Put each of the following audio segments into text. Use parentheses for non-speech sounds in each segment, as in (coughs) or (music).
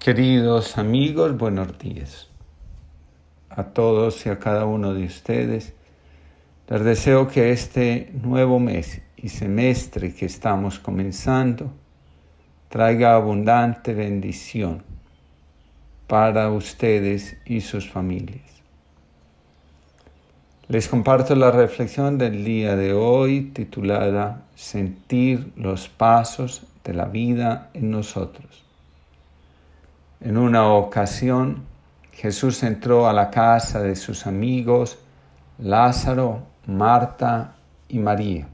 Queridos amigos, buenos días. A todos y a cada uno de ustedes, les deseo que este nuevo mes y semestre que estamos comenzando traiga abundante bendición para ustedes y sus familias. Les comparto la reflexión del día de hoy titulada Sentir los pasos de la vida en nosotros. En una ocasión, Jesús entró a la casa de sus amigos Lázaro, Marta y María.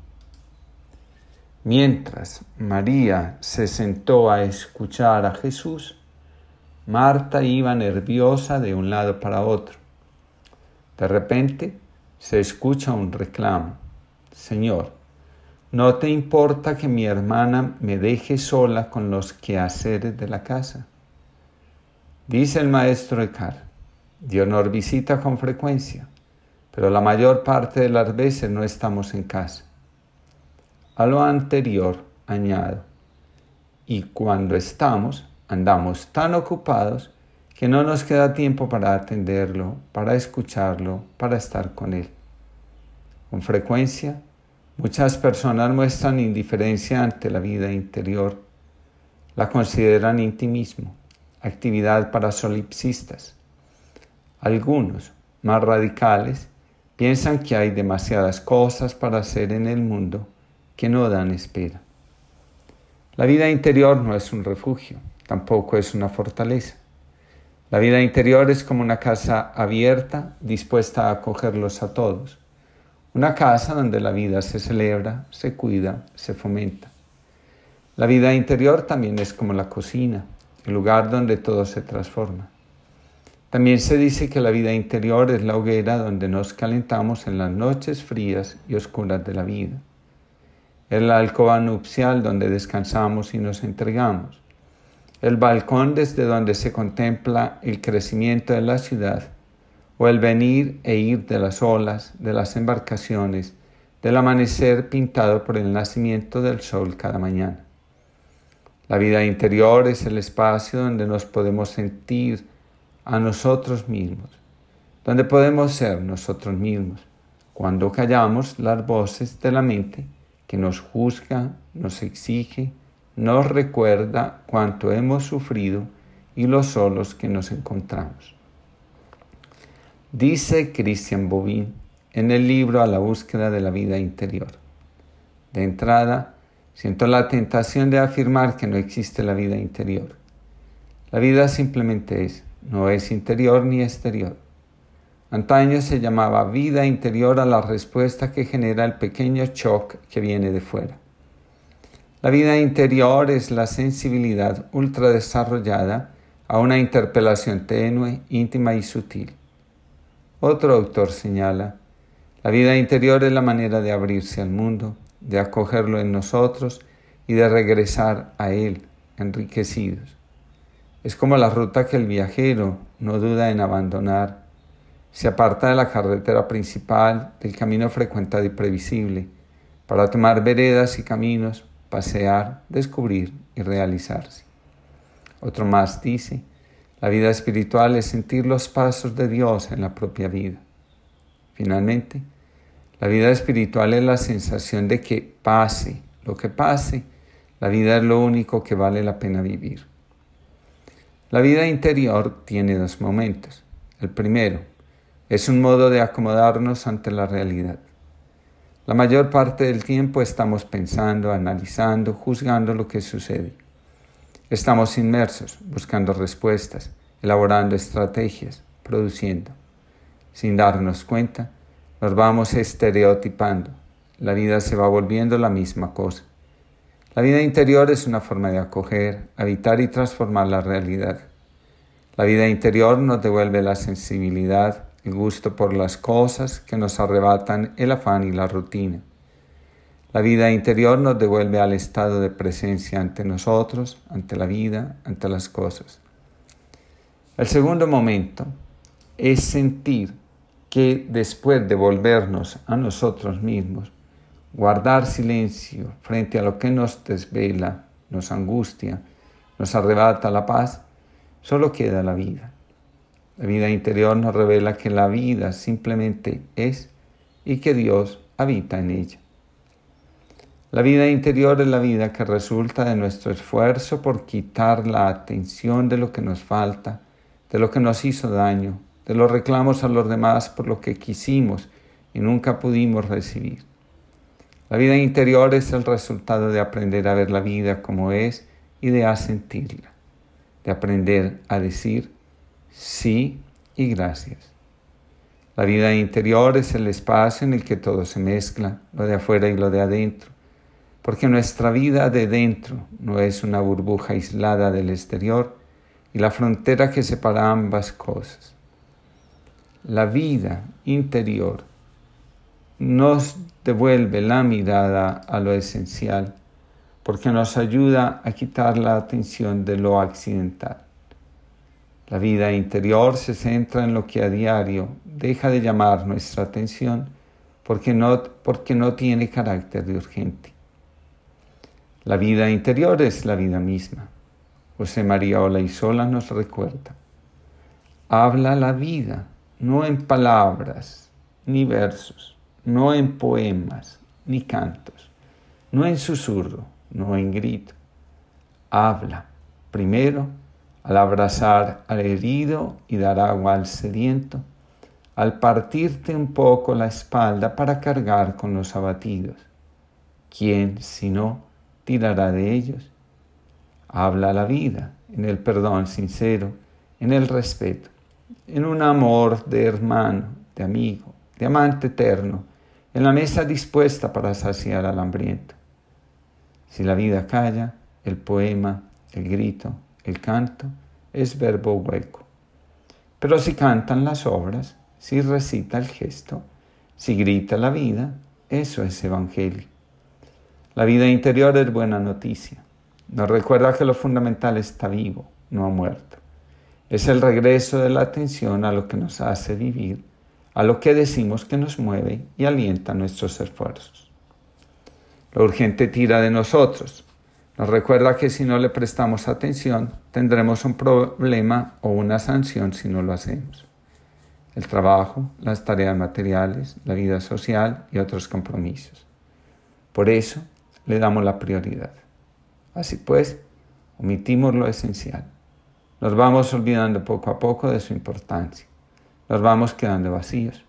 Mientras María se sentó a escuchar a Jesús, Marta iba nerviosa de un lado para otro. De repente se escucha un reclamo. Señor, ¿no te importa que mi hermana me deje sola con los quehaceres de la casa? Dice el maestro Eckhart, Dios nos visita con frecuencia, pero la mayor parte de las veces no estamos en casa. A lo anterior añado, y cuando estamos, andamos tan ocupados que no nos queda tiempo para atenderlo, para escucharlo, para estar con él. Con frecuencia, muchas personas muestran indiferencia ante la vida interior, la consideran intimismo actividad para solipsistas. Algunos, más radicales, piensan que hay demasiadas cosas para hacer en el mundo que no dan espera. La vida interior no es un refugio, tampoco es una fortaleza. La vida interior es como una casa abierta, dispuesta a acogerlos a todos. Una casa donde la vida se celebra, se cuida, se fomenta. La vida interior también es como la cocina, el lugar donde todo se transforma. También se dice que la vida interior es la hoguera donde nos calentamos en las noches frías y oscuras de la vida. Es la alcoba nupcial donde descansamos y nos entregamos. El balcón desde donde se contempla el crecimiento de la ciudad o el venir e ir de las olas, de las embarcaciones, del amanecer pintado por el nacimiento del sol cada mañana. La vida interior es el espacio donde nos podemos sentir a nosotros mismos, donde podemos ser nosotros mismos, cuando callamos las voces de la mente que nos juzga, nos exige, nos recuerda cuánto hemos sufrido y los solos que nos encontramos. Dice Christian Bobin en el libro A la búsqueda de la vida interior. De entrada, Siento la tentación de afirmar que no existe la vida interior. La vida simplemente es, no es interior ni exterior. Antaño se llamaba vida interior a la respuesta que genera el pequeño shock que viene de fuera. La vida interior es la sensibilidad ultra desarrollada a una interpelación tenue, íntima y sutil. Otro autor señala, la vida interior es la manera de abrirse al mundo, de acogerlo en nosotros y de regresar a Él enriquecidos. Es como la ruta que el viajero no duda en abandonar. Se aparta de la carretera principal, del camino frecuentado y previsible, para tomar veredas y caminos, pasear, descubrir y realizarse. Otro más dice, la vida espiritual es sentir los pasos de Dios en la propia vida. Finalmente, la vida espiritual es la sensación de que pase lo que pase, la vida es lo único que vale la pena vivir. La vida interior tiene dos momentos. El primero es un modo de acomodarnos ante la realidad. La mayor parte del tiempo estamos pensando, analizando, juzgando lo que sucede. Estamos inmersos, buscando respuestas, elaborando estrategias, produciendo. Sin darnos cuenta, nos vamos estereotipando. La vida se va volviendo la misma cosa. La vida interior es una forma de acoger, habitar y transformar la realidad. La vida interior nos devuelve la sensibilidad, el gusto por las cosas que nos arrebatan el afán y la rutina. La vida interior nos devuelve al estado de presencia ante nosotros, ante la vida, ante las cosas. El segundo momento es sentir que después de volvernos a nosotros mismos, guardar silencio frente a lo que nos desvela, nos angustia, nos arrebata la paz, solo queda la vida. La vida interior nos revela que la vida simplemente es y que Dios habita en ella. La vida interior es la vida que resulta de nuestro esfuerzo por quitar la atención de lo que nos falta, de lo que nos hizo daño, de los reclamos a los demás por lo que quisimos y nunca pudimos recibir. La vida interior es el resultado de aprender a ver la vida como es y de a sentirla, de aprender a decir sí y gracias. La vida interior es el espacio en el que todo se mezcla, lo de afuera y lo de adentro, porque nuestra vida de dentro no es una burbuja aislada del exterior y la frontera que separa ambas cosas. La vida interior nos devuelve la mirada a lo esencial, porque nos ayuda a quitar la atención de lo accidental. La vida interior se centra en lo que a diario deja de llamar nuestra atención porque no, porque no tiene carácter de urgente. La vida interior es la vida misma. José María Sola nos recuerda. Habla la vida, no en palabras ni versos no en poemas ni cantos, no en susurro, no en grito. Habla primero al abrazar al herido y dar agua al sediento, al partirte un poco la espalda para cargar con los abatidos. ¿Quién, si no, tirará de ellos? Habla la vida en el perdón sincero, en el respeto, en un amor de hermano, de amigo, de amante eterno, en la mesa dispuesta para saciar al hambriento. Si la vida calla, el poema, el grito, el canto es verbo hueco. Pero si cantan las obras, si recita el gesto, si grita la vida, eso es evangelio. La vida interior es buena noticia. Nos recuerda que lo fundamental está vivo, no ha muerto. Es el regreso de la atención a lo que nos hace vivir a lo que decimos que nos mueve y alienta nuestros esfuerzos. Lo urgente tira de nosotros. Nos recuerda que si no le prestamos atención, tendremos un problema o una sanción si no lo hacemos. El trabajo, las tareas materiales, la vida social y otros compromisos. Por eso le damos la prioridad. Así pues, omitimos lo esencial. Nos vamos olvidando poco a poco de su importancia nos vamos quedando vacíos.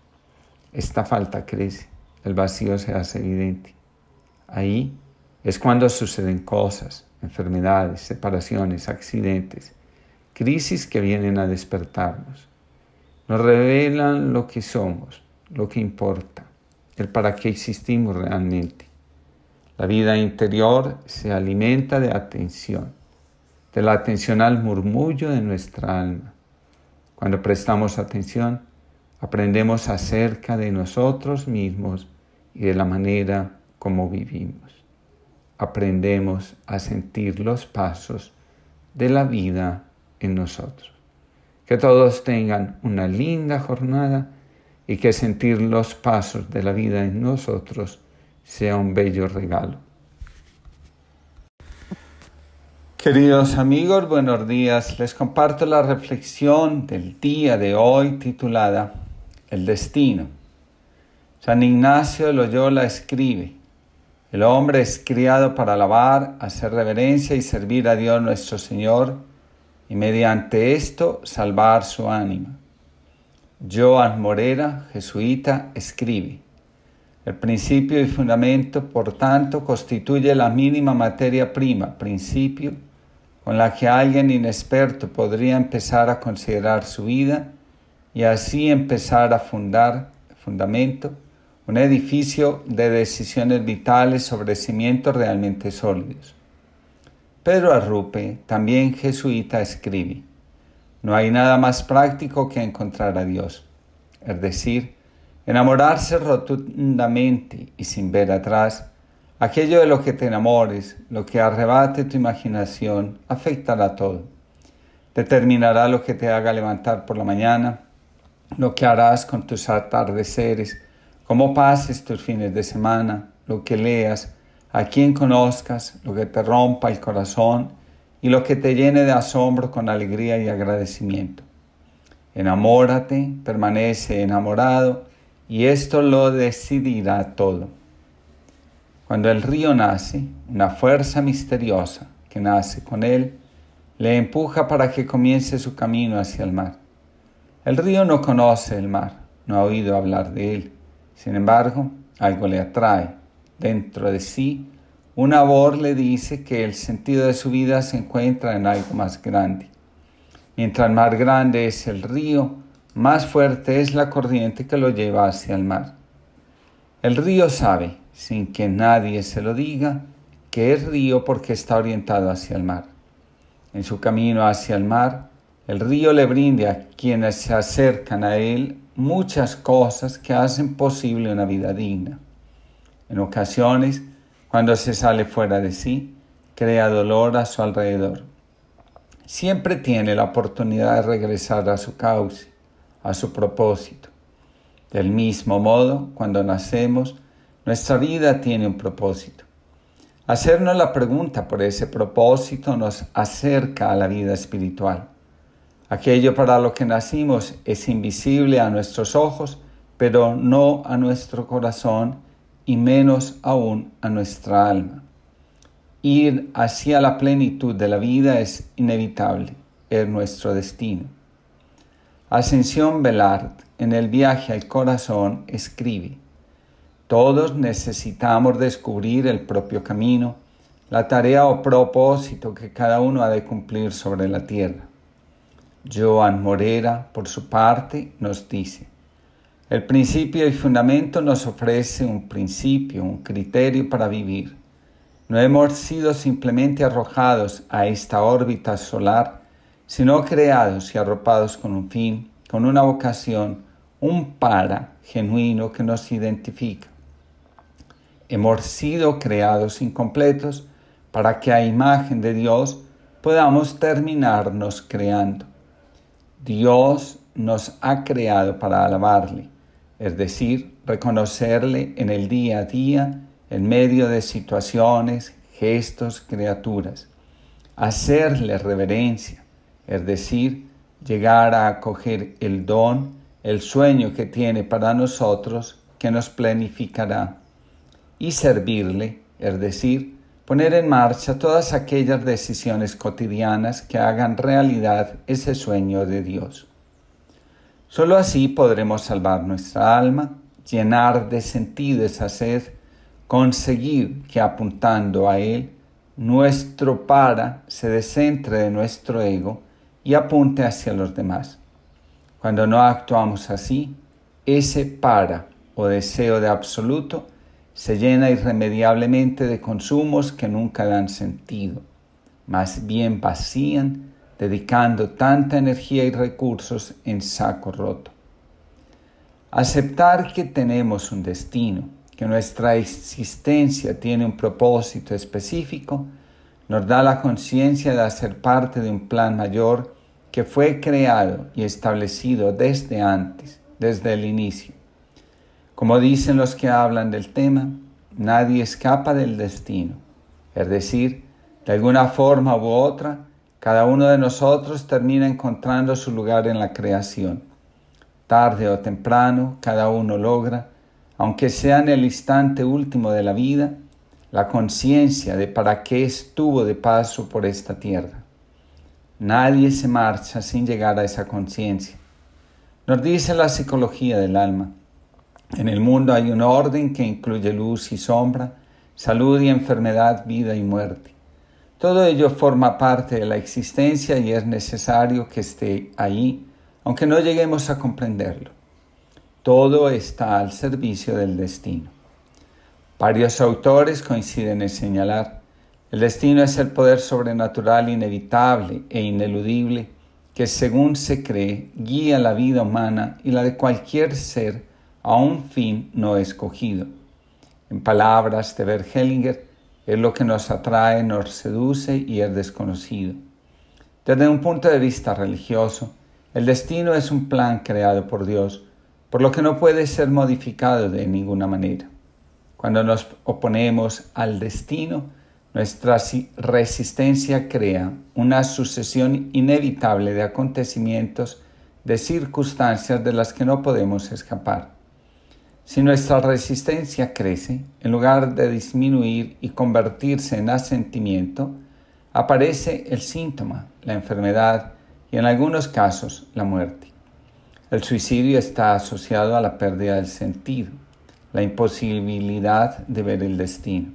Esta falta crece, el vacío se hace evidente. Ahí es cuando suceden cosas, enfermedades, separaciones, accidentes, crisis que vienen a despertarnos. Nos revelan lo que somos, lo que importa, el para qué existimos realmente. La vida interior se alimenta de atención, de la atención al murmullo de nuestra alma cuando prestamos atención, aprendemos acerca de nosotros mismos y de la manera como vivimos. Aprendemos a sentir los pasos de la vida en nosotros. Que todos tengan una linda jornada y que sentir los pasos de la vida en nosotros sea un bello regalo. Queridos amigos, buenos días. Les comparto la reflexión del día de hoy titulada El destino. San Ignacio de Loyola escribe, el hombre es criado para alabar, hacer reverencia y servir a Dios nuestro Señor y mediante esto salvar su ánima. Joan Morera, jesuita, escribe, el principio y fundamento, por tanto, constituye la mínima materia prima, principio, con la que alguien inexperto podría empezar a considerar su vida y así empezar a fundar fundamento, un edificio de decisiones vitales sobre cimientos realmente sólidos. Pedro Arrupe, también jesuita, escribe, no hay nada más práctico que encontrar a Dios, es decir, enamorarse rotundamente y sin ver atrás Aquello de lo que te enamores, lo que arrebate tu imaginación, afectará todo. Determinará lo que te haga levantar por la mañana, lo que harás con tus atardeceres, cómo pases tus fines de semana, lo que leas, a quien conozcas, lo que te rompa el corazón y lo que te llene de asombro con alegría y agradecimiento. Enamórate, permanece enamorado y esto lo decidirá todo. Cuando el río nace, una fuerza misteriosa que nace con él le empuja para que comience su camino hacia el mar. El río no conoce el mar, no ha oído hablar de él. Sin embargo, algo le atrae. Dentro de sí, una voz le dice que el sentido de su vida se encuentra en algo más grande. Mientras más grande es el río, más fuerte es la corriente que lo lleva hacia el mar. El río sabe, sin que nadie se lo diga, que es río porque está orientado hacia el mar. En su camino hacia el mar, el río le brinda a quienes se acercan a él muchas cosas que hacen posible una vida digna. En ocasiones, cuando se sale fuera de sí, crea dolor a su alrededor siempre tiene la oportunidad de regresar a su cauce, a su propósito. Del mismo modo, cuando nacemos, nuestra vida tiene un propósito. Hacernos la pregunta por ese propósito nos acerca a la vida espiritual. Aquello para lo que nacimos es invisible a nuestros ojos, pero no a nuestro corazón y menos aún a nuestra alma. Ir hacia la plenitud de la vida es inevitable, es nuestro destino. Ascensión Velard, en el viaje al corazón, escribe, Todos necesitamos descubrir el propio camino, la tarea o propósito que cada uno ha de cumplir sobre la tierra. Joan Morera, por su parte, nos dice, el principio y fundamento nos ofrece un principio, un criterio para vivir no hemos sido simplemente arrojados a esta órbita solar, sino creados y arropados con un fin, con una vocación, un para genuino que nos identifica. Hemos sido creados incompletos para que a imagen de Dios podamos terminarnos creando. Dios nos ha creado para alabarle, es decir, reconocerle en el día a día en medio de situaciones, gestos, criaturas. Hacerle reverencia, es decir, llegar a acoger el don, el sueño que tiene para nosotros, que nos planificará. Y servirle, es decir, poner en marcha todas aquellas decisiones cotidianas que hagan realidad ese sueño de Dios. Solo así podremos salvar nuestra alma, llenar de sentido esa sed conseguir que apuntando a Él, nuestro para se descentre de nuestro ego y apunte hacia los demás. Cuando no actuamos así, ese para o deseo de absoluto se llena irremediablemente de consumos que nunca dan sentido, más bien vacían, dedicando tanta energía y recursos en saco roto. Aceptar que tenemos un destino, que nuestra existencia tiene un propósito específico, nos da la conciencia de hacer parte de un plan mayor que fue creado y establecido desde antes, desde el inicio. Como dicen los que hablan del tema, nadie escapa del destino. Es decir, de alguna forma u otra, cada uno de nosotros termina encontrando su lugar en la creación. Tarde o temprano, cada uno logra aunque sea en el instante último de la vida, la conciencia de para qué estuvo de paso por esta tierra. Nadie se marcha sin llegar a esa conciencia. Nos dice la psicología del alma. En el mundo hay un orden que incluye luz y sombra, salud y enfermedad, vida y muerte. Todo ello forma parte de la existencia y es necesario que esté ahí, aunque no lleguemos a comprenderlo. Todo está al servicio del destino. Varios autores coinciden en señalar, el destino es el poder sobrenatural inevitable e ineludible que según se cree guía la vida humana y la de cualquier ser a un fin no escogido. En palabras de Bert Hellinger, es lo que nos atrae, nos seduce y es desconocido. Desde un punto de vista religioso, el destino es un plan creado por Dios por lo que no puede ser modificado de ninguna manera. Cuando nos oponemos al destino, Nuestra resistencia crea una sucesión inevitable de acontecimientos, de circunstancias de las que no podemos escapar. Si nuestra resistencia crece, en lugar de disminuir y convertirse en asentimiento, aparece el síntoma, la enfermedad y en algunos casos la muerte. El suicidio está asociado a la pérdida del sentido, la imposibilidad de ver el destino.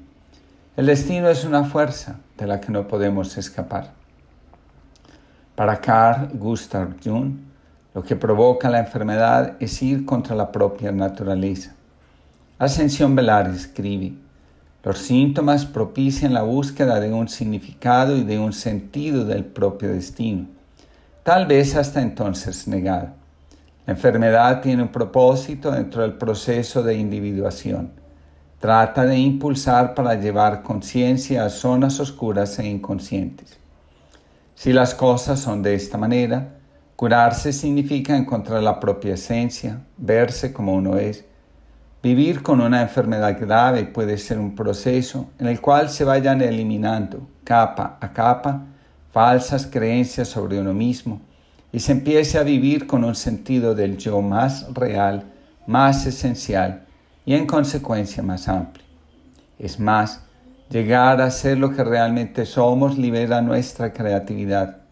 El destino es una fuerza de la que no podemos escapar. Para Carl Gustav Jung, lo que provoca la enfermedad es ir contra la propia naturaleza. Ascensión Velar escribe, los síntomas propician la búsqueda de un significado y de un sentido del propio destino, tal vez hasta entonces negado. La enfermedad tiene un propósito dentro del proceso de individuación Trata de impulsar para llevar conciencia a zonas oscuras e inconscientes. Si las cosas son de esta manera, curarse significa encontrar la propia esencia, verse como uno es. Vivir con una enfermedad grave puede ser un proceso en el cual se vayan eliminando capa a capa falsas creencias sobre uno mismo y se empiece a vivir con un sentido del yo más real, más esencial y en consecuencia más amplio. Es más, llegar a ser lo que realmente somos libera nuestra creatividad.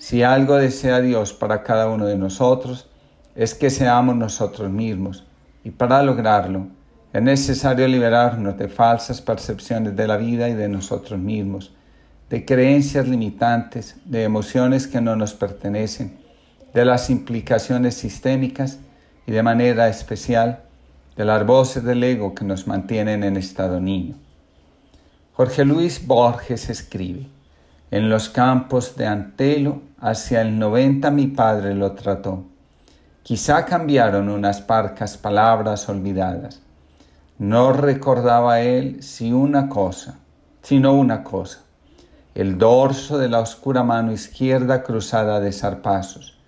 Si algo desea Dios para cada uno de nosotros, es que seamos nosotros mismos, y para lograrlo es necesario liberarnos de falsas percepciones de la vida y de nosotros mismos, de creencias limitantes, de emociones que no nos pertenecen, de las implicaciones sistémicas y de manera especial de las voces del ego que nos mantienen en estado niño. Jorge Luis Borges escribe, en los campos de Antelo hacia el 90 mi padre lo trató. Quizá cambiaron unas parcas palabras olvidadas. No recordaba él si una cosa, sino una cosa, el dorso de la oscura mano izquierda cruzada de zarpazos.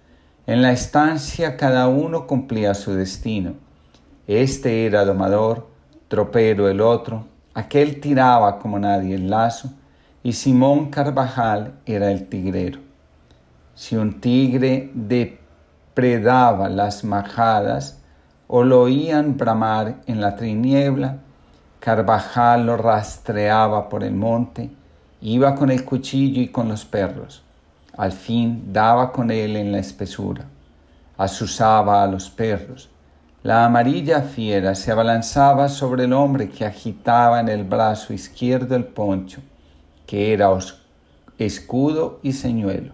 En la estancia cada uno cumplía su destino este era domador, tropero el otro, aquel tiraba como nadie el lazo, y Simón Carvajal era el tigrero. Si un tigre depredaba las majadas o lo oían bramar en la triniebla, Carvajal lo rastreaba por el monte, iba con el cuchillo y con los perros. Al fin daba con él en la espesura. Asusaba a los perros la amarilla fiera se abalanzaba sobre el hombre que agitaba en el brazo izquierdo el poncho, que era escudo y señuelo.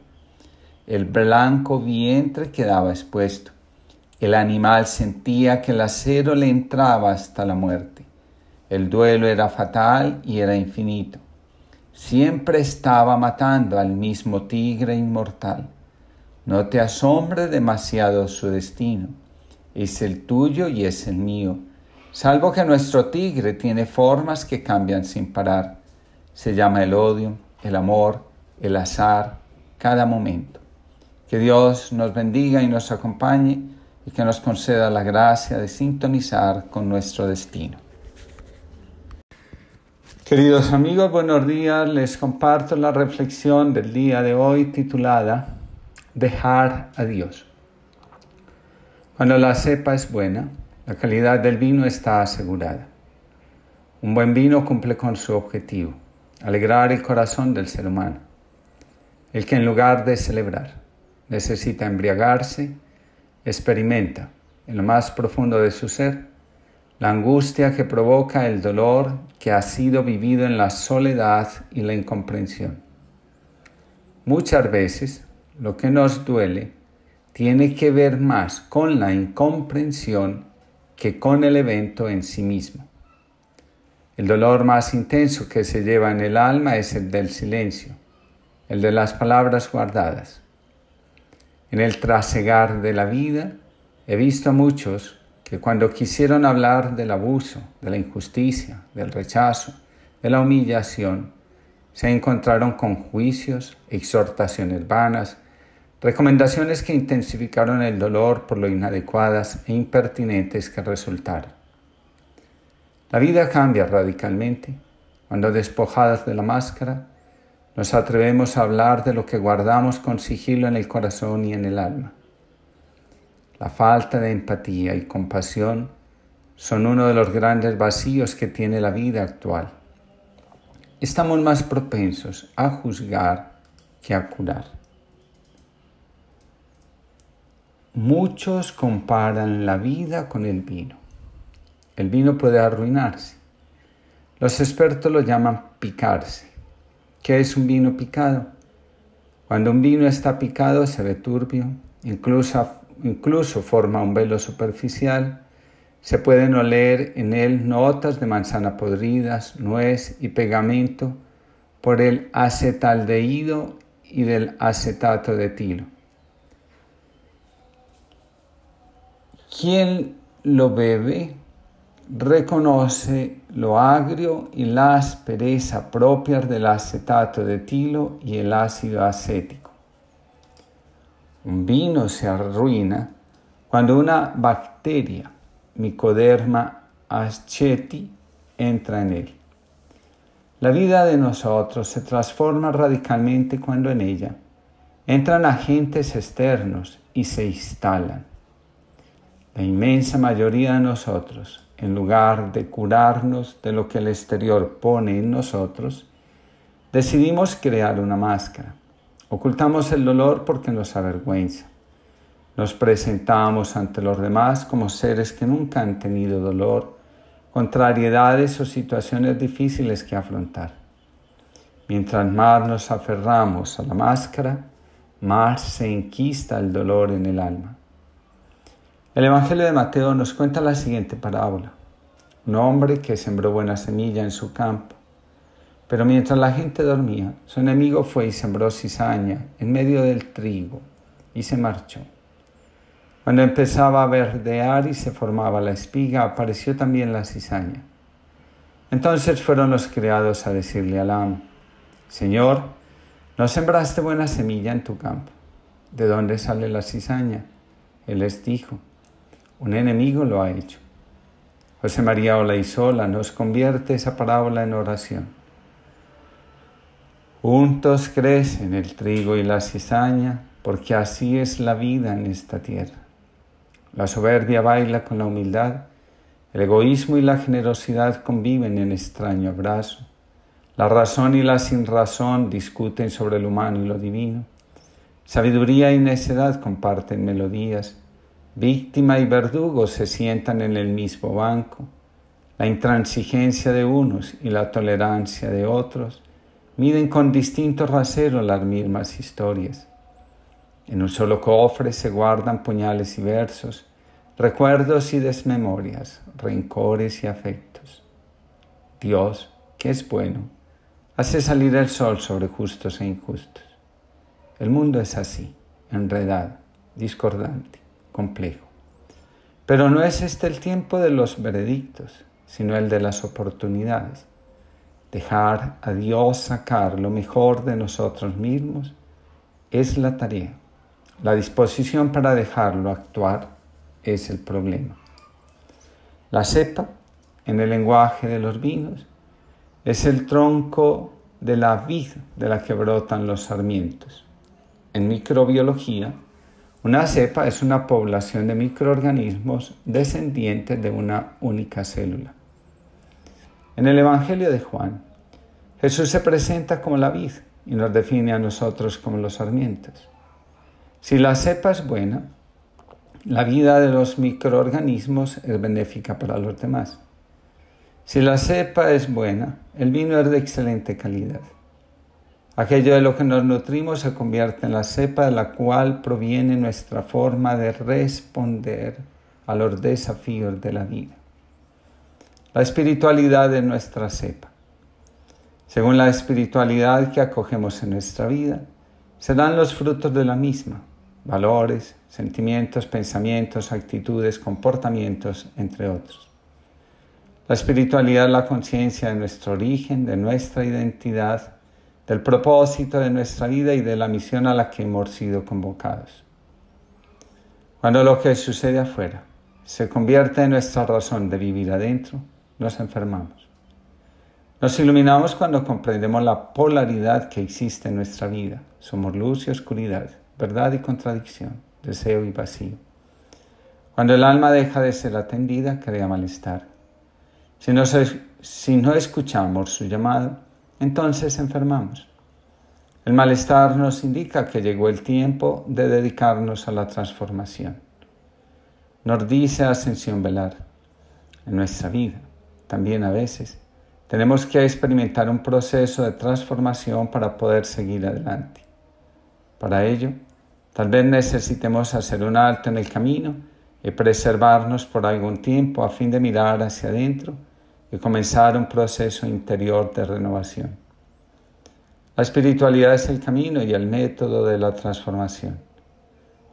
El blanco vientre quedaba expuesto. El animal sentía que el acero le entraba hasta la muerte. El duelo era fatal y era infinito. Siempre estaba matando al mismo tigre inmortal. No te asombre demasiado su destino es el tuyo y es el mío, salvo que nuestro tigre tiene formas que cambian sin parar. Se llama el odio, el amor, el azar, cada momento. Que Dios nos bendiga y nos acompañe y que nos conceda la gracia de sintonizar con nuestro destino. Queridos amigos, buenos días. Les comparto la reflexión del día de hoy titulada Dejar a Dios. Cuando la cepa es buena, la calidad del vino está asegurada. Un buen vino cumple con su objetivo, alegrar el corazón del ser humano. El que en lugar de celebrar necesita embriagarse, experimenta en lo más profundo de su ser la angustia que provoca el dolor que ha sido vivido en la soledad y la incomprensión. Muchas veces lo que nos duele tiene que ver más con la incomprensión que con el evento en sí mismo. El dolor más intenso que se lleva en el alma es el del silencio, el de las palabras guardadas. En el trasegar de la vida he visto a muchos que cuando quisieron hablar del abuso, de la injusticia, del rechazo, de la humillación, se encontraron con juicios, exhortaciones vanas, Recomendaciones que intensificaron el dolor por lo inadecuadas e impertinentes que resultaron. La vida cambia radicalmente cuando despojadas de la máscara, nos atrevemos a hablar de lo que guardamos con sigilo en el corazón y en el alma. La falta de empatía y compasión son uno de los grandes vacíos que tiene la vida actual. Estamos más propensos a juzgar que a curar. Muchos comparan la vida con el vino. El vino puede arruinarse. Los expertos lo llaman picarse. ¿Qué es un vino picado? Cuando un vino está picado se ve turbio, incluso, incluso forma un velo superficial se pueden oler en él notas de manzana podridas, nuez y pegamento por el acetaldehído y del acetato de tilo. Quien lo bebe reconoce lo agrio y la aspereza propias del acetato de tilo y el ácido acético. Un vino se arruina cuando una bacteria Micoderma ascheti entra en él. La vida de nosotros se transforma radicalmente cuando en ella entran agentes externos y se instalan. La inmensa mayoría de nosotros, en lugar de curarnos de lo que el exterior pone en nosotros, decidimos crear una máscara. Ocultamos el dolor porque nos avergüenza. Nos presentamos ante los demás como seres que nunca han tenido dolor, contrariedades o situaciones difíciles que afrontar. Mientras más nos aferramos a la máscara, más se enquista el dolor en el alma. El Evangelio de Mateo nos cuenta la siguiente parábola. Un hombre que sembró buena semilla en su campo, pero mientras la gente dormía, su enemigo fue y sembró cizaña en medio del trigo y se marchó. Cuando empezaba a verdear y se formaba la espiga, apareció también la cizaña. Entonces fueron los criados a decirle al amo, Señor, no sembraste buena semilla en tu campo. ¿De dónde sale la cizaña? Él les dijo, un enemigo lo ha hecho. José María Olaizola nos convierte esa parábola en oración. Juntos crecen el trigo y la cizaña, porque así es la vida en esta tierra. La soberbia baila con la humildad, el egoísmo y la generosidad conviven en extraño abrazo. La razón y la sinrazón discuten sobre lo humano y lo divino. Sabiduría y necedad comparten melodías. Víctima y verdugo se sientan en el mismo banco. La intransigencia de unos y la tolerancia de otros miden con distinto rasero las mismas historias. En un solo cofre se guardan puñales y versos, recuerdos y desmemorias, rencores y afectos. Dios, que es bueno, hace salir el sol sobre justos e injustos. El mundo es así, enredado, discordante, complejo. Pero no es este el tiempo de los veredictos, sino el de las oportunidades. Dejar a Dios sacar lo mejor de nosotros mismos es la tarea. La disposición para dejarlo actuar es el problema. La cepa, en el lenguaje de los vinos, es el tronco de la vid de la que brotan los sarmientos. En microbiología, una cepa es una población de microorganismos descendientes de una única célula. En el Evangelio de Juan, Jesús se presenta como la vid y nos define a nosotros como los sarmientos. Si la cepa es buena, la vida de los microorganismos es benéfica para los demás. Si la cepa es buena, el vino es de excelente calidad. Aquello de lo que nos nutrimos se convierte en la cepa de la cual proviene nuestra forma de responder a los desafíos de la vida. La espiritualidad de nuestra cepa. Según la espiritualidad que acogemos en nuestra vida, serán los frutos de la misma valores, sentimientos, pensamientos, actitudes, comportamientos, entre otros. La espiritualidad es la conciencia de nuestro origen, de nuestra identidad, del propósito de nuestra vida y de la misión a la que hemos sido convocados. Cuando lo que sucede afuera se convierte en nuestra razón de vivir adentro, nos enfermamos. Nos iluminamos cuando comprendemos la polaridad que existe en nuestra vida. Somos luz y oscuridad, verdad y contradicción, deseo y vacío. Cuando el alma deja de ser atendida, crea malestar. Si no, si no escuchamos su llamado, entonces enfermamos. El malestar nos indica que llegó el tiempo de dedicarnos a la transformación. Nos dice Ascensión Velar, en nuestra vida, también a veces, tenemos que experimentar un proceso de transformación para poder seguir adelante. Para ello, tal vez necesitemos hacer un alto en el camino y preservarnos por algún tiempo a fin de mirar hacia adentro y comenzar un proceso interior de renovación. La espiritualidad es el camino y el método de la transformación.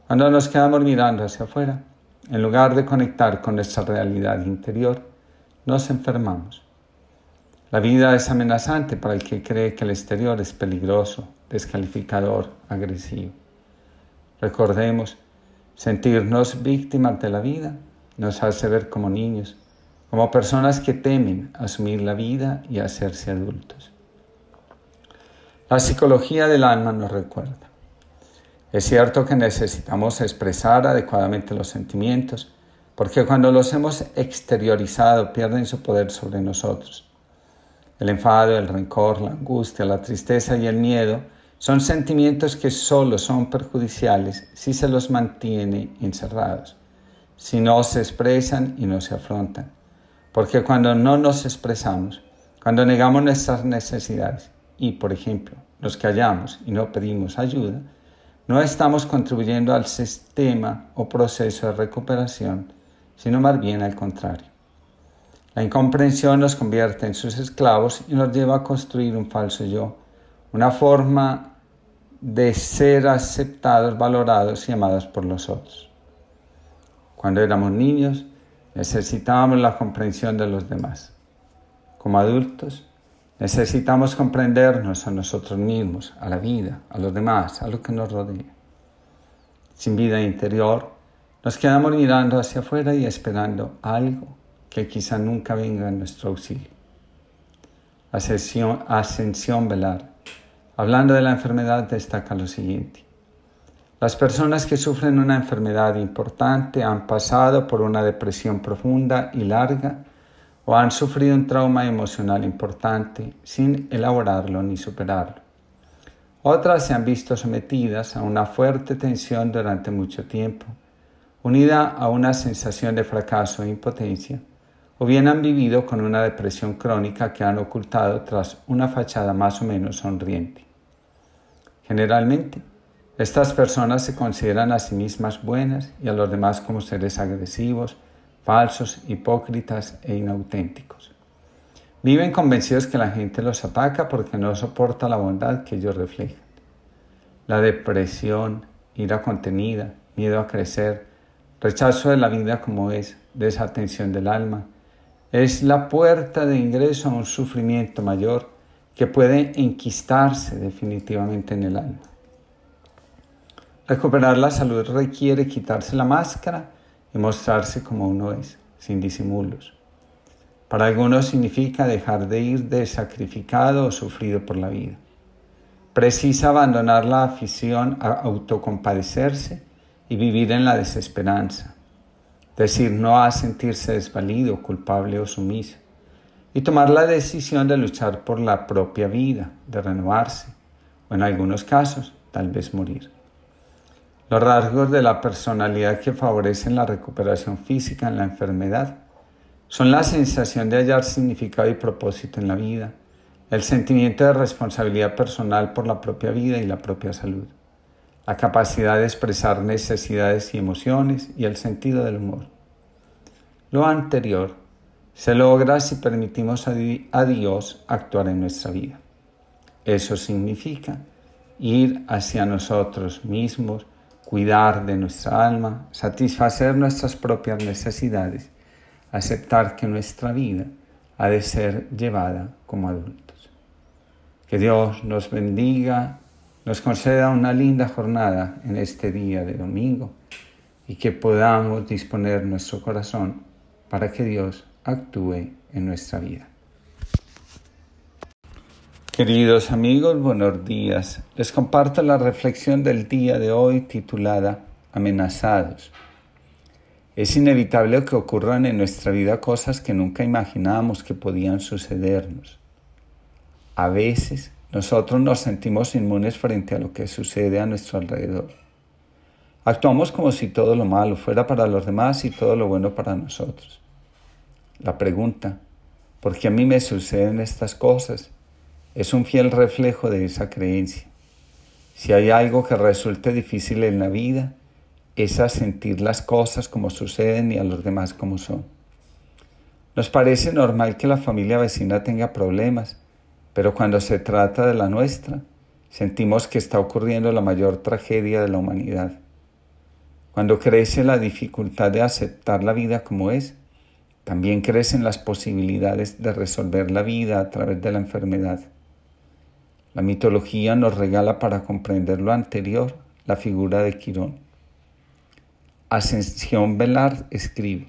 Cuando nos quedamos mirando hacia afuera, en lugar de conectar con nuestra realidad interior, nos enfermamos. La vida es amenazante para el que cree que el exterior es peligroso, descalificador, agresivo. Recordemos, sentirnos víctimas de la vida nos hace ver como niños, como personas que temen asumir la vida y hacerse adultos. La psicología del alma nos recuerda. Es cierto que necesitamos expresar adecuadamente los sentimientos, porque cuando los hemos exteriorizado pierden su poder sobre nosotros. El enfado, el rencor, la angustia, la tristeza y el miedo son sentimientos que solo son perjudiciales si se los mantiene encerrados, si no se expresan y no se afrontan. Porque cuando no nos expresamos, cuando negamos nuestras necesidades y, por ejemplo, nos callamos y no pedimos ayuda, no estamos contribuyendo al sistema o proceso de recuperación, sino más bien al contrario. La incomprensión nos convierte en sus esclavos y nos lleva a construir un falso yo, una forma de ser aceptados, valorados y amados por los otros. Cuando éramos niños, necesitábamos la comprensión de los demás. Como adultos, necesitamos comprendernos a nosotros mismos, a la vida, a los demás, a lo que nos rodea. Sin vida interior, nos quedamos mirando hacia afuera y esperando algo que quizá nunca venga en nuestro auxilio. Ascensión, ascensión velar. Hablando de la enfermedad destaca lo siguiente. Las personas que sufren una enfermedad importante han pasado por una depresión profunda y larga o han sufrido un trauma emocional importante sin elaborarlo ni superarlo. Otras se han visto sometidas a una fuerte tensión durante mucho tiempo, unida a una sensación de fracaso e impotencia o bien han vivido con una depresión crónica que han ocultado tras una fachada más o menos sonriente. Generalmente, estas personas se consideran a sí mismas buenas y a los demás como seres agresivos, falsos, hipócritas e inauténticos. Viven convencidos que la gente los ataca porque no soporta la bondad que ellos reflejan. La depresión, ira contenida, miedo a crecer, rechazo de la vida como es, desatención del alma, es la puerta de ingreso a un sufrimiento mayor que puede enquistarse definitivamente en el alma. Recuperar la salud requiere quitarse la máscara y mostrarse como uno es, sin disimulos. Para algunos significa dejar de ir de sacrificado o sufrido por la vida. Precisa abandonar la afición a autocompadecerse y vivir en la desesperanza, decir no a sentirse desvalido, culpable o sumiso, y tomar la decisión de luchar por la propia vida, de renovarse, o en algunos casos, tal vez morir. Los rasgos de la personalidad que favorecen la recuperación física en la enfermedad son la sensación de hallar significado y propósito en la vida, el sentimiento de responsabilidad personal por la propia vida y la propia salud la capacidad de expresar necesidades y emociones y el sentido del humor. Lo anterior se logra si permitimos a Dios actuar en nuestra vida. Eso significa ir hacia nosotros mismos, cuidar de nuestra alma, satisfacer nuestras propias necesidades, aceptar que nuestra vida ha de ser llevada como adultos. Que Dios nos bendiga nos conceda una linda jornada en este día de domingo y que podamos disponer nuestro corazón para que Dios actúe en nuestra vida. Queridos amigos, buenos días. Les comparto la reflexión del día de hoy titulada Amenazados. Es inevitable que ocurran en nuestra vida cosas que nunca imaginábamos que podían sucedernos. A veces nosotros nos sentimos inmunes frente a lo que sucede a nuestro alrededor. Actuamos como si todo lo malo fuera para los demás y todo lo bueno para nosotros. La pregunta, ¿por qué a mí me suceden estas cosas? Es un fiel reflejo de esa creencia. Si hay algo que resulte difícil en la vida, es a sentir las cosas como suceden y a los demás como son. Nos parece normal que la familia vecina tenga problemas, pero cuando se trata de la nuestra, sentimos que está ocurriendo la mayor tragedia de la humanidad. Cuando crece la dificultad de aceptar la vida como es, también crecen las posibilidades de resolver la vida a través de la enfermedad. La mitología nos regala para comprender lo anterior la figura de Quirón. Ascensión Velar escribe,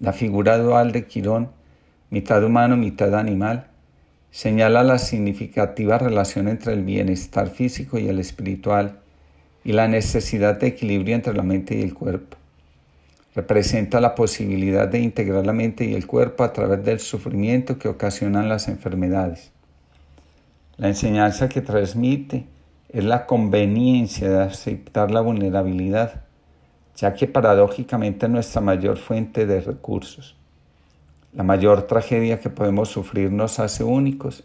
la figura dual de Quirón, mitad humano, mitad animal, señala la significativa relación entre el bienestar físico y el espiritual y la necesidad de equilibrio entre la mente y el cuerpo. Representa la posibilidad de integrar la mente y el cuerpo a través del sufrimiento que ocasionan las enfermedades. La enseñanza que transmite es la conveniencia de aceptar la vulnerabilidad, ya que paradójicamente es nuestra mayor fuente de recursos. La mayor tragedia que podemos sufrir nos hace únicos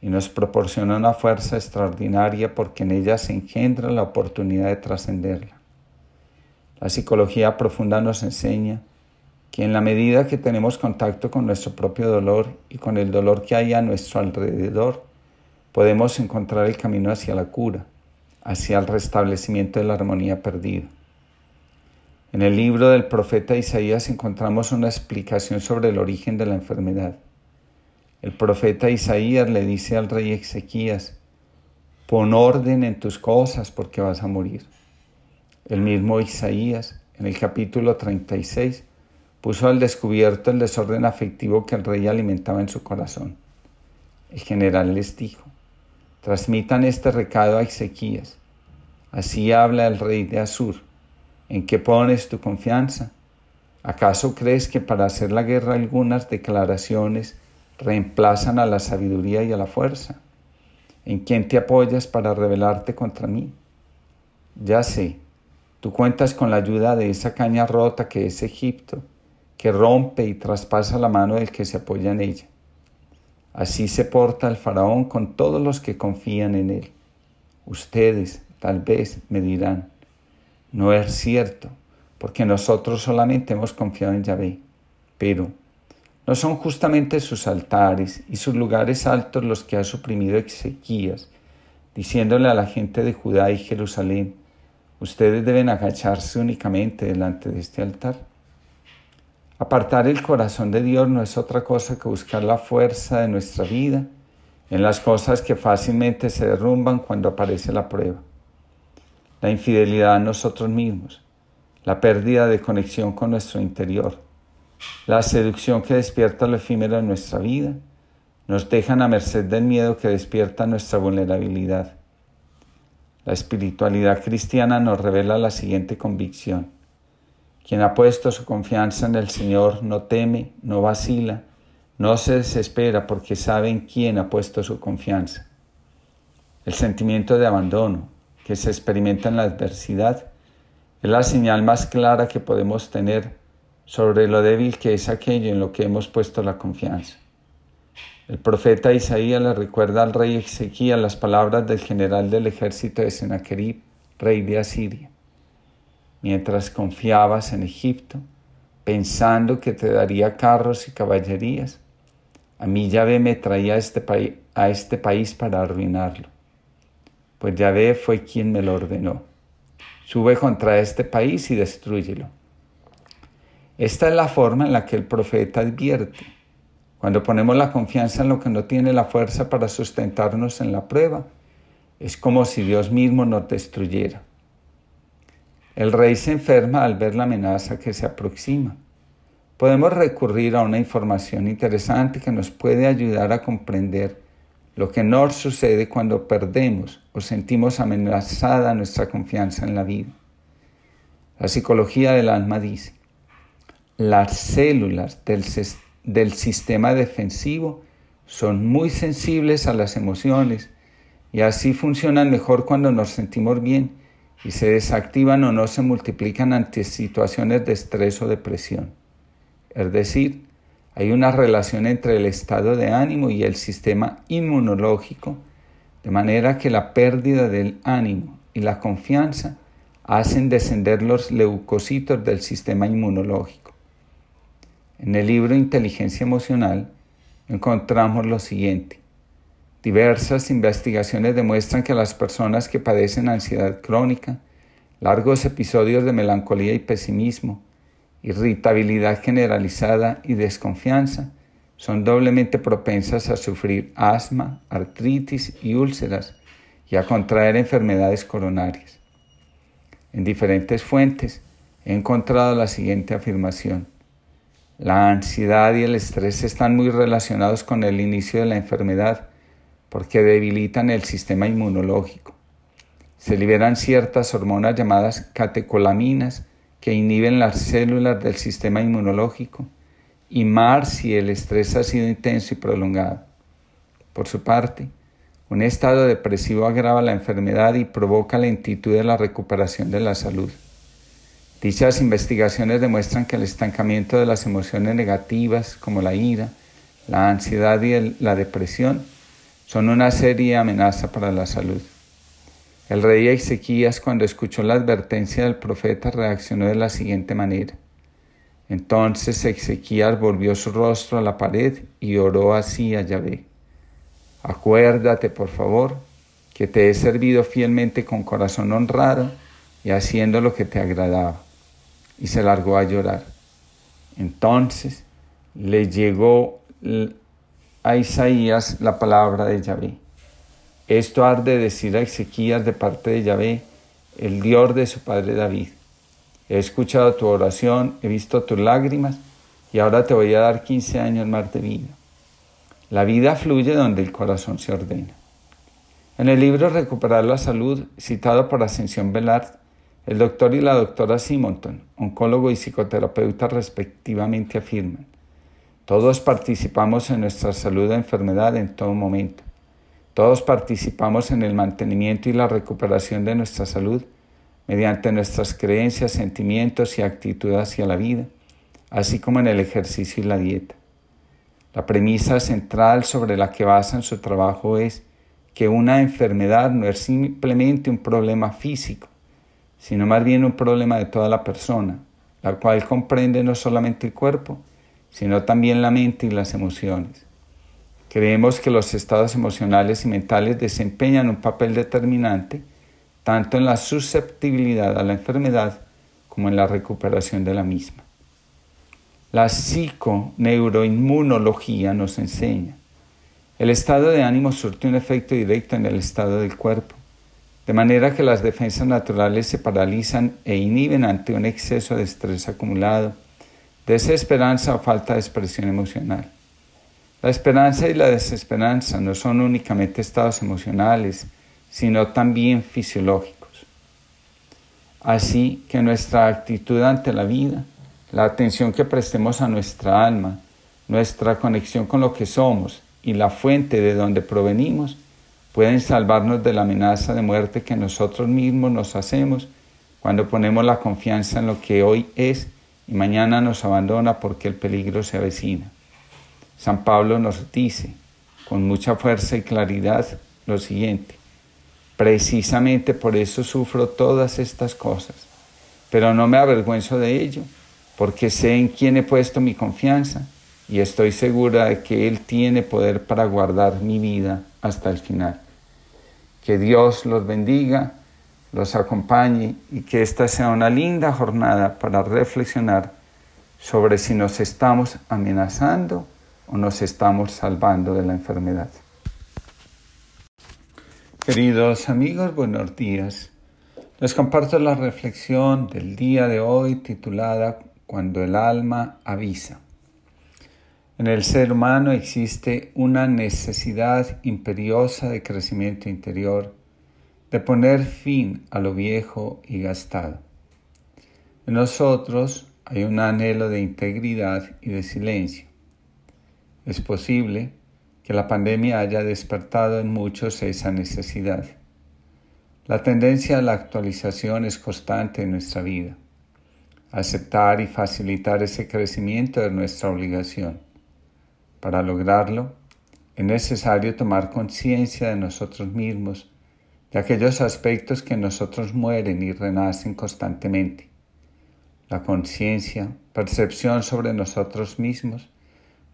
y nos proporciona una fuerza extraordinaria porque en ella se engendra la oportunidad de trascenderla. La psicología profunda nos enseña que en la medida que tenemos contacto con nuestro propio dolor y con el dolor que hay a nuestro alrededor, podemos encontrar el camino hacia la cura, hacia el restablecimiento de la armonía perdida. En el libro del profeta Isaías encontramos una explicación sobre el origen de la enfermedad. El profeta Isaías le dice al rey Ezequías, pon orden en tus cosas porque vas a morir. El mismo Isaías, en el capítulo 36, puso al descubierto el desorden afectivo que el rey alimentaba en su corazón. El general les dijo, Transmitan este recado a Ezequías. Así habla el rey de Asur. ¿En qué pones tu confianza? ¿Acaso crees que para hacer la guerra algunas declaraciones reemplazan a la sabiduría y a la fuerza? ¿En quién te apoyas para rebelarte contra mí? Ya sé, tú cuentas con la ayuda de esa caña rota que es Egipto, que rompe y traspasa la mano del que se apoya en ella. Así se porta el faraón con todos los que confían en él. Ustedes tal vez me dirán, no es cierto, porque nosotros solamente hemos confiado en Yahvé. Pero, ¿no son justamente sus altares y sus lugares altos los que ha suprimido Ezequías, diciéndole a la gente de Judá y Jerusalén, ustedes deben agacharse únicamente delante de este altar? Apartar el corazón de Dios no es otra cosa que buscar la fuerza de nuestra vida en las cosas que fácilmente se derrumban cuando aparece la prueba. La infidelidad a nosotros mismos, la pérdida de conexión con nuestro interior, la seducción que despierta lo efímero en nuestra vida, nos dejan a merced del miedo que despierta nuestra vulnerabilidad. La espiritualidad cristiana nos revela la siguiente convicción. Quien ha puesto su confianza en el Señor no teme, no vacila, no se desespera porque sabe en quién ha puesto su confianza. El sentimiento de abandono que se experimenta en la adversidad es la señal más clara que podemos tener sobre lo débil que es aquello en lo que hemos puesto la confianza. El profeta Isaías le recuerda al rey Ezequiel las palabras del general del ejército de Sennacherib, rey de Asiria mientras confiabas en Egipto, pensando que te daría carros y caballerías. A mí Yahvé me traía a este, a este país para arruinarlo, pues Yahvé fue quien me lo ordenó. Sube contra este país y destruyelo. Esta es la forma en la que el profeta advierte. Cuando ponemos la confianza en lo que no tiene la fuerza para sustentarnos en la prueba, es como si Dios mismo nos destruyera. El rey se enferma al ver la amenaza que se aproxima. Podemos recurrir a una información interesante que nos puede ayudar a comprender lo que no sucede cuando perdemos o sentimos amenazada nuestra confianza en la vida. La psicología del alma dice, las células del, del sistema defensivo son muy sensibles a las emociones y así funcionan mejor cuando nos sentimos bien y se desactivan o no se multiplican ante situaciones de estrés o depresión. Es decir, hay una relación entre el estado de ánimo y el sistema inmunológico, de manera que la pérdida del ánimo y la confianza hacen descender los leucocitos del sistema inmunológico. En el libro Inteligencia Emocional encontramos lo siguiente. Diversas investigaciones demuestran que las personas que padecen ansiedad crónica, largos episodios de melancolía y pesimismo, irritabilidad generalizada y desconfianza son doblemente propensas a sufrir asma, artritis y úlceras y a contraer enfermedades coronarias. En diferentes fuentes he encontrado la siguiente afirmación. La ansiedad y el estrés están muy relacionados con el inicio de la enfermedad porque debilitan el sistema inmunológico. Se liberan ciertas hormonas llamadas catecolaminas que inhiben las células del sistema inmunológico y más si el estrés ha sido intenso y prolongado. Por su parte, un estado depresivo agrava la enfermedad y provoca lentitud de la recuperación de la salud. Dichas investigaciones demuestran que el estancamiento de las emociones negativas como la ira, la ansiedad y la depresión son una seria amenaza para la salud. El rey Ezequías, cuando escuchó la advertencia del profeta, reaccionó de la siguiente manera. Entonces Ezequías volvió su rostro a la pared y oró así a Yahvé. Acuérdate, por favor, que te he servido fielmente con corazón honrado y haciendo lo que te agradaba. Y se largó a llorar. Entonces le llegó a Isaías la palabra de Yahvé. Esto ha de decir a Ezequías de parte de Yahvé, el Dios de su padre David. He escuchado tu oración, he visto tus lágrimas y ahora te voy a dar 15 años más de vida. La vida fluye donde el corazón se ordena. En el libro Recuperar la Salud, citado por Ascensión Velard, el doctor y la doctora Simonton, oncólogo y psicoterapeuta respectivamente, afirman, todos participamos en nuestra salud o enfermedad en todo momento. Todos participamos en el mantenimiento y la recuperación de nuestra salud mediante nuestras creencias, sentimientos y actitud hacia la vida, así como en el ejercicio y la dieta. La premisa central sobre la que basan su trabajo es que una enfermedad no es simplemente un problema físico, sino más bien un problema de toda la persona, la cual comprende no solamente el cuerpo, sino también la mente y las emociones. Creemos que los estados emocionales y mentales desempeñan un papel determinante tanto en la susceptibilidad a la enfermedad como en la recuperación de la misma. La psiconeuroinmunología nos enseña. El estado de ánimo surte un efecto directo en el estado del cuerpo, de manera que las defensas naturales se paralizan e inhiben ante un exceso de estrés acumulado, desesperanza o falta de expresión emocional. La esperanza y la desesperanza no son únicamente estados emocionales, sino también fisiológicos. Así que nuestra actitud ante la vida, la atención que prestemos a nuestra alma, nuestra conexión con lo que somos y la fuente de donde provenimos pueden salvarnos de la amenaza de muerte que nosotros mismos nos hacemos cuando ponemos la confianza en lo que hoy es y mañana nos abandona porque el peligro se avecina. San Pablo nos dice con mucha fuerza y claridad lo siguiente, precisamente por eso sufro todas estas cosas, pero no me avergüenzo de ello, porque sé en quién he puesto mi confianza y estoy segura de que Él tiene poder para guardar mi vida hasta el final. Que Dios los bendiga, los acompañe y que esta sea una linda jornada para reflexionar sobre si nos estamos amenazando o nos estamos salvando de la enfermedad. Queridos amigos, buenos días. Les comparto la reflexión del día de hoy titulada Cuando el alma avisa. En el ser humano existe una necesidad imperiosa de crecimiento interior, de poner fin a lo viejo y gastado. En nosotros hay un anhelo de integridad y de silencio. Es posible que la pandemia haya despertado en muchos esa necesidad. La tendencia a la actualización es constante en nuestra vida. Aceptar y facilitar ese crecimiento es nuestra obligación. Para lograrlo, es necesario tomar conciencia de nosotros mismos, de aquellos aspectos que en nosotros mueren y renacen constantemente. La conciencia, percepción sobre nosotros mismos,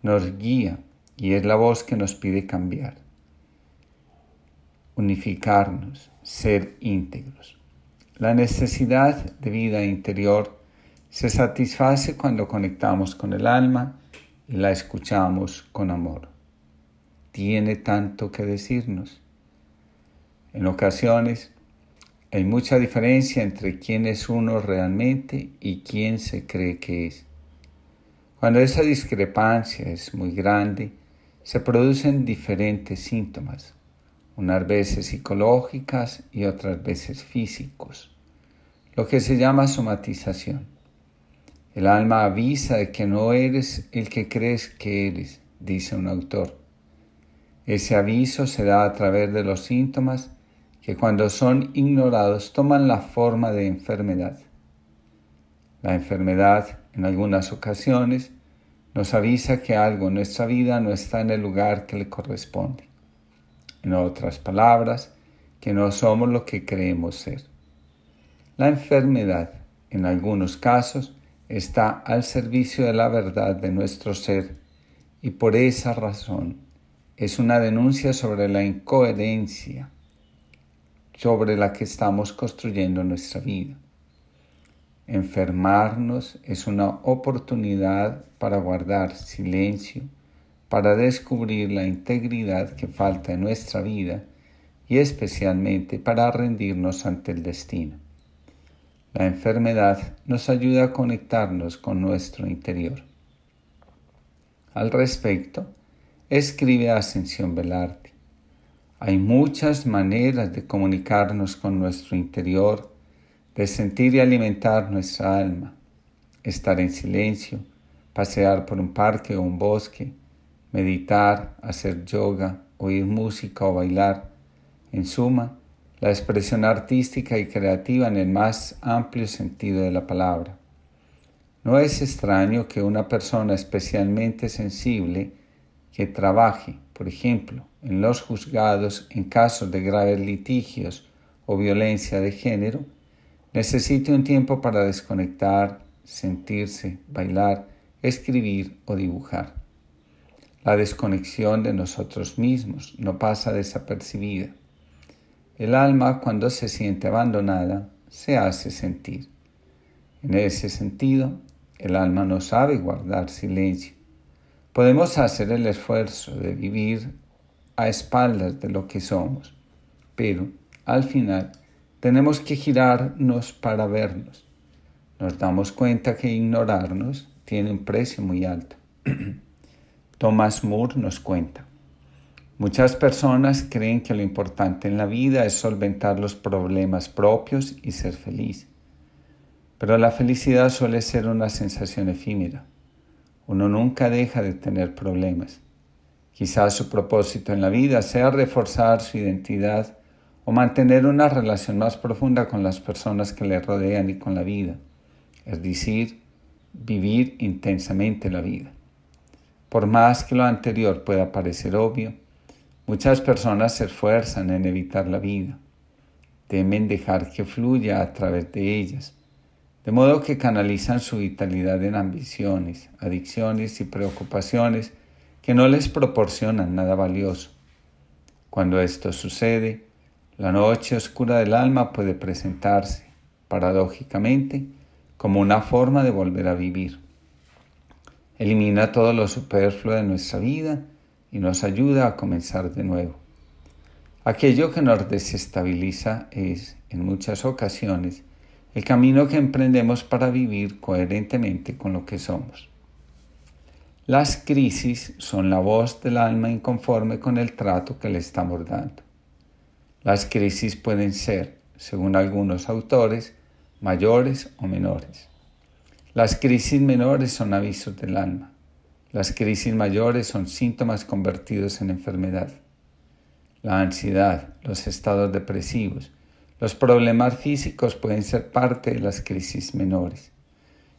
nos guía y es la voz que nos pide cambiar, unificarnos, ser íntegros. La necesidad de vida interior se satisface cuando conectamos con el alma y la escuchamos con amor. Tiene tanto que decirnos. En ocasiones hay mucha diferencia entre quién es uno realmente y quién se cree que es. Cuando esa discrepancia es muy grande, se producen diferentes síntomas unas veces psicológicas y otras veces físicos, lo que se llama somatización. El alma avisa de que no eres el que crees que eres, dice un autor. Ese aviso se da a través de los síntomas que cuando son ignorados toman la forma de enfermedad. La enfermedad, en algunas ocasiones, nos avisa que algo en nuestra vida no está en el lugar que le corresponde. En otras palabras, que no somos lo que creemos ser. La enfermedad, en algunos casos, está al servicio de la verdad de nuestro ser y por esa razón es una denuncia sobre la incoherencia sobre la que estamos construyendo nuestra vida. Enfermarnos es una oportunidad para guardar silencio, para descubrir la integridad que falta en nuestra vida y especialmente para rendirnos ante el destino. La enfermedad nos ayuda a conectarnos con nuestro interior. Al respecto, escribe Ascensión Velarte. Hay muchas maneras de comunicarnos con nuestro interior, de sentir y alimentar nuestra alma, estar en silencio, pasear por un parque o un bosque, meditar, hacer yoga, oír música o bailar. En suma, la expresión artística y creativa en el más amplio sentido de la palabra. No es extraño que una persona especialmente sensible que trabaje, por ejemplo, en los juzgados en casos de graves litigios o violencia de género, necesite un tiempo para desconectar, sentirse, bailar, escribir o dibujar. La desconexión de nosotros mismos no pasa desapercibida. El alma cuando se siente abandonada se hace sentir. En ese sentido, el alma no sabe guardar silencio. Podemos hacer el esfuerzo de vivir a espaldas de lo que somos, pero al final tenemos que girarnos para vernos. Nos damos cuenta que ignorarnos tiene un precio muy alto. (clears throat) Thomas Moore nos cuenta. Muchas personas creen que lo importante en la vida es solventar los problemas propios y ser feliz. Pero la felicidad suele ser una sensación efímera. Uno nunca deja de tener problemas. Quizás su propósito en la vida sea reforzar su identidad o mantener una relación más profunda con las personas que le rodean y con la vida, es decir, vivir intensamente la vida. Por más que lo anterior pueda parecer obvio, muchas personas se esfuerzan en evitar la vida, temen dejar que fluya a través de ellas, de modo que canalizan su vitalidad en ambiciones, adicciones y preocupaciones que no les proporcionan nada valioso. Cuando esto sucede, la noche oscura del alma puede presentarse, paradójicamente, como una forma de volver a vivir elimina todo lo superfluo de nuestra vida y nos ayuda a comenzar de nuevo. Aquello que nos desestabiliza es, en muchas ocasiones, el camino que emprendemos para vivir coherentemente con lo que somos. Las crisis son la voz del alma inconforme con el trato que le estamos dando. Las crisis pueden ser, según algunos autores, mayores o menores. Las crisis menores son avisos del alma. Las crisis mayores son síntomas convertidos en enfermedad. La ansiedad, los estados depresivos, los problemas físicos pueden ser parte de las crisis menores.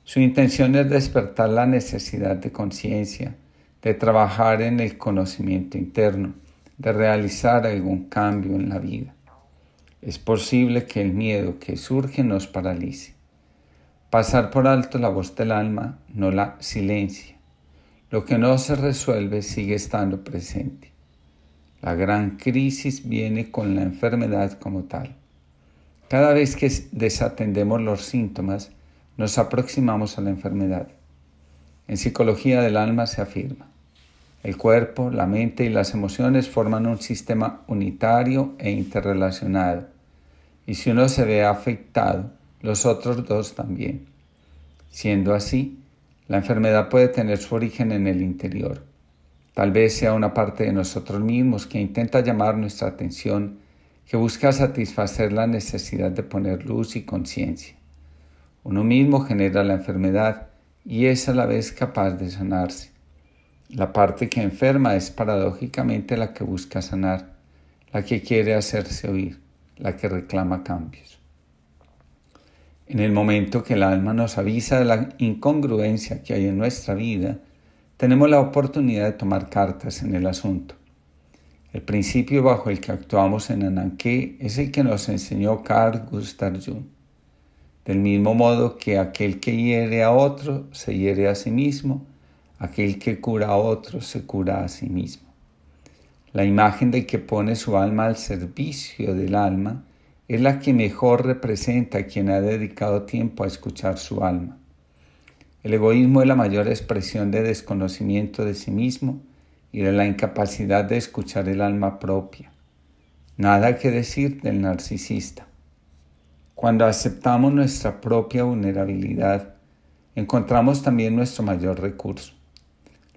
Su intención es despertar la necesidad de conciencia, de trabajar en el conocimiento interno, de realizar algún cambio en la vida. Es posible que el miedo que surge nos paralice. Pasar por alto la voz del alma no la silencia. Lo que no se resuelve sigue estando presente. La gran crisis viene con la enfermedad como tal. Cada vez que desatendemos los síntomas, nos aproximamos a la enfermedad. En psicología del alma se afirma, el cuerpo, la mente y las emociones forman un sistema unitario e interrelacionado, y si uno se ve afectado, los otros dos también. Siendo así, la enfermedad puede tener su origen en el interior. Tal vez sea una parte de nosotros mismos que intenta llamar nuestra atención, que busca satisfacer la necesidad de poner luz y conciencia. Uno mismo genera la enfermedad y es a la vez capaz de sanarse. La parte que enferma es paradójicamente la que busca sanar, la que quiere hacerse oír, la que reclama cambios. En el momento que el alma nos avisa de la incongruencia que hay en nuestra vida, tenemos la oportunidad de tomar cartas en el asunto. El principio bajo el que actuamos en Ananké es el que nos enseñó Carl Gustav Jung. Del mismo modo que aquel que hiere a otro se hiere a sí mismo, aquel que cura a otro se cura a sí mismo. La imagen de que pone su alma al servicio del alma es la que mejor representa a quien ha dedicado tiempo a escuchar su alma. El egoísmo es la mayor expresión de desconocimiento de sí mismo y de la incapacidad de escuchar el alma propia. Nada que decir del narcisista. Cuando aceptamos nuestra propia vulnerabilidad, encontramos también nuestro mayor recurso.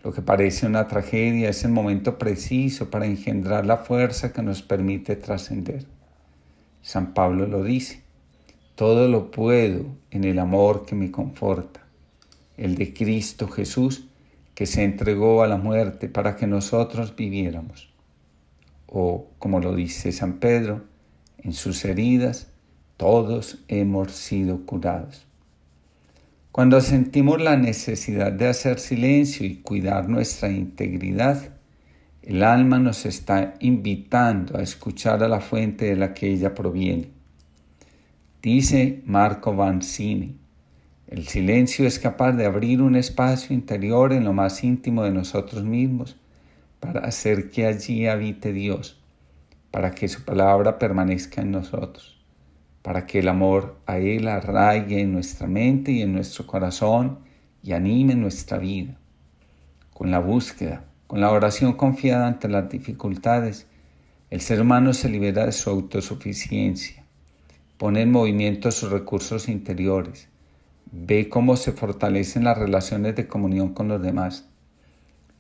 Lo que parece una tragedia es el momento preciso para engendrar la fuerza que nos permite trascender. San Pablo lo dice, todo lo puedo en el amor que me conforta, el de Cristo Jesús, que se entregó a la muerte para que nosotros viviéramos. O, como lo dice San Pedro, en sus heridas, todos hemos sido curados. Cuando sentimos la necesidad de hacer silencio y cuidar nuestra integridad, el alma nos está invitando a escuchar a la fuente de la que ella proviene. Dice Marco Vanzini, el silencio es capaz de abrir un espacio interior en lo más íntimo de nosotros mismos para hacer que allí habite Dios, para que su palabra permanezca en nosotros para que el amor a Él arraigue en nuestra mente y en nuestro corazón y anime nuestra vida. Con la búsqueda, con la oración confiada ante las dificultades, el ser humano se libera de su autosuficiencia, pone en movimiento sus recursos interiores, ve cómo se fortalecen las relaciones de comunión con los demás.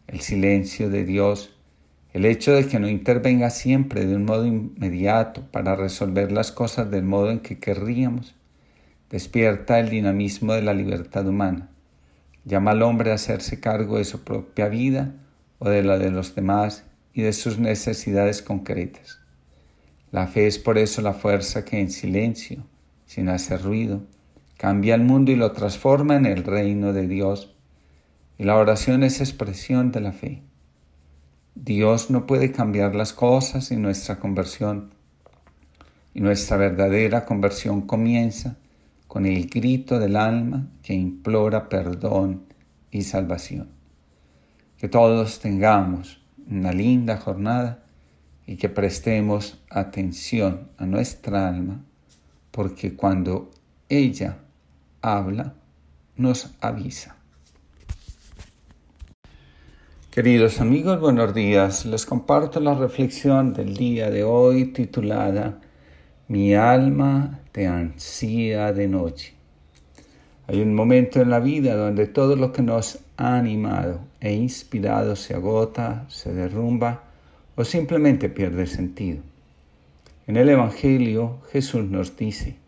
El silencio de Dios el hecho de que no intervenga siempre de un modo inmediato para resolver las cosas del modo en que querríamos, despierta el dinamismo de la libertad humana. Llama al hombre a hacerse cargo de su propia vida o de la de los demás y de sus necesidades concretas. La fe es por eso la fuerza que en silencio, sin hacer ruido, cambia el mundo y lo transforma en el reino de Dios. Y la oración es expresión de la fe. Dios no puede cambiar las cosas sin nuestra conversión. Y nuestra verdadera conversión comienza con el grito del alma que implora perdón y salvación. Que todos tengamos una linda jornada y que prestemos atención a nuestra alma, porque cuando ella habla, nos avisa. Queridos amigos, buenos días. Les comparto la reflexión del día de hoy titulada Mi alma te ansía de noche. Hay un momento en la vida donde todo lo que nos ha animado e inspirado se agota, se derrumba o simplemente pierde sentido. En el Evangelio Jesús nos dice,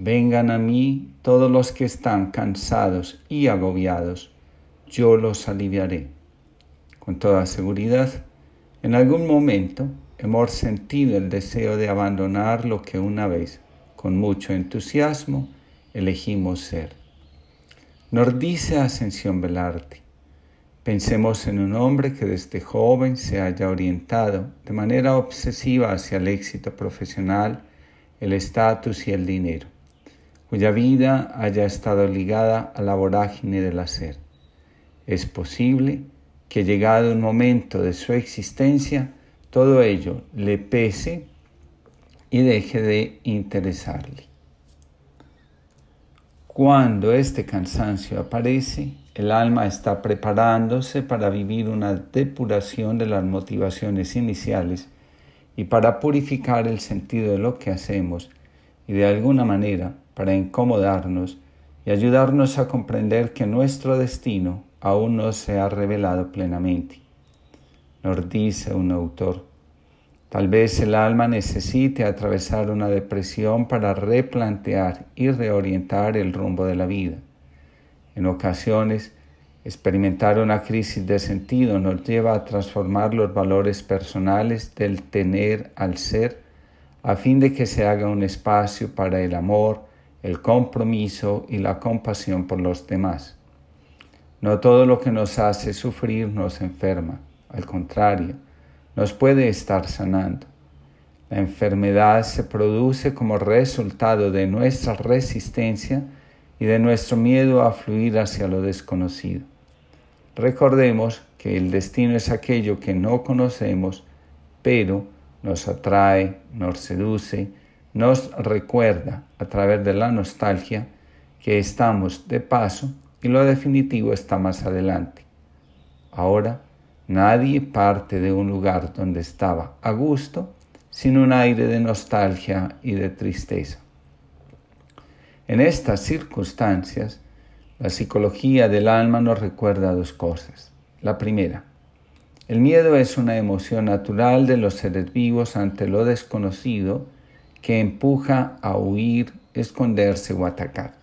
Vengan a mí todos los que están cansados y agobiados, yo los aliviaré. Con toda seguridad, en algún momento hemos sentido el deseo de abandonar lo que una vez, con mucho entusiasmo, elegimos ser. Nos dice Ascensión Velarte, pensemos en un hombre que desde joven se haya orientado de manera obsesiva hacia el éxito profesional, el estatus y el dinero cuya vida haya estado ligada a la vorágine del hacer. Es posible que llegado un momento de su existencia, todo ello le pese y deje de interesarle. Cuando este cansancio aparece, el alma está preparándose para vivir una depuración de las motivaciones iniciales y para purificar el sentido de lo que hacemos y de alguna manera para incomodarnos y ayudarnos a comprender que nuestro destino aún no se ha revelado plenamente. Nos dice un autor, tal vez el alma necesite atravesar una depresión para replantear y reorientar el rumbo de la vida. En ocasiones, experimentar una crisis de sentido nos lleva a transformar los valores personales del tener al ser a fin de que se haga un espacio para el amor, el compromiso y la compasión por los demás. No todo lo que nos hace sufrir nos enferma, al contrario, nos puede estar sanando. La enfermedad se produce como resultado de nuestra resistencia y de nuestro miedo a fluir hacia lo desconocido. Recordemos que el destino es aquello que no conocemos, pero nos atrae, nos seduce, nos recuerda a través de la nostalgia que estamos de paso y lo definitivo está más adelante. Ahora nadie parte de un lugar donde estaba a gusto sin un aire de nostalgia y de tristeza. En estas circunstancias, la psicología del alma nos recuerda dos cosas. La primera, el miedo es una emoción natural de los seres vivos ante lo desconocido que empuja a huir, esconderse o atacar.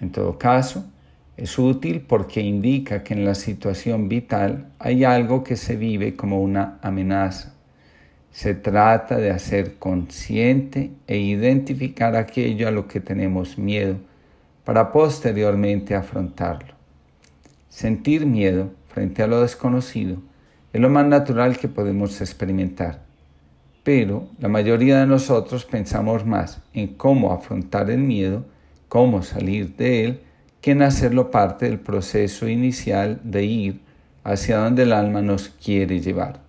En todo caso, es útil porque indica que en la situación vital hay algo que se vive como una amenaza. Se trata de hacer consciente e identificar aquello a lo que tenemos miedo para posteriormente afrontarlo. Sentir miedo frente a lo desconocido es lo más natural que podemos experimentar pero la mayoría de nosotros pensamos más en cómo afrontar el miedo, cómo salir de él, que en hacerlo parte del proceso inicial de ir hacia donde el alma nos quiere llevar.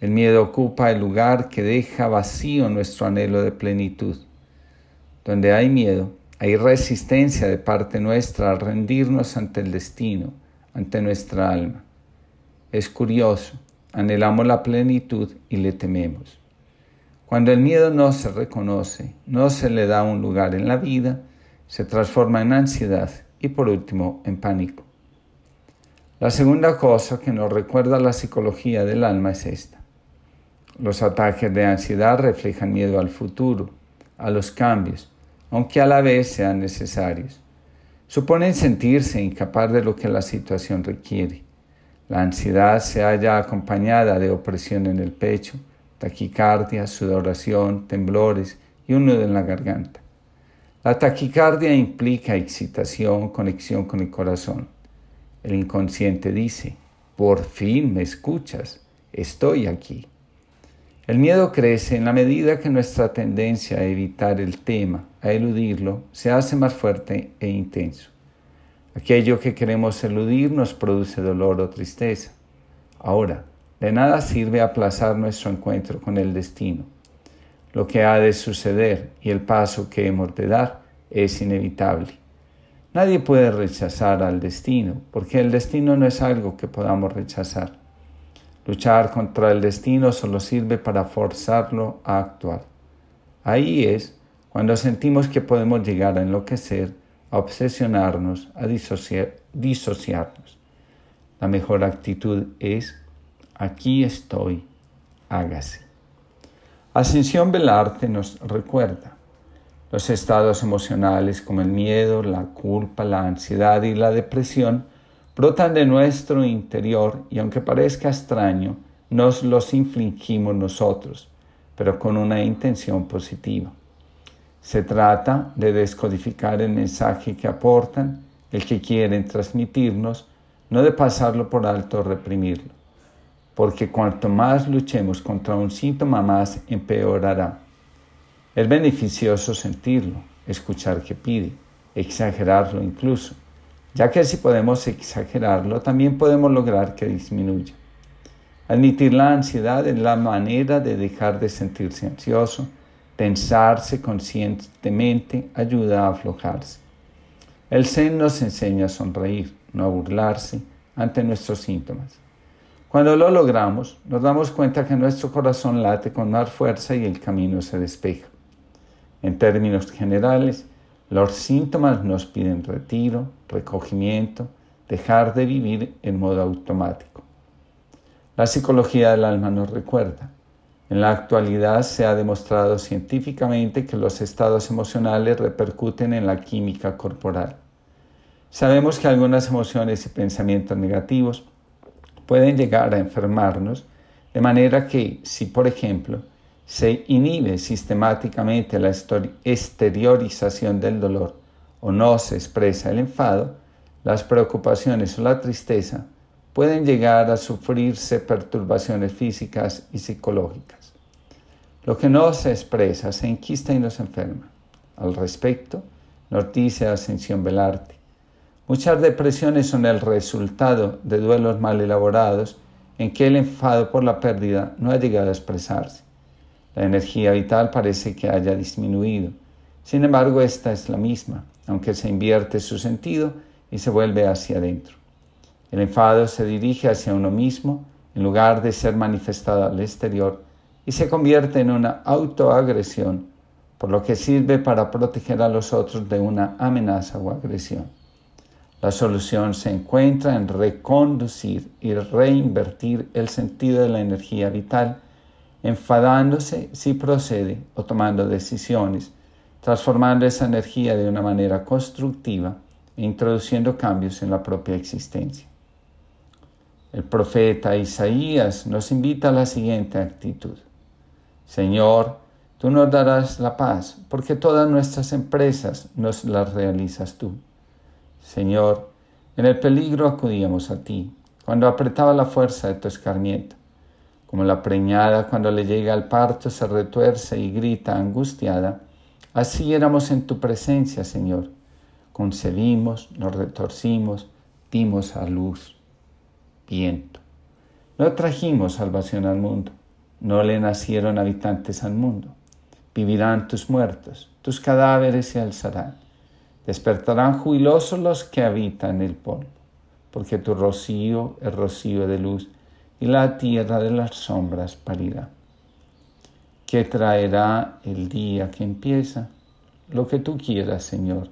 El miedo ocupa el lugar que deja vacío nuestro anhelo de plenitud. Donde hay miedo, hay resistencia de parte nuestra a rendirnos ante el destino, ante nuestra alma. Es curioso, anhelamos la plenitud y le tememos. Cuando el miedo no se reconoce, no se le da un lugar en la vida, se transforma en ansiedad y por último en pánico. La segunda cosa que nos recuerda la psicología del alma es esta. Los ataques de ansiedad reflejan miedo al futuro, a los cambios, aunque a la vez sean necesarios. Suponen sentirse incapaz de lo que la situación requiere. La ansiedad se halla acompañada de opresión en el pecho, taquicardia, sudoración, temblores y un nudo en la garganta. La taquicardia implica excitación, conexión con el corazón. El inconsciente dice, por fin me escuchas, estoy aquí. El miedo crece en la medida que nuestra tendencia a evitar el tema, a eludirlo, se hace más fuerte e intenso. Aquello que queremos eludir nos produce dolor o tristeza. Ahora, de nada sirve aplazar nuestro encuentro con el destino. Lo que ha de suceder y el paso que hemos de dar es inevitable. Nadie puede rechazar al destino, porque el destino no es algo que podamos rechazar. Luchar contra el destino solo sirve para forzarlo a actuar. Ahí es cuando sentimos que podemos llegar a enloquecer a obsesionarnos, a disociarnos. La mejor actitud es, aquí estoy, hágase. Ascensión Belarte nos recuerda, los estados emocionales como el miedo, la culpa, la ansiedad y la depresión brotan de nuestro interior y aunque parezca extraño, nos los infligimos nosotros, pero con una intención positiva. Se trata de descodificar el mensaje que aportan, el que quieren transmitirnos, no de pasarlo por alto o reprimirlo, porque cuanto más luchemos contra un síntoma más empeorará. Es beneficioso sentirlo, escuchar que pide, exagerarlo incluso, ya que si podemos exagerarlo, también podemos lograr que disminuya. Admitir la ansiedad es la manera de dejar de sentirse ansioso, tensarse conscientemente ayuda a aflojarse. El Zen nos enseña a sonreír, no a burlarse ante nuestros síntomas. Cuando lo logramos, nos damos cuenta que nuestro corazón late con más fuerza y el camino se despeja. En términos generales, los síntomas nos piden retiro, recogimiento, dejar de vivir en modo automático. La psicología del alma nos recuerda, en la actualidad se ha demostrado científicamente que los estados emocionales repercuten en la química corporal. Sabemos que algunas emociones y pensamientos negativos pueden llegar a enfermarnos, de manera que si, por ejemplo, se inhibe sistemáticamente la exteriorización del dolor o no se expresa el enfado, las preocupaciones o la tristeza pueden llegar a sufrirse perturbaciones físicas y psicológicas. Lo que no se expresa se enquista y nos enferma. Al respecto, nos dice Ascensión Belarte, Muchas depresiones son el resultado de duelos mal elaborados en que el enfado por la pérdida no ha llegado a expresarse. La energía vital parece que haya disminuido. Sin embargo, esta es la misma, aunque se invierte su sentido y se vuelve hacia adentro. El enfado se dirige hacia uno mismo en lugar de ser manifestado al exterior y se convierte en una autoagresión, por lo que sirve para proteger a los otros de una amenaza o agresión. La solución se encuentra en reconducir y reinvertir el sentido de la energía vital, enfadándose si procede o tomando decisiones, transformando esa energía de una manera constructiva e introduciendo cambios en la propia existencia. El profeta Isaías nos invita a la siguiente actitud. Señor, tú nos darás la paz, porque todas nuestras empresas nos las realizas tú. Señor, en el peligro acudíamos a ti, cuando apretaba la fuerza de tu escarmiento. Como la preñada cuando le llega al parto se retuerce y grita angustiada, así éramos en tu presencia, Señor. Concebimos, nos retorcimos, dimos a luz. Viento. No trajimos salvación al mundo, no le nacieron habitantes al mundo. Vivirán tus muertos, tus cadáveres se alzarán Despertarán jubilosos los que habitan el polvo, porque tu rocío es rocío de luz y la tierra de las sombras parirá. ¿Qué traerá el día que empieza? Lo que tú quieras, Señor,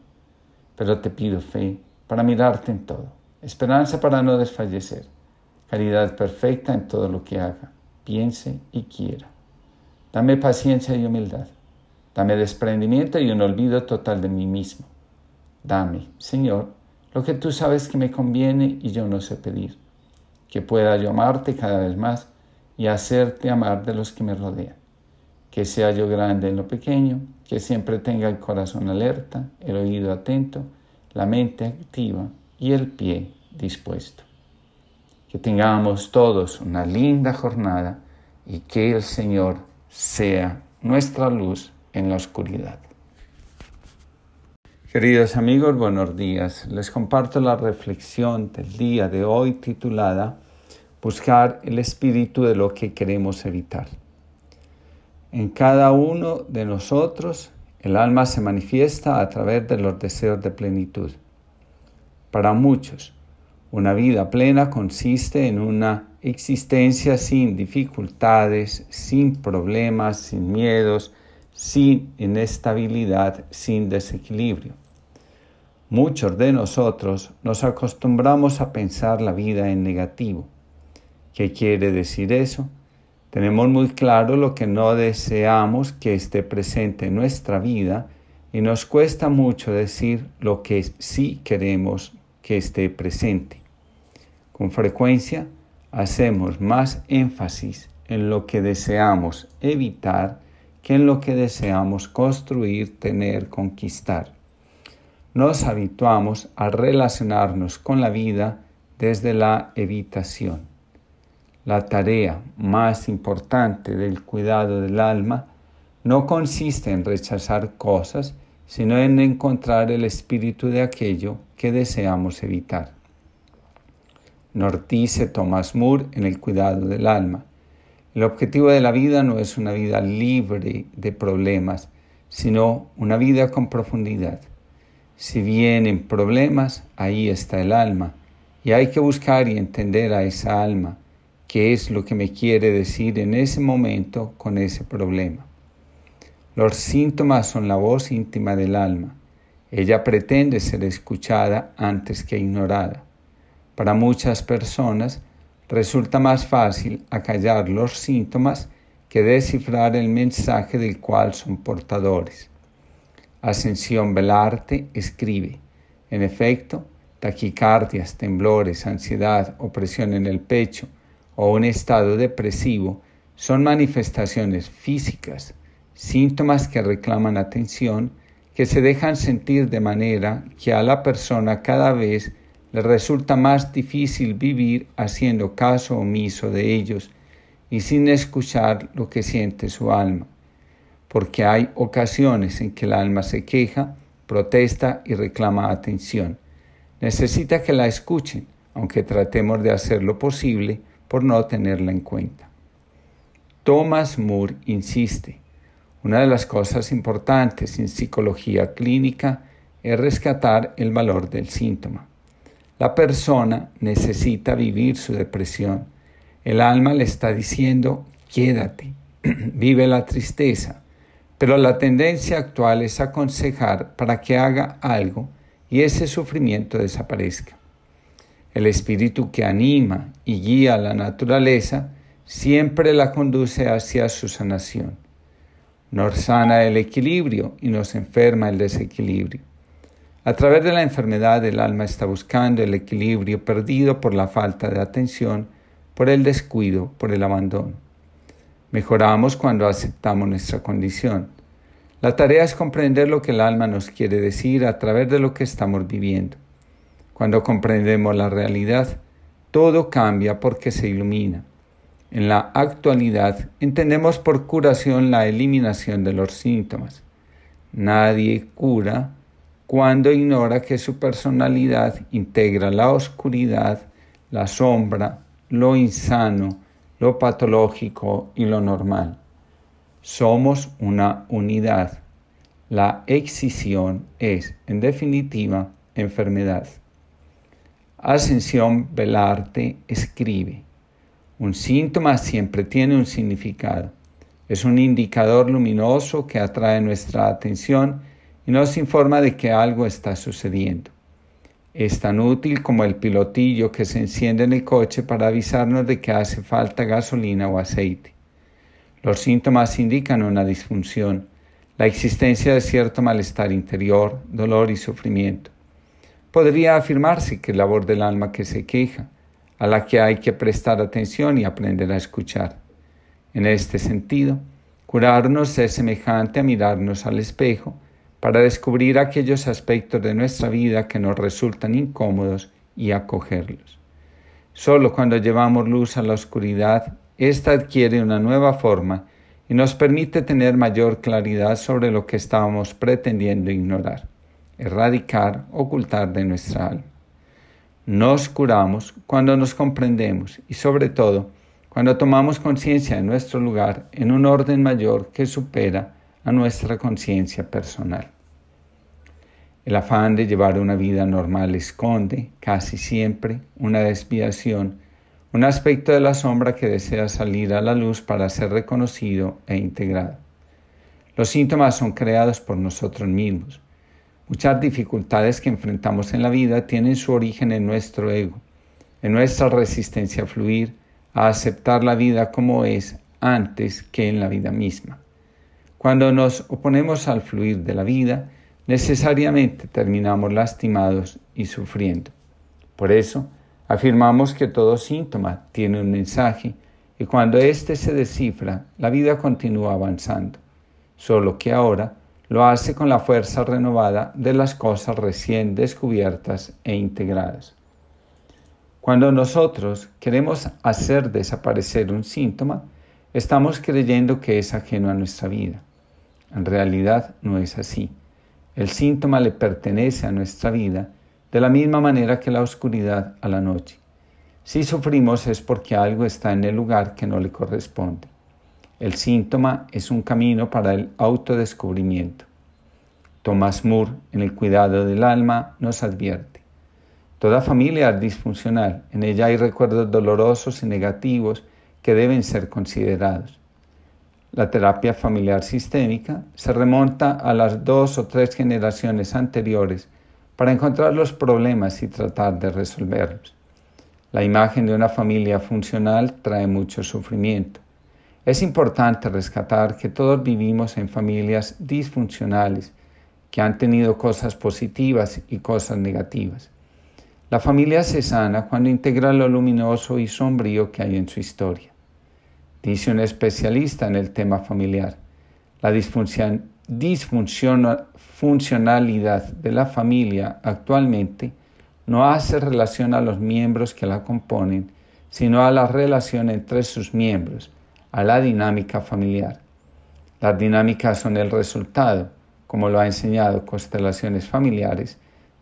pero te pido fe para mirarte en todo, esperanza para no desfallecer, caridad perfecta en todo lo que haga, piense y quiera. Dame paciencia y humildad, dame desprendimiento y un olvido total de mí mismo Dame, Señor, lo que tú sabes que me conviene y yo no sé pedir, que pueda yo amarte cada vez más y hacerte amar de los que me rodean, que sea yo grande en lo pequeño, que siempre tenga el corazón alerta, el oído atento, la mente activa y el pie dispuesto. Que tengamos todos una linda jornada y que el Señor sea nuestra luz en la oscuridad. Queridos amigos, buenos días. Les comparto la reflexión del día de hoy titulada Buscar el espíritu de lo que queremos evitar. En cada uno de nosotros el alma se manifiesta a través de los deseos de plenitud. Para muchos, una vida plena consiste en una existencia sin dificultades, sin problemas, sin miedos, sin inestabilidad, sin desequilibrio. Muchos de nosotros nos acostumbramos a pensar la vida en negativo. ¿Qué quiere decir eso? Tenemos muy claro lo que no deseamos que esté presente en nuestra vida y nos cuesta mucho decir lo que sí queremos que esté presente. Con frecuencia hacemos más énfasis en lo que deseamos evitar que en lo que deseamos construir, tener, conquistar nos habituamos a relacionarnos con la vida desde la evitación. La tarea más importante del cuidado del alma no consiste en rechazar cosas, sino en encontrar el espíritu de aquello que deseamos evitar. Nos dice Thomas Moore en el cuidado del alma. El objetivo de la vida no es una vida libre de problemas, sino una vida con profundidad. Si vienen problemas, ahí está el alma. Y hay que buscar y entender a esa alma, qué es lo que me quiere decir en ese momento con ese problema. Los síntomas son la voz íntima del alma. Ella pretende ser escuchada antes que ignorada. Para muchas personas resulta más fácil acallar los síntomas que descifrar el mensaje del cual son portadores. Ascensión Belarte escribe, en efecto, taquicardias, temblores, ansiedad, opresión en el pecho o un estado depresivo son manifestaciones físicas, síntomas que reclaman atención, que se dejan sentir de manera que a la persona cada vez le resulta más difícil vivir haciendo caso omiso de ellos y sin escuchar lo que siente su alma porque hay ocasiones en que el alma se queja, protesta y reclama atención. Necesita que la escuchen, aunque tratemos de hacer lo posible por no tenerla en cuenta. Thomas Moore insiste, una de las cosas importantes en psicología clínica es rescatar el valor del síntoma. La persona necesita vivir su depresión. El alma le está diciendo, quédate, (clears throat) vive la tristeza, pero la tendencia actual es aconsejar para que haga algo y ese sufrimiento desaparezca. El espíritu que anima y guía a la naturaleza siempre la conduce hacia su sanación. Nos sana el equilibrio y nos enferma el desequilibrio. A través de la enfermedad el alma está buscando el equilibrio perdido por la falta de atención, por el descuido, por el abandono. Mejoramos cuando aceptamos nuestra condición. La tarea es comprender lo que el alma nos quiere decir a través de lo que estamos viviendo. Cuando comprendemos la realidad, todo cambia porque se ilumina. En la actualidad entendemos por curación la eliminación de los síntomas. Nadie cura cuando ignora que su personalidad integra la oscuridad, la sombra, lo insano, lo patológico y lo normal. Somos una unidad. La excisión es, en definitiva, enfermedad. Ascensión Belarte escribe, un síntoma siempre tiene un significado. Es un indicador luminoso que atrae nuestra atención y nos informa de que algo está sucediendo. Es tan útil como el pilotillo que se enciende en el coche para avisarnos de que hace falta gasolina o aceite. Los síntomas indican una disfunción, la existencia de cierto malestar interior, dolor y sufrimiento. Podría afirmarse que es labor del alma que se queja, a la que hay que prestar atención y aprender a escuchar. En este sentido, curarnos es semejante a mirarnos al espejo para descubrir aquellos aspectos de nuestra vida que nos resultan incómodos y acogerlos. Solo cuando llevamos luz a la oscuridad, ésta adquiere una nueva forma y nos permite tener mayor claridad sobre lo que estábamos pretendiendo ignorar, erradicar, ocultar de nuestra alma. Nos curamos cuando nos comprendemos y sobre todo cuando tomamos conciencia de nuestro lugar en un orden mayor que supera a nuestra conciencia personal. El afán de llevar una vida normal esconde, casi siempre, una desviación, un aspecto de la sombra que desea salir a la luz para ser reconocido e integrado. Los síntomas son creados por nosotros mismos. Muchas dificultades que enfrentamos en la vida tienen su origen en nuestro ego, en nuestra resistencia a fluir, a aceptar la vida como es antes que en la vida misma. Cuando nos oponemos al fluir de la vida, necesariamente terminamos lastimados y sufriendo. Por eso, afirmamos que todo síntoma tiene un mensaje y cuando éste se descifra, la vida continúa avanzando, solo que ahora lo hace con la fuerza renovada de las cosas recién descubiertas e integradas. Cuando nosotros queremos hacer desaparecer un síntoma, estamos creyendo que es ajeno a nuestra vida. En realidad no es así. El síntoma le pertenece a nuestra vida de la misma manera que la oscuridad a la noche. Si sufrimos es porque algo está en el lugar que no le corresponde. El síntoma es un camino para el autodescubrimiento. Thomas Moore, en el cuidado del alma, nos advierte. Toda familia es disfuncional, en ella hay recuerdos dolorosos y negativos que deben ser considerados. La terapia familiar sistémica se remonta a las dos o tres generaciones anteriores para encontrar los problemas y tratar de resolverlos. La imagen de una familia funcional trae mucho sufrimiento. Es importante rescatar que todos vivimos en familias disfuncionales, que han tenido cosas positivas y cosas negativas. La familia se sana cuando integra lo luminoso y sombrío que hay en su historia. Dice un especialista en el tema familiar, la disfuncionalidad de la familia actualmente no hace relación a los miembros que la componen, sino a la relación entre sus miembros, a la dinámica familiar. Las dinámicas son el resultado, como lo ha enseñado Constelaciones Familiares,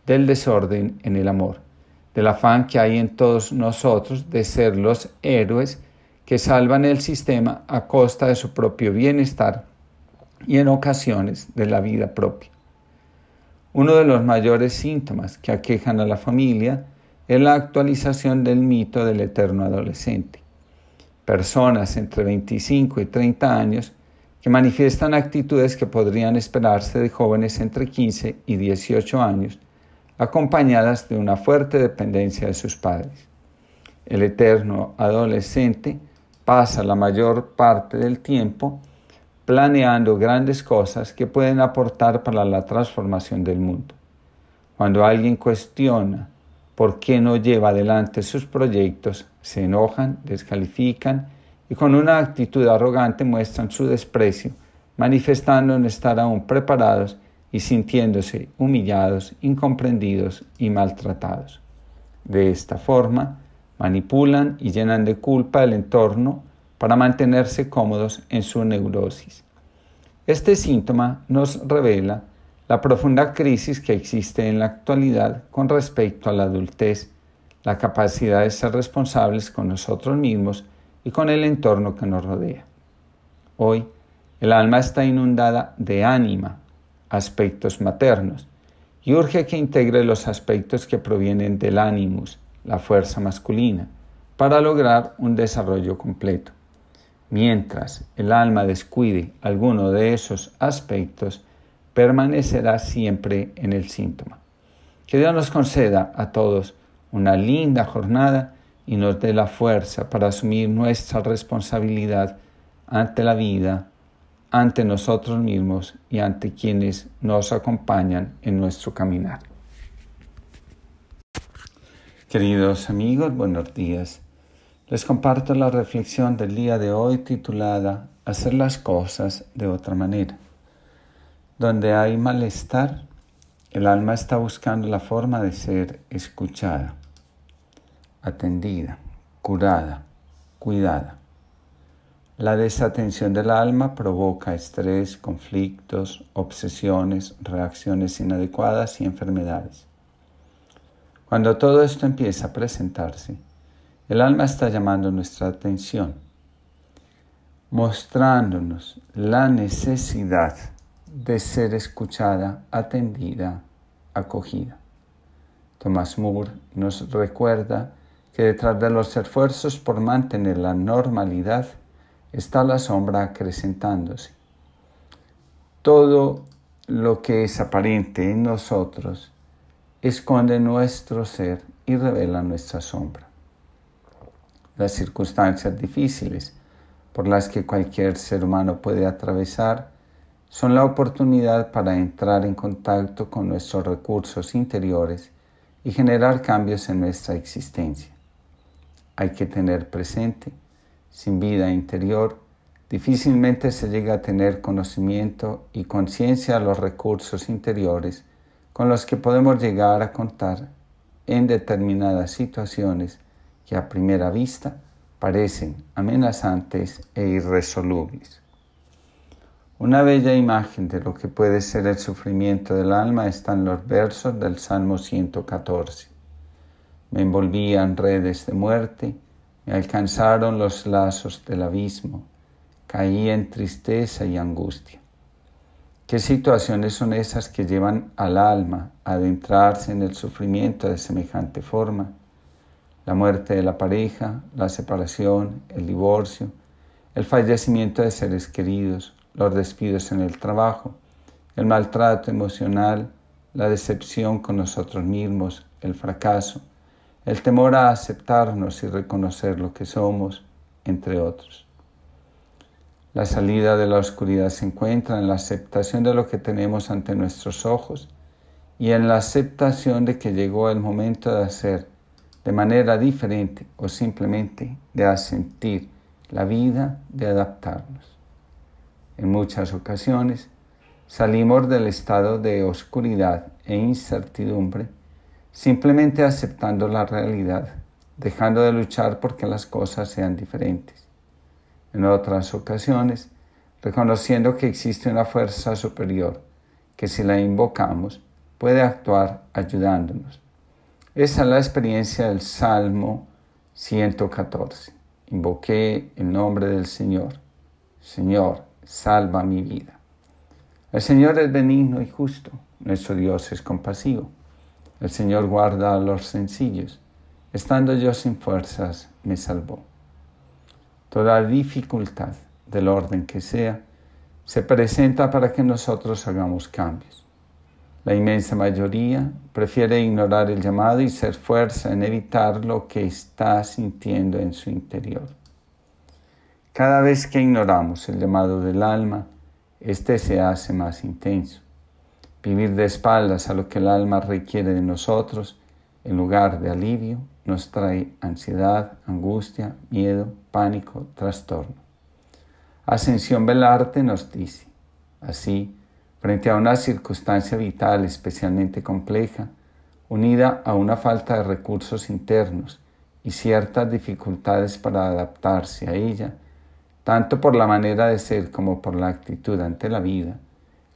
del desorden en el amor, del afán que hay en todos nosotros de ser los héroes que salvan el sistema a costa de su propio bienestar y en ocasiones de la vida propia. Uno de los mayores síntomas que aquejan a la familia es la actualización del mito del eterno adolescente. Personas entre 25 y 30 años que manifiestan actitudes que podrían esperarse de jóvenes entre 15 y 18 años, acompañadas de una fuerte dependencia de sus padres. El eterno adolescente pasa la mayor parte del tiempo planeando grandes cosas que pueden aportar para la transformación del mundo. Cuando alguien cuestiona por qué no lleva adelante sus proyectos, se enojan, descalifican y con una actitud arrogante muestran su desprecio, manifestando no estar aún preparados y sintiéndose humillados, incomprendidos y maltratados. De esta forma, manipulan y llenan de culpa el entorno para mantenerse cómodos en su neurosis. Este síntoma nos revela la profunda crisis que existe en la actualidad con respecto a la adultez, la capacidad de ser responsables con nosotros mismos y con el entorno que nos rodea. Hoy, el alma está inundada de ánima, aspectos maternos, y urge que integre los aspectos que provienen del ánimus, la fuerza masculina, para lograr un desarrollo completo. Mientras el alma descuide alguno de esos aspectos, permanecerá siempre en el síntoma. Que Dios nos conceda a todos una linda jornada y nos dé la fuerza para asumir nuestra responsabilidad ante la vida, ante nosotros mismos y ante quienes nos acompañan en nuestro caminar. Queridos amigos, buenos días. Les comparto la reflexión del día de hoy titulada Hacer las cosas de otra manera. Donde hay malestar, el alma está buscando la forma de ser escuchada, atendida, curada, cuidada. La desatención del alma provoca estrés, conflictos, obsesiones, reacciones inadecuadas y enfermedades. Cuando todo esto empieza a presentarse, el alma está llamando nuestra atención, mostrándonos la necesidad de ser escuchada, atendida, acogida. Thomas Moore nos recuerda que detrás de los esfuerzos por mantener la normalidad está la sombra acrecentándose. Todo lo que es aparente en nosotros esconde nuestro ser y revela nuestra sombra. Las circunstancias difíciles por las que cualquier ser humano puede atravesar son la oportunidad para entrar en contacto con nuestros recursos interiores y generar cambios en nuestra existencia. Hay que tener presente, sin vida interior, difícilmente se llega a tener conocimiento y conciencia de los recursos interiores con los que podemos llegar a contar en determinadas situaciones que a primera vista parecen amenazantes e irresolubles. Una bella imagen de lo que puede ser el sufrimiento del alma está en los versos del Salmo 114. Me envolvían redes de muerte, me alcanzaron los lazos del abismo, caí en tristeza y angustia. ¿Qué situaciones son esas que llevan al alma a adentrarse en el sufrimiento de semejante forma? La muerte de la pareja, la separación, el divorcio, el fallecimiento de seres queridos, los despidos en el trabajo, el maltrato emocional, la decepción con nosotros mismos, el fracaso, el temor a aceptarnos y reconocer lo que somos, entre otros. La salida de la oscuridad se encuentra en la aceptación de lo que tenemos ante nuestros ojos y en la aceptación de que llegó el momento de hacer de manera diferente o simplemente de asentir la vida, de adaptarnos. En muchas ocasiones salimos del estado de oscuridad e incertidumbre simplemente aceptando la realidad, dejando de luchar porque las cosas sean diferentes en otras ocasiones, reconociendo que existe una fuerza superior que si la invocamos puede actuar ayudándonos. Esa es la experiencia del Salmo 114. Invoqué el nombre del Señor. Señor, salva mi vida. El Señor es benigno y justo. Nuestro Dios es compasivo. El Señor guarda a los sencillos. Estando yo sin fuerzas, me salvó. Toda dificultad, del orden que sea, se presenta para que nosotros hagamos cambios. La inmensa mayoría prefiere ignorar el llamado y ser fuerza en evitar lo que está sintiendo en su interior. Cada vez que ignoramos el llamado del alma, éste se hace más intenso. Vivir de espaldas a lo que el alma requiere de nosotros, en lugar de alivio, nos trae ansiedad, angustia, miedo, pánico, trastorno. Ascensión Belarte nos dice, así, frente a una circunstancia vital especialmente compleja, unida a una falta de recursos internos y ciertas dificultades para adaptarse a ella, tanto por la manera de ser como por la actitud ante la vida,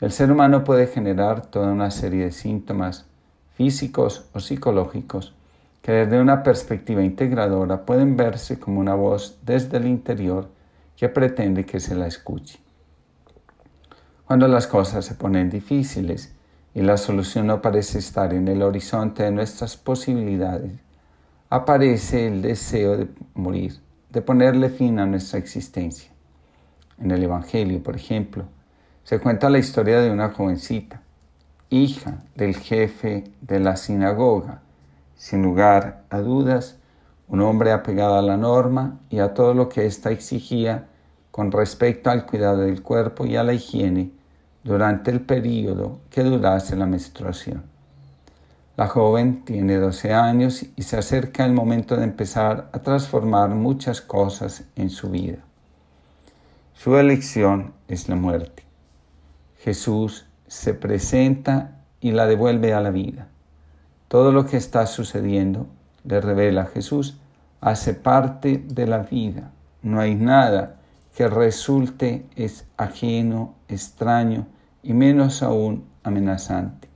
el ser humano puede generar toda una serie de síntomas físicos o psicológicos que desde una perspectiva integradora pueden verse como una voz desde el interior que pretende que se la escuche. Cuando las cosas se ponen difíciles y la solución no parece estar en el horizonte de nuestras posibilidades, aparece el deseo de morir, de ponerle fin a nuestra existencia. En el Evangelio, por ejemplo, se cuenta la historia de una jovencita, hija del jefe de la sinagoga, sin lugar a dudas, un hombre apegado a la norma y a todo lo que ésta exigía con respecto al cuidado del cuerpo y a la higiene durante el periodo que durase la menstruación. La joven tiene 12 años y se acerca el momento de empezar a transformar muchas cosas en su vida. Su elección es la muerte. Jesús se presenta y la devuelve a la vida. Todo lo que está sucediendo, le revela Jesús, hace parte de la vida. No hay nada que resulte es ajeno, extraño y menos aún amenazante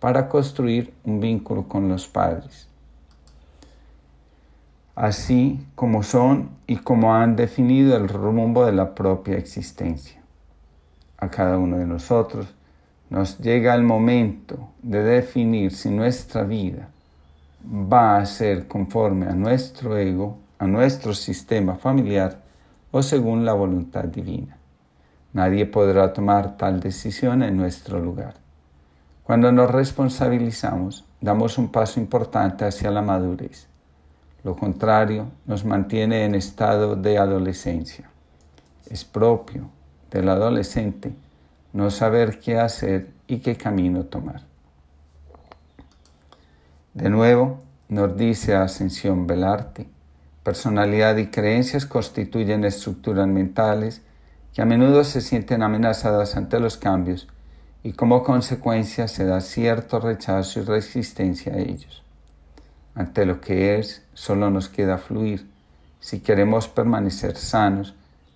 para construir un vínculo con los padres. Así como son y como han definido el rumbo de la propia existencia. A cada uno de nosotros nos llega el momento de definir si nuestra vida va a ser conforme a nuestro ego, a nuestro sistema familiar o según la voluntad divina. Nadie podrá tomar tal decisión en nuestro lugar. Cuando nos responsabilizamos, damos un paso importante hacia la madurez. Lo contrario nos mantiene en estado de adolescencia. Es propio del adolescente no saber qué hacer y qué camino tomar. De nuevo, nos dice Ascensión Belarte, personalidad y creencias constituyen estructuras mentales que a menudo se sienten amenazadas ante los cambios y como consecuencia se da cierto rechazo y resistencia a ellos. Ante lo que es, solo nos queda fluir si queremos permanecer sanos,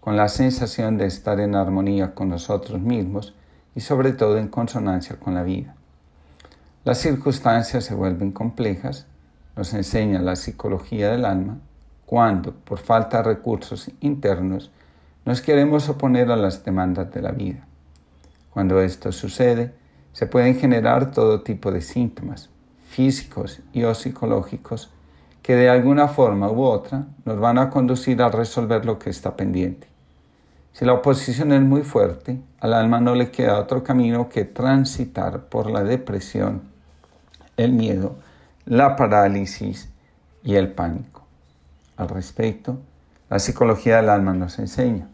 con la sensación de estar en armonía con nosotros mismos y sobre todo en consonancia con la vida. Las circunstancias se vuelven complejas, nos enseña la psicología del alma, cuando, por falta de recursos internos, nos queremos oponer a las demandas de la vida. Cuando esto sucede, se pueden generar todo tipo de síntomas, físicos y o psicológicos, que de alguna forma u otra nos van a conducir a resolver lo que está pendiente. Si la oposición es muy fuerte, al alma no le queda otro camino que transitar por la depresión, el miedo, la parálisis y el pánico. Al respecto, la psicología del alma nos enseña.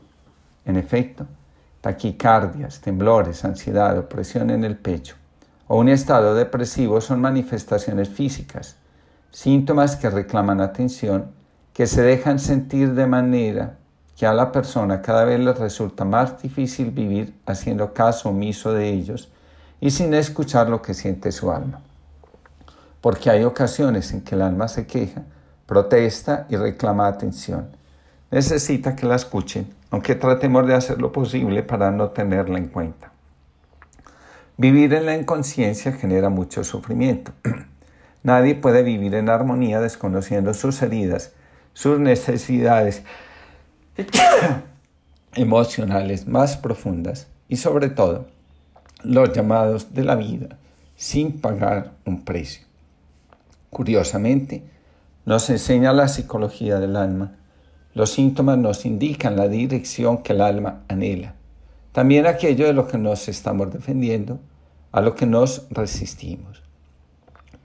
En efecto, taquicardias, temblores, ansiedad, opresión en el pecho o un estado depresivo son manifestaciones físicas, síntomas que reclaman atención, que se dejan sentir de manera que a la persona cada vez le resulta más difícil vivir haciendo caso omiso de ellos y sin escuchar lo que siente su alma. Porque hay ocasiones en que el alma se queja, protesta y reclama atención. Necesita que la escuchen aunque tratemos de hacer lo posible para no tenerla en cuenta. Vivir en la inconsciencia genera mucho sufrimiento. (clears throat) Nadie puede vivir en armonía desconociendo sus heridas, sus necesidades (coughs) emocionales más profundas y sobre todo los llamados de la vida sin pagar un precio. Curiosamente, nos enseña la psicología del alma los síntomas nos indican la dirección que el alma anhela. También aquello de lo que nos estamos defendiendo, a lo que nos resistimos.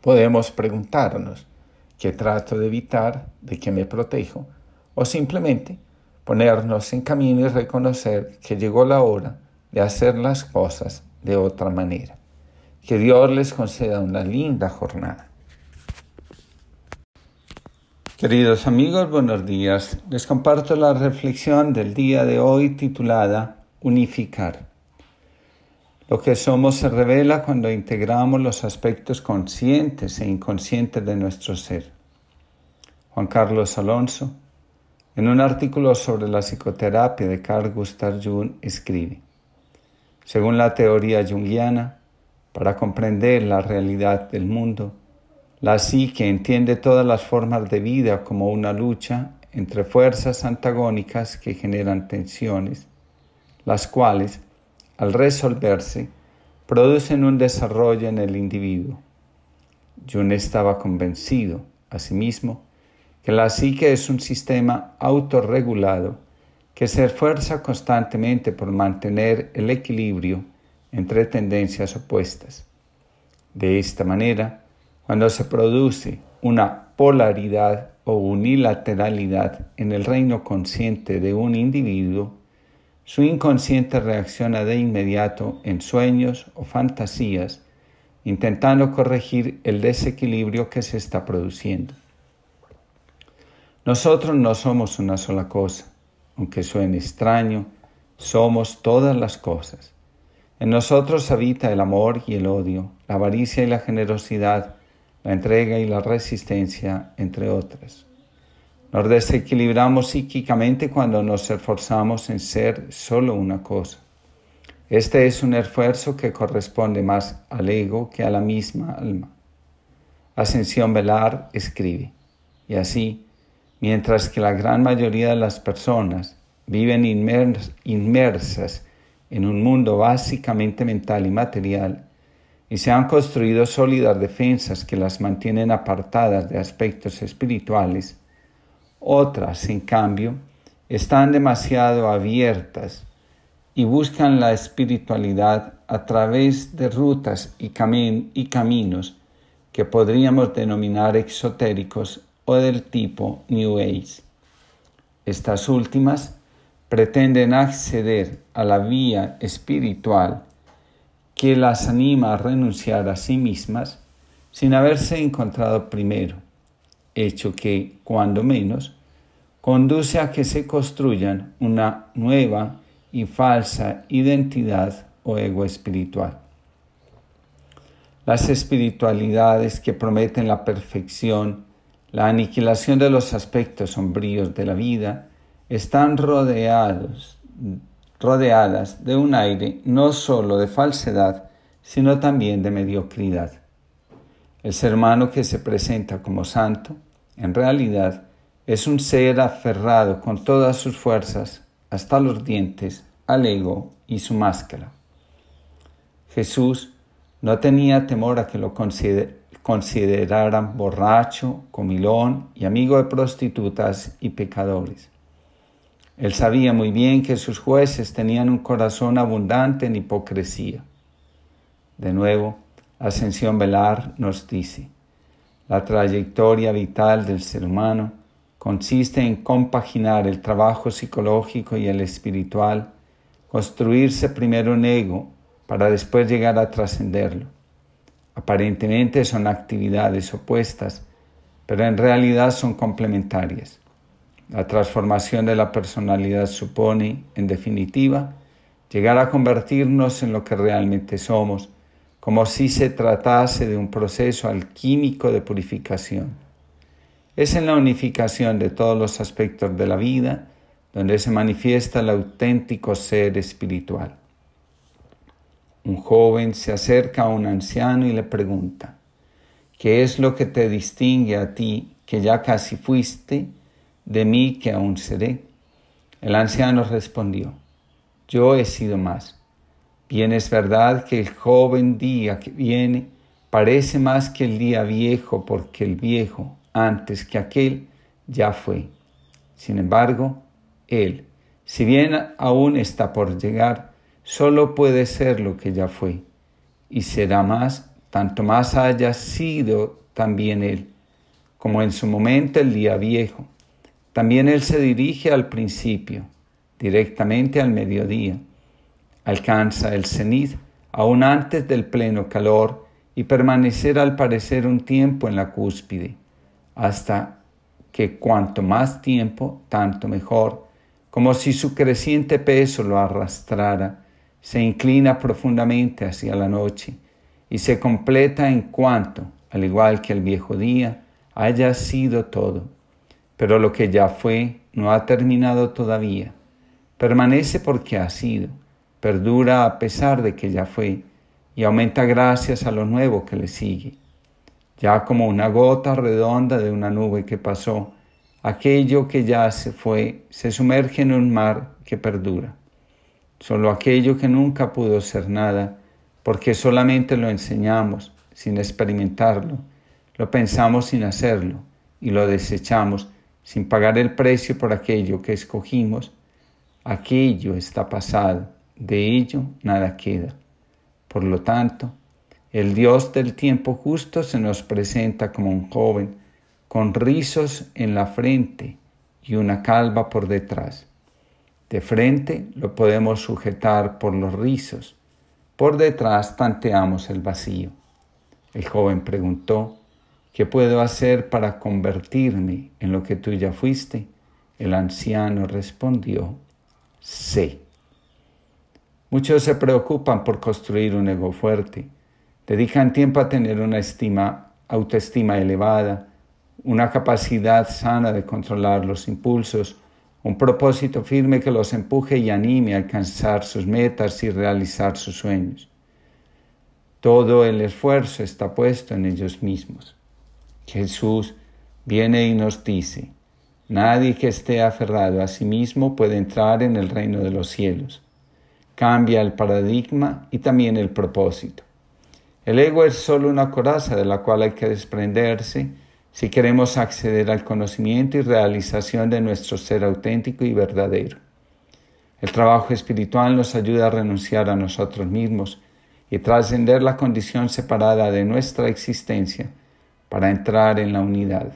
Podemos preguntarnos, ¿qué trato de evitar? ¿De qué me protejo? O simplemente ponernos en camino y reconocer que llegó la hora de hacer las cosas de otra manera. Que Dios les conceda una linda jornada. Queridos amigos, buenos días. Les comparto la reflexión del día de hoy titulada Unificar. Lo que somos se revela cuando integramos los aspectos conscientes e inconscientes de nuestro ser. Juan Carlos Alonso, en un artículo sobre la psicoterapia de Carl Gustav Jung, escribe, según la teoría junguiana, para comprender la realidad del mundo, la psique entiende todas las formas de vida como una lucha entre fuerzas antagónicas que generan tensiones, las cuales, al resolverse, producen un desarrollo en el individuo. Jung estaba convencido, asimismo, que la psique es un sistema autorregulado que se esfuerza constantemente por mantener el equilibrio entre tendencias opuestas. De esta manera, cuando se produce una polaridad o unilateralidad en el reino consciente de un individuo, su inconsciente reacciona de inmediato en sueños o fantasías, intentando corregir el desequilibrio que se está produciendo. Nosotros no somos una sola cosa, aunque suene extraño, somos todas las cosas. En nosotros habita el amor y el odio, la avaricia y la generosidad, la entrega y la resistencia, entre otras. Nos desequilibramos psíquicamente cuando nos esforzamos en ser solo una cosa. Este es un esfuerzo que corresponde más al ego que a la misma alma. Ascensión Velar escribe, y así, mientras que la gran mayoría de las personas viven inmersas en un mundo básicamente mental y material, y se han construido sólidas defensas que las mantienen apartadas de aspectos espirituales, otras, en cambio, están demasiado abiertas y buscan la espiritualidad a través de rutas y, y caminos que podríamos denominar exotéricos o del tipo New Age. Estas últimas pretenden acceder a la vía espiritual que las anima a renunciar a sí mismas sin haberse encontrado primero, hecho que, cuando menos, conduce a que se construyan una nueva y falsa identidad o ego espiritual. Las espiritualidades que prometen la perfección, la aniquilación de los aspectos sombríos de la vida, están rodeados, rodeadas de un aire no sólo de falsedad, sino también de mediocridad. El ser humano que se presenta como santo, en realidad, es un ser aferrado con todas sus fuerzas, hasta los dientes, al ego y su máscara. Jesús no tenía temor a que lo consideraran borracho, comilón y amigo de prostitutas y pecadores. Él sabía muy bien que sus jueces tenían un corazón abundante en hipocresía. De nuevo, Ascensión Velar nos dice, la trayectoria vital del ser humano consiste en compaginar el trabajo psicológico y el espiritual, construirse primero un ego para después llegar a trascenderlo. Aparentemente son actividades opuestas, pero en realidad son complementarias. La transformación de la personalidad supone, en definitiva, llegar a convertirnos en lo que realmente somos, como si se tratase de un proceso alquímico de purificación. Es en la unificación de todos los aspectos de la vida donde se manifiesta el auténtico ser espiritual. Un joven se acerca a un anciano y le pregunta, ¿qué es lo que te distingue a ti que ya casi fuiste de mí que aún seré? El anciano respondió, yo he sido más. Bien es verdad que el joven día que viene parece más que el día viejo porque el viejo antes que aquel ya fue. Sin embargo, él, si bien aún está por llegar, solo puede ser lo que ya fue, y será más, tanto más haya sido también él, como en su momento el día viejo. También él se dirige al principio, directamente al mediodía. Alcanza el cenit aún antes del pleno calor y permanecer al parecer un tiempo en la cúspide hasta que cuanto más tiempo, tanto mejor, como si su creciente peso lo arrastrara, se inclina profundamente hacia la noche y se completa en cuanto, al igual que el viejo día, haya sido todo. Pero lo que ya fue no ha terminado todavía. Permanece porque ha sido, perdura a pesar de que ya fue, y aumenta gracias a lo nuevo que le sigue ya como una gota redonda de una nube que pasó, aquello que ya se fue se sumerge en un mar que perdura. Solo aquello que nunca pudo ser nada, porque solamente lo enseñamos sin experimentarlo, lo pensamos sin hacerlo y lo desechamos sin pagar el precio por aquello que escogimos, aquello está pasado, de ello nada queda. Por lo tanto, el Dios del tiempo justo se nos presenta como un joven con rizos en la frente y una calva por detrás. De frente lo podemos sujetar por los rizos, por detrás tanteamos el vacío. El joven preguntó, ¿qué puedo hacer para convertirme en lo que tú ya fuiste? El anciano respondió, sé. Muchos se preocupan por construir un ego fuerte dedican tiempo a tener una estima, autoestima elevada, una capacidad sana de controlar los impulsos, un propósito firme que los empuje y anime a alcanzar sus metas y realizar sus sueños. Todo el esfuerzo está puesto en ellos mismos. Jesús viene y nos dice, nadie que esté aferrado a sí mismo puede entrar en el reino de los cielos. Cambia el paradigma y también el propósito. El ego es solo una coraza de la cual hay que desprenderse si queremos acceder al conocimiento y realización de nuestro ser auténtico y verdadero. El trabajo espiritual nos ayuda a renunciar a nosotros mismos y trascender la condición separada de nuestra existencia para entrar en la unidad,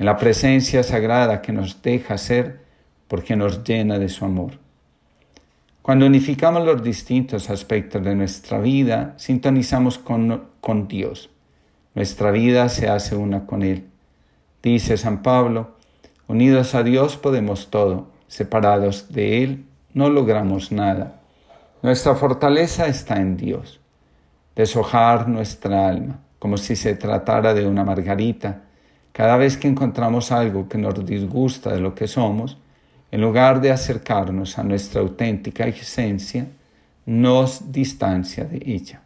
en la presencia sagrada que nos deja ser porque nos llena de su amor. Cuando unificamos los distintos aspectos de nuestra vida, sintonizamos con, con Dios. Nuestra vida se hace una con Él. Dice San Pablo, unidos a Dios podemos todo, separados de Él no logramos nada. Nuestra fortaleza está en Dios deshojar nuestra alma, como si se tratara de una margarita. Cada vez que encontramos algo que nos disgusta de lo que somos, en lugar de acercarnos a nuestra auténtica esencia, nos distancia de ella.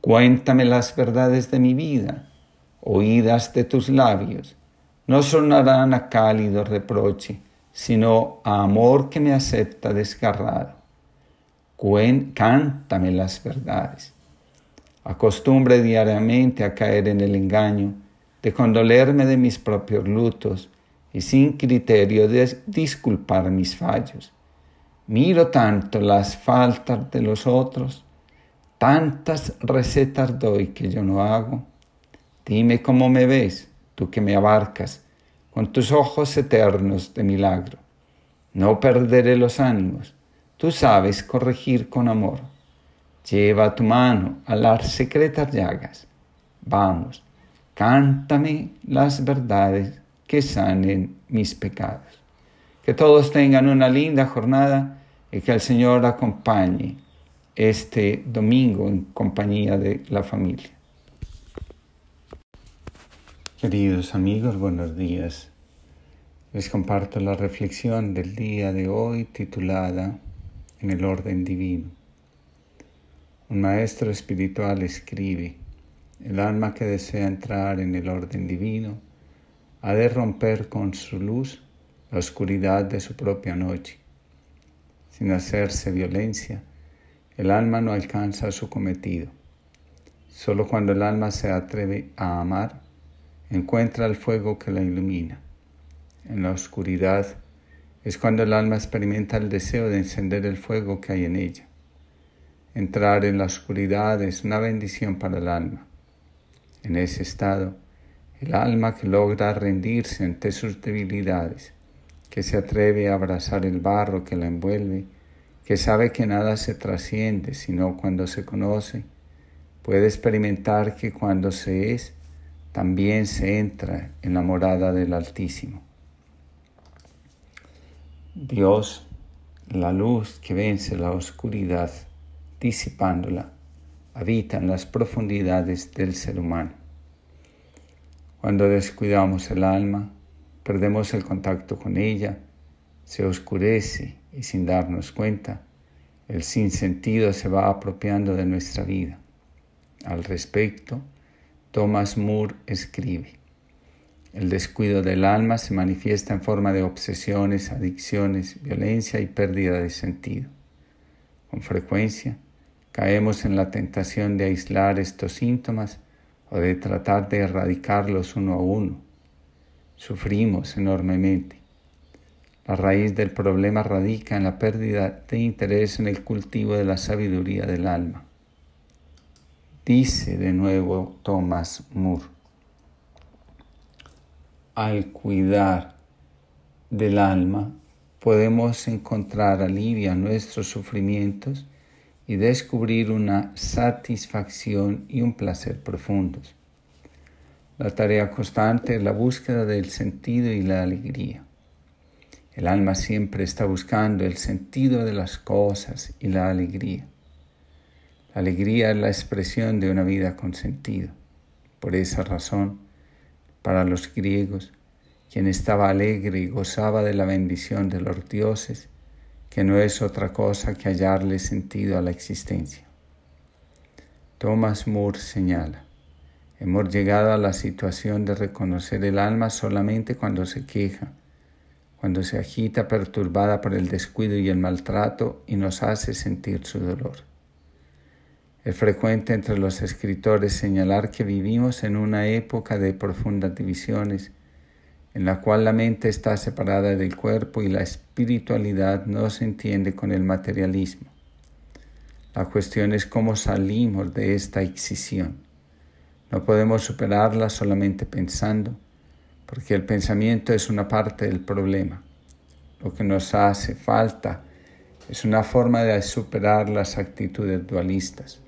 Cuéntame las verdades de mi vida, oídas de tus labios, no sonarán a cálido reproche, sino a amor que me acepta desgarrado cántame las verdades. Acostumbre diariamente a caer en el engaño de condolerme de mis propios lutos y sin criterio de disculpar mis fallos. Miro tanto las faltas de los otros, tantas recetas doy que yo no hago. Dime cómo me ves, tú que me abarcas, con tus ojos eternos de milagro. No perderé los ánimos Tú sabes corregir con amor. Lleva tu mano a las secretas llagas. Vamos, cántame las verdades que sanen mis pecados. Que todos tengan una linda jornada y que el Señor acompañe este domingo en compañía de la familia. Queridos amigos, buenos días. Les comparto la reflexión del día de hoy titulada en el orden divino. Un maestro espiritual escribe, el alma que desea entrar en el orden divino ha de romper con su luz la oscuridad de su propia noche. Sin hacerse violencia, el alma no alcanza su cometido. Solo cuando el alma se atreve a amar, encuentra el fuego que la ilumina. En la oscuridad, es cuando el alma experimenta el deseo de encender el fuego que hay en ella. Entrar en la oscuridad es una bendición para el alma. En ese estado, el alma que logra rendirse ante sus debilidades, que se atreve a abrazar el barro que la envuelve, que sabe que nada se trasciende sino cuando se conoce, puede experimentar que cuando se es, también se entra en la morada del Altísimo. Dios, la luz que vence la oscuridad, disipándola, habita en las profundidades del ser humano. Cuando descuidamos el alma, perdemos el contacto con ella, se oscurece y sin darnos cuenta, el sinsentido se va apropiando de nuestra vida. Al respecto, Thomas Moore escribe, el descuido del alma se manifiesta en forma de obsesiones, adicciones, violencia y pérdida de sentido. Con frecuencia caemos en la tentación de aislar estos síntomas o de tratar de erradicarlos uno a uno. Sufrimos enormemente. La raíz del problema radica en la pérdida de interés en el cultivo de la sabiduría del alma. Dice de nuevo Thomas Moore al cuidar del alma, podemos encontrar alivio a nuestros sufrimientos y descubrir una satisfacción y un placer profundos. La tarea constante es la búsqueda del sentido y la alegría. El alma siempre está buscando el sentido de las cosas y la alegría. Alegría es la expresión de una vida con sentido. Por esa razón, para los griegos, quien estaba alegre y gozaba de la bendición de los dioses, que no es otra cosa que hallarle sentido a la existencia. Thomas Moore señala, hemos llegado a la situación de reconocer el alma solamente cuando se queja, cuando se agita perturbada por el descuido y el maltrato y nos hace sentir su dolor. Es frecuente entre los escritores señalar que vivimos en una época de profundas divisiones, en la cual la mente está separada del cuerpo y la espiritualidad no se entiende con el materialismo. La cuestión es cómo salimos de esta excisión. No podemos superarla solamente pensando, porque el pensamiento es una parte del problema. Lo que nos hace falta es una forma de superar las actitudes dualistas.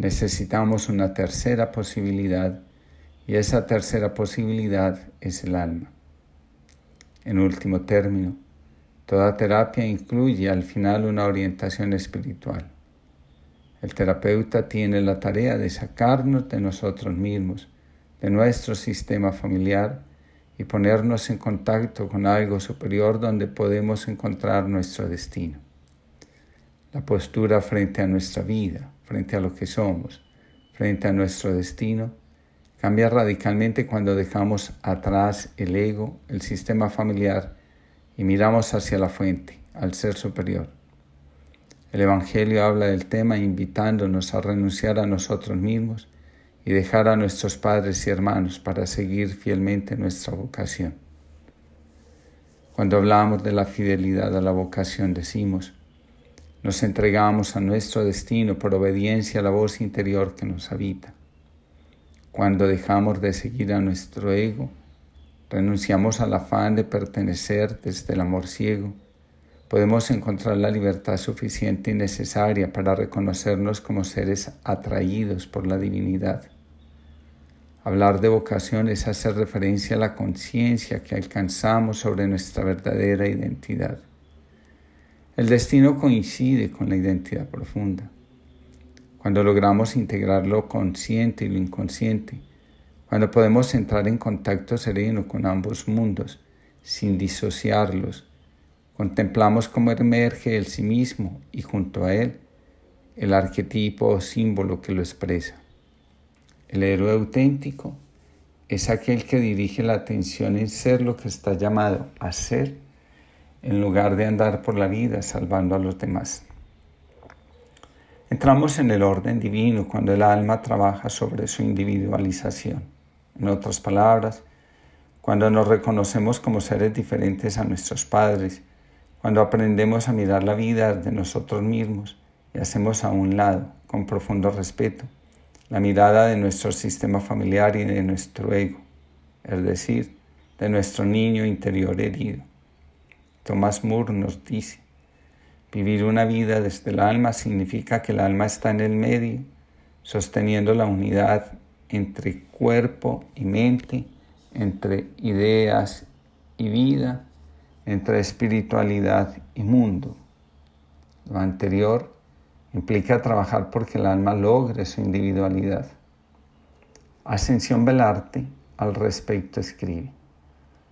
Necesitamos una tercera posibilidad y esa tercera posibilidad es el alma. En último término, toda terapia incluye al final una orientación espiritual. El terapeuta tiene la tarea de sacarnos de nosotros mismos, de nuestro sistema familiar y ponernos en contacto con algo superior donde podemos encontrar nuestro destino. La postura frente a nuestra vida, frente a lo que somos, frente a nuestro destino, Cambia radicalmente cuando dejamos atrás el ego, el sistema familiar y miramos hacia la fuente, al ser superior. El Evangelio habla del tema invitándonos a renunciar a nosotros mismos y dejar a nuestros padres y hermanos para seguir fielmente nuestra vocación. Cuando hablamos de la fidelidad a la vocación decimos, nos entregamos a nuestro destino por obediencia a la voz interior que nos habita. Cuando dejamos de seguir a nuestro ego, renunciamos al afán de pertenecer desde el amor ciego, podemos encontrar la libertad suficiente y necesaria para reconocernos como seres atraídos por la divinidad. Hablar de vocación es hacer referencia a la conciencia que alcanzamos sobre nuestra verdadera identidad. El destino coincide con la identidad profunda. Cuando logramos integrar lo consciente y lo inconsciente, cuando podemos entrar en contacto sereno con ambos mundos sin disociarlos, contemplamos cómo emerge el sí mismo y junto a él el arquetipo o símbolo que lo expresa. El héroe auténtico es aquel que dirige la atención en ser lo que está llamado a ser en lugar de andar por la vida salvando a los demás. Entramos en el orden divino cuando el alma trabaja sobre su individualización. En otras palabras, cuando nos reconocemos como seres diferentes a nuestros padres, cuando aprendemos a mirar la vida de nosotros mismos y hacemos a un lado, con profundo respeto, la mirada de nuestro sistema familiar y de nuestro ego, es decir, de nuestro niño interior herido. Thomas Moore nos dice, Vivir una vida desde el alma significa que el alma está en el medio, sosteniendo la unidad entre cuerpo y mente, entre ideas y vida, entre espiritualidad y mundo. Lo anterior implica trabajar porque el alma logre su individualidad. Ascensión Belarte al respecto escribe.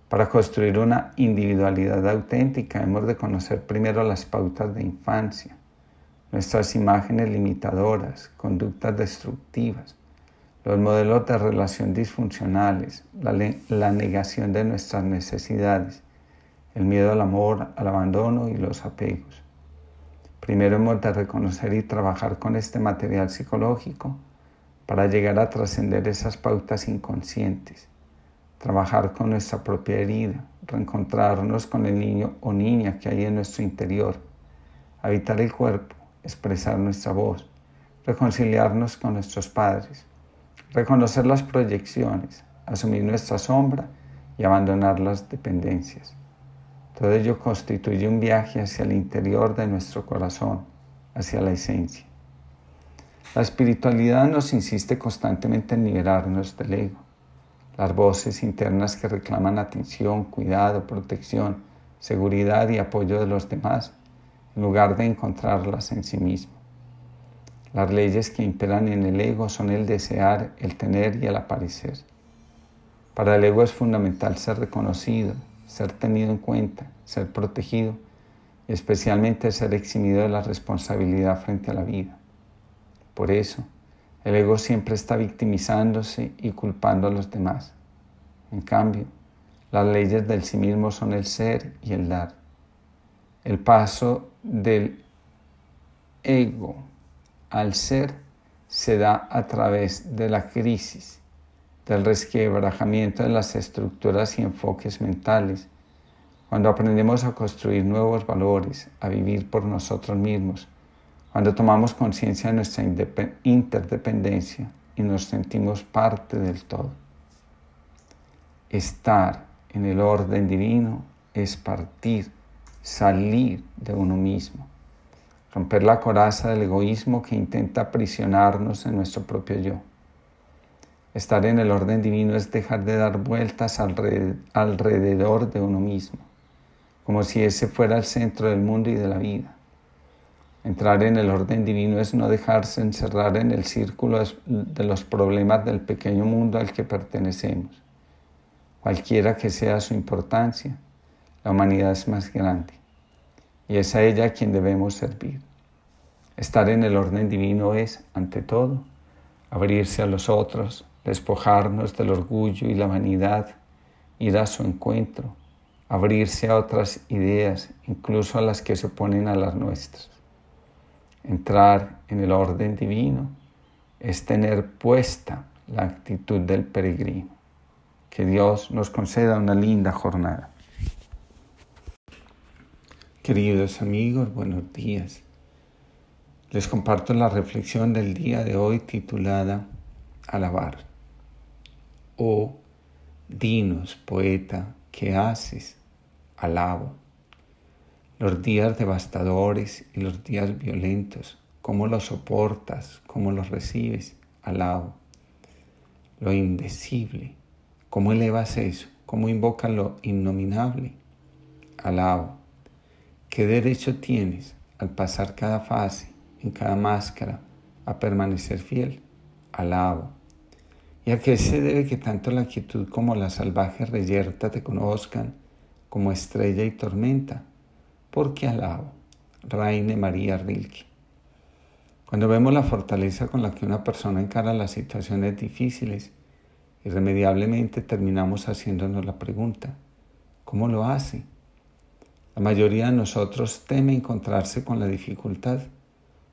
Para construir una individualidad auténtica hemos de conocer primero las pautas de infancia, nuestras imágenes limitadoras, conductas destructivas, los modelos de relación disfuncionales, la, negación de nuestras necesidades, el miedo al amor, al abandono y los apegos. Primero hemos de reconocer y trabajar con este material psicológico para llegar a trascender esas pautas inconscientes trabajar con nuestra propia herida, reencontrarnos con el niño o niña que hay en nuestro interior, habitar el cuerpo, expresar nuestra voz, reconciliarnos con nuestros padres, reconocer las proyecciones, asumir nuestra sombra y abandonar las dependencias. Todo ello constituye un viaje hacia el interior de nuestro corazón, hacia la esencia. La espiritualidad nos insiste constantemente en liberarnos del ego las voces internas que reclaman atención, cuidado, protección, seguridad y apoyo de los demás, en lugar de encontrarlas en sí mismo. Las leyes que imperan en el ego son el desear, el tener y el aparecer. Para el ego es fundamental ser reconocido, ser tenido en cuenta, ser protegido y especialmente ser eximido de la responsabilidad frente a la vida. Por eso, el ego siempre está victimizándose y culpando a los demás. En cambio, las leyes del sí mismo son el ser y el dar. El paso del ego al ser se da a través de la crisis, del resquebrajamiento de las estructuras y enfoques mentales, cuando aprendemos a construir nuevos valores, a vivir por nosotros mismos, cuando tomamos conciencia de nuestra interdependencia y nos sentimos parte del todo. Estar en el orden divino es partir, salir de uno mismo, romper la coraza del egoísmo que intenta aprisionarnos en nuestro propio yo. Estar en el orden divino es dejar de dar vueltas alrededor de uno mismo, como si ese fuera el centro del mundo y de la vida. Entrar en el orden divino es no dejarse encerrar en el círculo de los problemas del pequeño mundo al que pertenecemos. Cualquiera que sea su importancia, la humanidad es más grande y es a ella a quien debemos servir. Estar en el orden divino es, ante todo, abrirse a los otros, despojarnos del orgullo y la vanidad, ir a su encuentro, abrirse a otras ideas, incluso a las que se oponen a las nuestras. Entrar en el orden divino es tener puesta la actitud del peregrino. Que Dios nos conceda una linda jornada. Queridos amigos, buenos días. Les comparto la reflexión del día de hoy titulada Alabar. Oh, dinos, poeta, ¿qué haces? Alabo. Los días devastadores y los días violentos, ¿cómo los soportas? ¿Cómo los recibes? Alabo. Lo indecible, ¿cómo elevas eso? ¿Cómo invocas lo innominable? Alabo. ¿Qué derecho tienes al pasar cada fase, en cada máscara, a permanecer fiel? Alabo. ¿Y a qué se debe que tanto la quietud como la salvaje reyerta te conozcan como estrella y tormenta? Porque alabo, Reine María Rilke. Cuando vemos la fortaleza con la que una persona encara las situaciones difíciles, irremediablemente terminamos haciéndonos la pregunta, ¿cómo lo hace? La mayoría de nosotros teme encontrarse con la dificultad,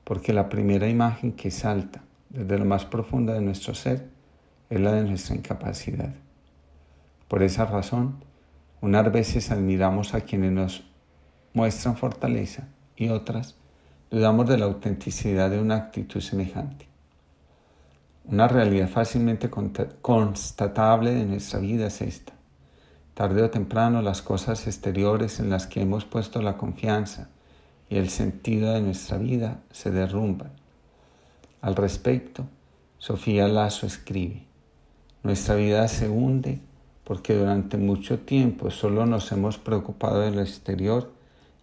porque la primera imagen que salta desde lo más profundo de nuestro ser es la de nuestra incapacidad. Por esa razón, unas veces admiramos a quienes nos muestran fortaleza y otras dudamos de la autenticidad de una actitud semejante. Una realidad fácilmente constatable de nuestra vida es esta. Tarde o temprano las cosas exteriores en las que hemos puesto la confianza y el sentido de nuestra vida se derrumban. Al respecto, Sofía Lazo escribe, nuestra vida se hunde porque durante mucho tiempo solo nos hemos preocupado del exterior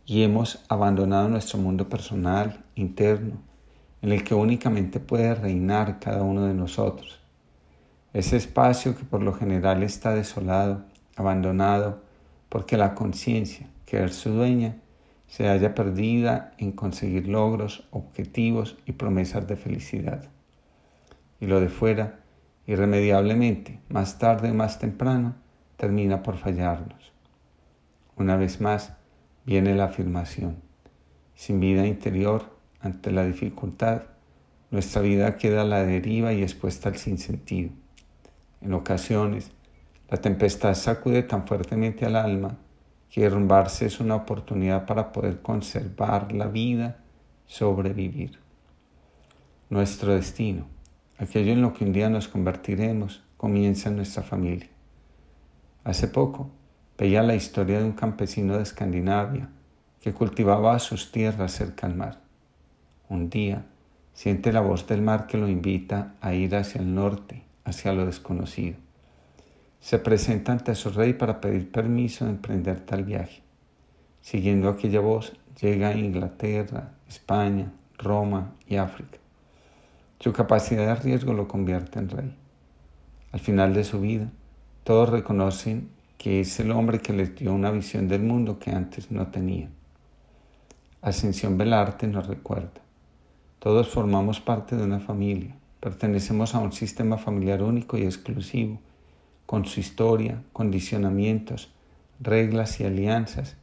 y hemos abandonado nuestro mundo personal, interno, en el que únicamente puede reinar cada uno de nosotros. Ese espacio que por lo general está desolado, abandonado, porque la conciencia, que es su dueña, se haya perdida en conseguir logros, objetivos y promesas de felicidad. Y lo de fuera irremediablemente, más tarde o más temprano, termina por fallarnos. Una vez más viene la afirmación. Sin vida interior, ante la dificultad, nuestra vida queda a la deriva y expuesta al sinsentido. En ocasiones, la tempestad sacude tan fuertemente al alma que derrumbarse es una oportunidad para poder conservar la vida, sobrevivir. Nuestro destino Aquello en lo que un día nos convertiremos comienza en nuestra familia. Hace poco veía la historia de un campesino de Escandinavia que cultivaba sus tierras cerca al mar. Un día siente la voz del mar que lo invita a ir hacia el norte, hacia lo desconocido. Se presenta ante su rey para pedir permiso de emprender tal viaje. Siguiendo aquella voz, llega a Inglaterra, España, Roma y África. Su capacidad de riesgo lo convierte en rey. Al final de su vida, todos reconocen que es el hombre que les dio una visión del mundo que antes no tenían. Ascensión Belarte nos recuerda, todos formamos parte de una familia, pertenecemos a un sistema familiar único y exclusivo, con su historia, condicionamientos, reglas y alianzas,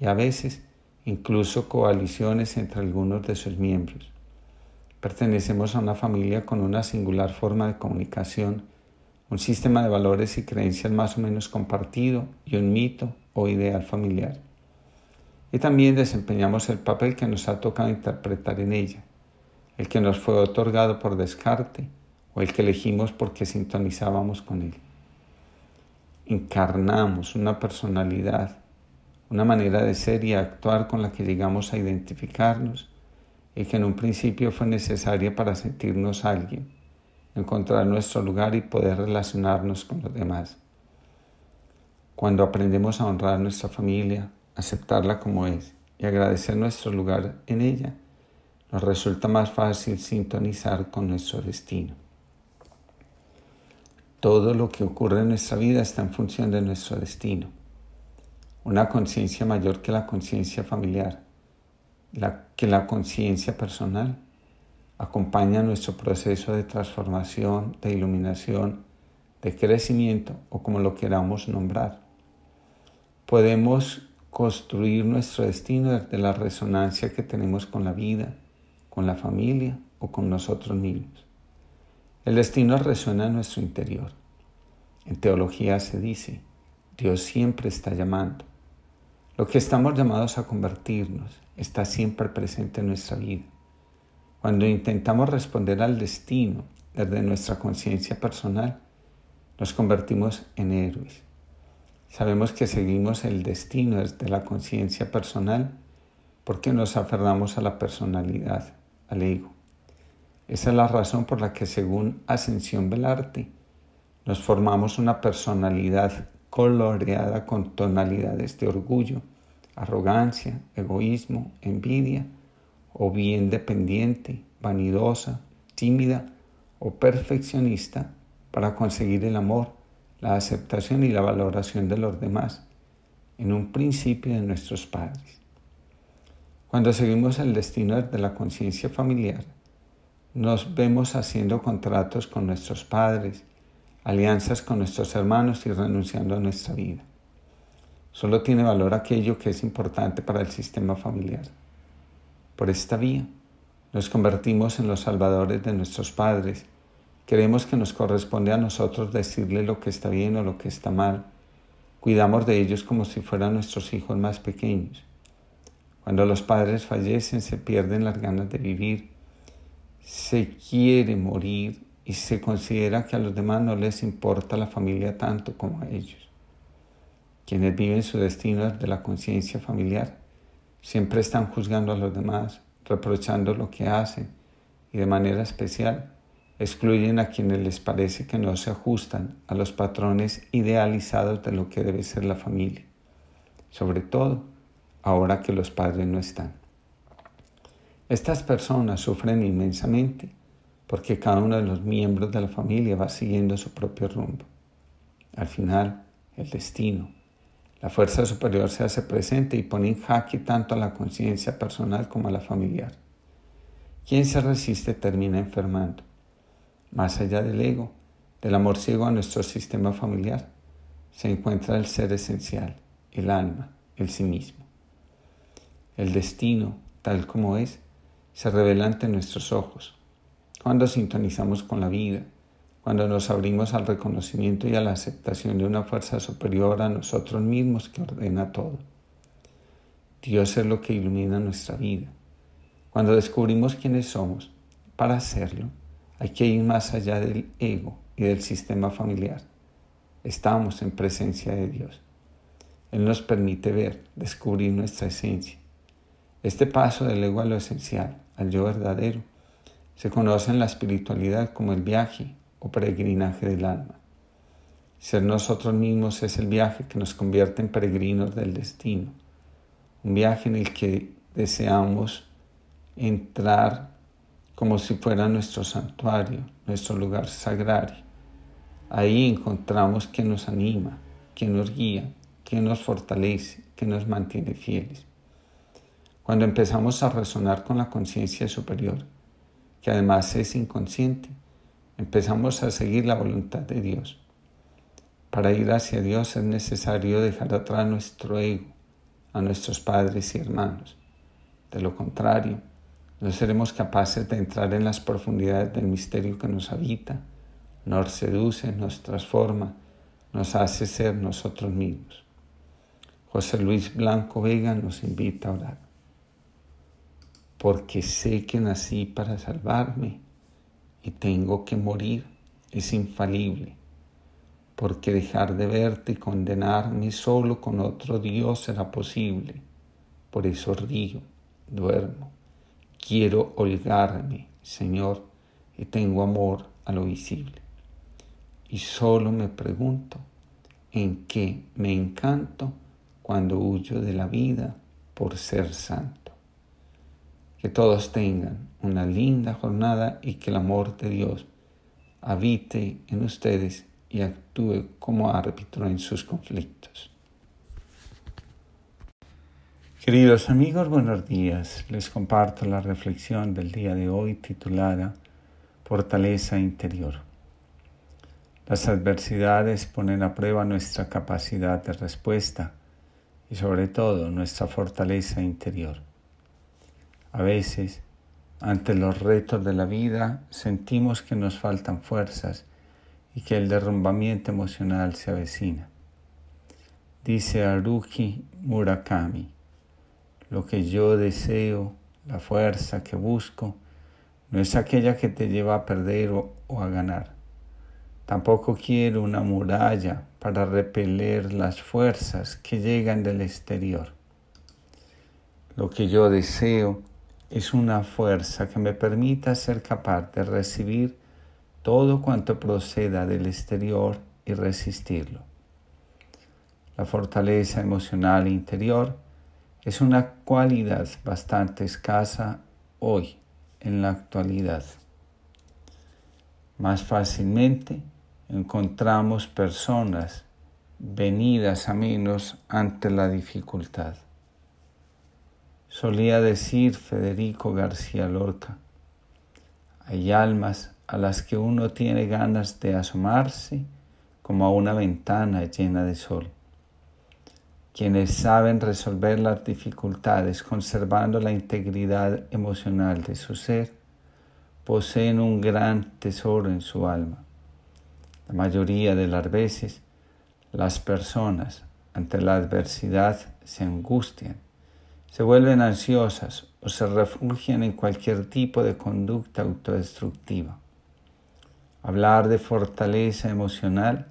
y a veces incluso coaliciones entre algunos de sus miembros. Pertenecemos a una familia con una singular forma de comunicación, un sistema de valores y creencias más o menos compartido y un mito o ideal familiar. Y también desempeñamos el papel que nos ha tocado interpretar en ella, el que nos fue otorgado por descarte o el que elegimos porque sintonizábamos con él. Encarnamos una personalidad, una manera de ser y actuar con la que llegamos a identificarnos y que en un principio fue necesaria para sentirnos alguien, encontrar nuestro lugar y poder relacionarnos con los demás. Cuando aprendemos a honrar nuestra familia, aceptarla como es y agradecer nuestro lugar en ella, nos resulta más fácil sintonizar con nuestro destino. Todo lo que ocurre en nuestra vida está en función de nuestro destino. Una conciencia mayor que la conciencia familiar, que la conciencia personal, acompaña nuestro proceso de transformación, de iluminación, de crecimiento o como lo queramos nombrar. Podemos construir nuestro destino desde la resonancia que tenemos con la vida, con la familia o con nosotros mismos. El destino resuena en nuestro interior. En teología se dice, Dios siempre está llamando. Lo que estamos llamados a convertirnos está siempre presente en nuestra vida. Cuando intentamos responder al destino desde nuestra conciencia personal, nos convertimos en héroes Sabemos que seguimos el destino desde la conciencia personal porque nos aferramos a la personalidad, al ego. Esa es la razón por la que según Ascensión Belarte nos formamos una personalidad coloreada con tonalidades de orgullo, arrogancia, egoísmo, envidia, o bien dependiente, vanidosa, tímida o perfeccionista para conseguir el amor la aceptación y la valoración de los demás, en un principio de nuestros padres. Cuando seguimos el destino de la conciencia familiar, nos vemos haciendo contratos con nuestros padres, alianzas con nuestros hermanos y renunciando a nuestra vida. Solo tiene valor aquello que es importante para el sistema familiar. Por esta vía, nos convertimos en los salvadores de nuestros padres Creemos que nos corresponde a nosotros decirle lo que está bien o lo que está mal. Cuidamos de ellos como si fueran nuestros hijos más pequeños. Cuando los padres fallecen se pierden las ganas de vivir, se quiere morir y se considera que a los demás no les importa la familia tanto como a ellos. Quienes viven su destino desde la conciencia familiar siempre están juzgando a los demás, reprochando lo que hacen y de manera especial excluyen a quienes les parece que no se ajustan a los patrones idealizados de lo que debe ser la familia, sobre todo ahora que los padres no están. Estas personas sufren inmensamente porque cada uno de los miembros de la familia va siguiendo su propio rumbo. Al final, el destino, la fuerza superior se hace presente y pone en jaque tanto a la conciencia personal como a la familiar. Quien se resiste termina enfermando más allá del ego, del amor ciego a nuestro sistema familiar, se encuentra el ser esencial, el alma, el sí mismo. El destino, tal como es, se revela ante nuestros ojos. Cuando sintonizamos con la vida, cuando nos abrimos al reconocimiento y a la aceptación de una fuerza superior a nosotros mismos que ordena todo. Dios es lo que ilumina nuestra vida. Cuando descubrimos quiénes somos, para hacerlo, hay que ir más allá del ego y del sistema familiar. Estamos en presencia de Dios. Él nos permite ver, descubrir nuestra esencia. Este paso del ego a lo esencial, al yo verdadero, se conoce en la espiritualidad como el viaje o peregrinaje del alma. Ser nosotros mismos es el viaje que nos convierte en peregrinos del destino, un viaje en el que deseamos entrar como si fuera nuestro santuario, nuestro lugar sagrario. Ahí encontramos que nos anima, que nos guía, que nos fortalece, que nos mantiene fieles. Cuando empezamos a resonar con la conciencia superior, que además es inconsciente, empezamos a seguir la voluntad de Dios. Para ir hacia Dios es necesario dejar atrás nuestro ego, a nuestros padres y hermanos. De lo contrario, no seremos capaces de entrar en las profundidades del misterio que nos habita nos seduce, nos transforma, nos hace ser nosotros mismos. José Luis Blanco Vega nos invita a orar. Porque sé que nací para salvarme y tengo que morir, es infalible. Porque dejar de verte y condenarme solo con otro Dios será posible. Por eso río, duermo. Quiero holgarme, Señor, y tengo amor a lo visible. Y solo me pregunto, ¿en qué me encanto cuando huyo de la vida por ser santo? Que todos tengan una linda jornada y que el amor de Dios habite en ustedes y actúe como árbitro en sus conflictos. Queridos amigos, buenos días. Les comparto la reflexión del día de hoy titulada Fortaleza interior. Las adversidades ponen a prueba nuestra capacidad de respuesta y sobre todo nuestra fortaleza interior. A veces, ante los retos de la vida, sentimos que nos faltan fuerzas y que el derrumbamiento emocional se avecina. Dice Haruki Murakami, lo que yo deseo, la fuerza que busco, no es aquella que te lleva a perder o, a ganar Tampoco quiero una muralla para repeler las fuerzas que llegan del exterior. Lo que yo deseo es una fuerza que me permita ser capaz de recibir todo cuanto proceda del exterior y resistirlo. La fortaleza emocional interior es una cualidad bastante escasa hoy, en la actualidad. Más fácilmente encontramos personas venidas a menos ante la dificultad. Solía decir Federico García Lorca, hay almas a las que uno tiene ganas de asomarse como a una ventana llena de sol. Quienes saben resolver las dificultades conservando la integridad emocional de su ser, poseen un gran tesoro en su alma la mayoría de las veces las personas ante la adversidad se angustian, se vuelven ansiosas o se refugian en cualquier tipo de conducta autodestructiva. Hablar de fortaleza emocional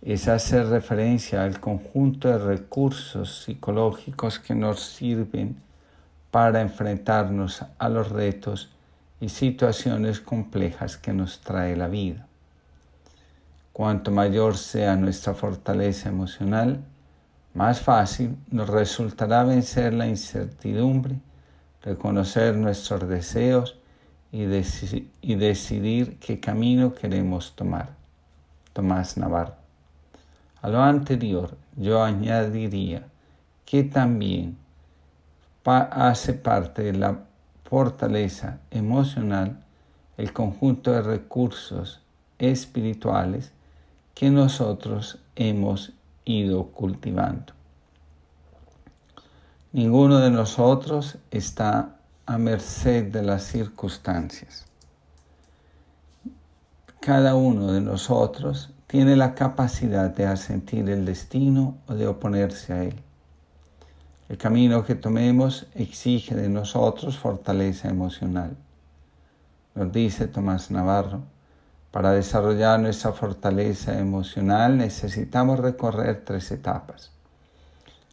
es hacer referencia al conjunto de recursos psicológicos que nos sirven para enfrentarnos a los retos y situaciones complejas que nos trae la vida. Cuanto mayor sea nuestra fortaleza emocional, más fácil nos resultará vencer la incertidumbre, reconocer nuestros deseos y, decidir qué camino queremos tomar. Tomás Navarro. A lo anterior, yo añadiría que también hace parte de la fortaleza emocional el conjunto de recursos espirituales que nosotros hemos ido cultivando. Ninguno de nosotros está a merced de las circunstancias. Cada uno de nosotros tiene la capacidad de asentir el destino o de oponerse a él. El camino que tomemos exige de nosotros fortaleza emocional. Nos dice Tomás Navarro, para desarrollar nuestra fortaleza emocional necesitamos recorrer tres etapas.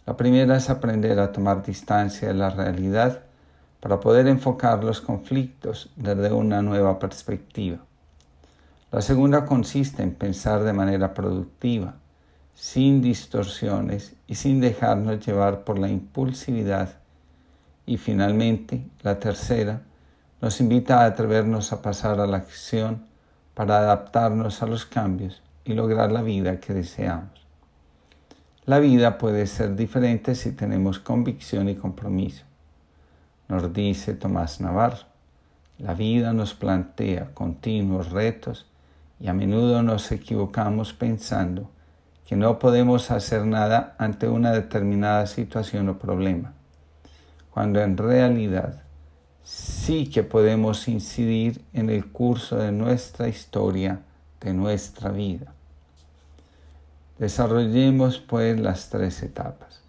La primera es aprender a tomar distancia de la realidad para poder enfocar los conflictos desde una nueva perspectiva. La segunda consiste en pensar de manera productiva, sin distorsiones y sin dejarnos llevar por la impulsividad. Y finalmente, la tercera nos invita a atrevernos a pasar a la acción para adaptarnos a los cambios y lograr la vida que deseamos. La vida puede ser diferente si tenemos convicción y compromiso. Nos dice Tomás Navarro, la vida nos plantea continuos retos y a menudo nos equivocamos pensando que no podemos hacer nada ante una determinada situación o problema, cuando en realidad sí que podemos incidir en el curso de nuestra historia de nuestra vida. Desarrollemos pues las tres etapas.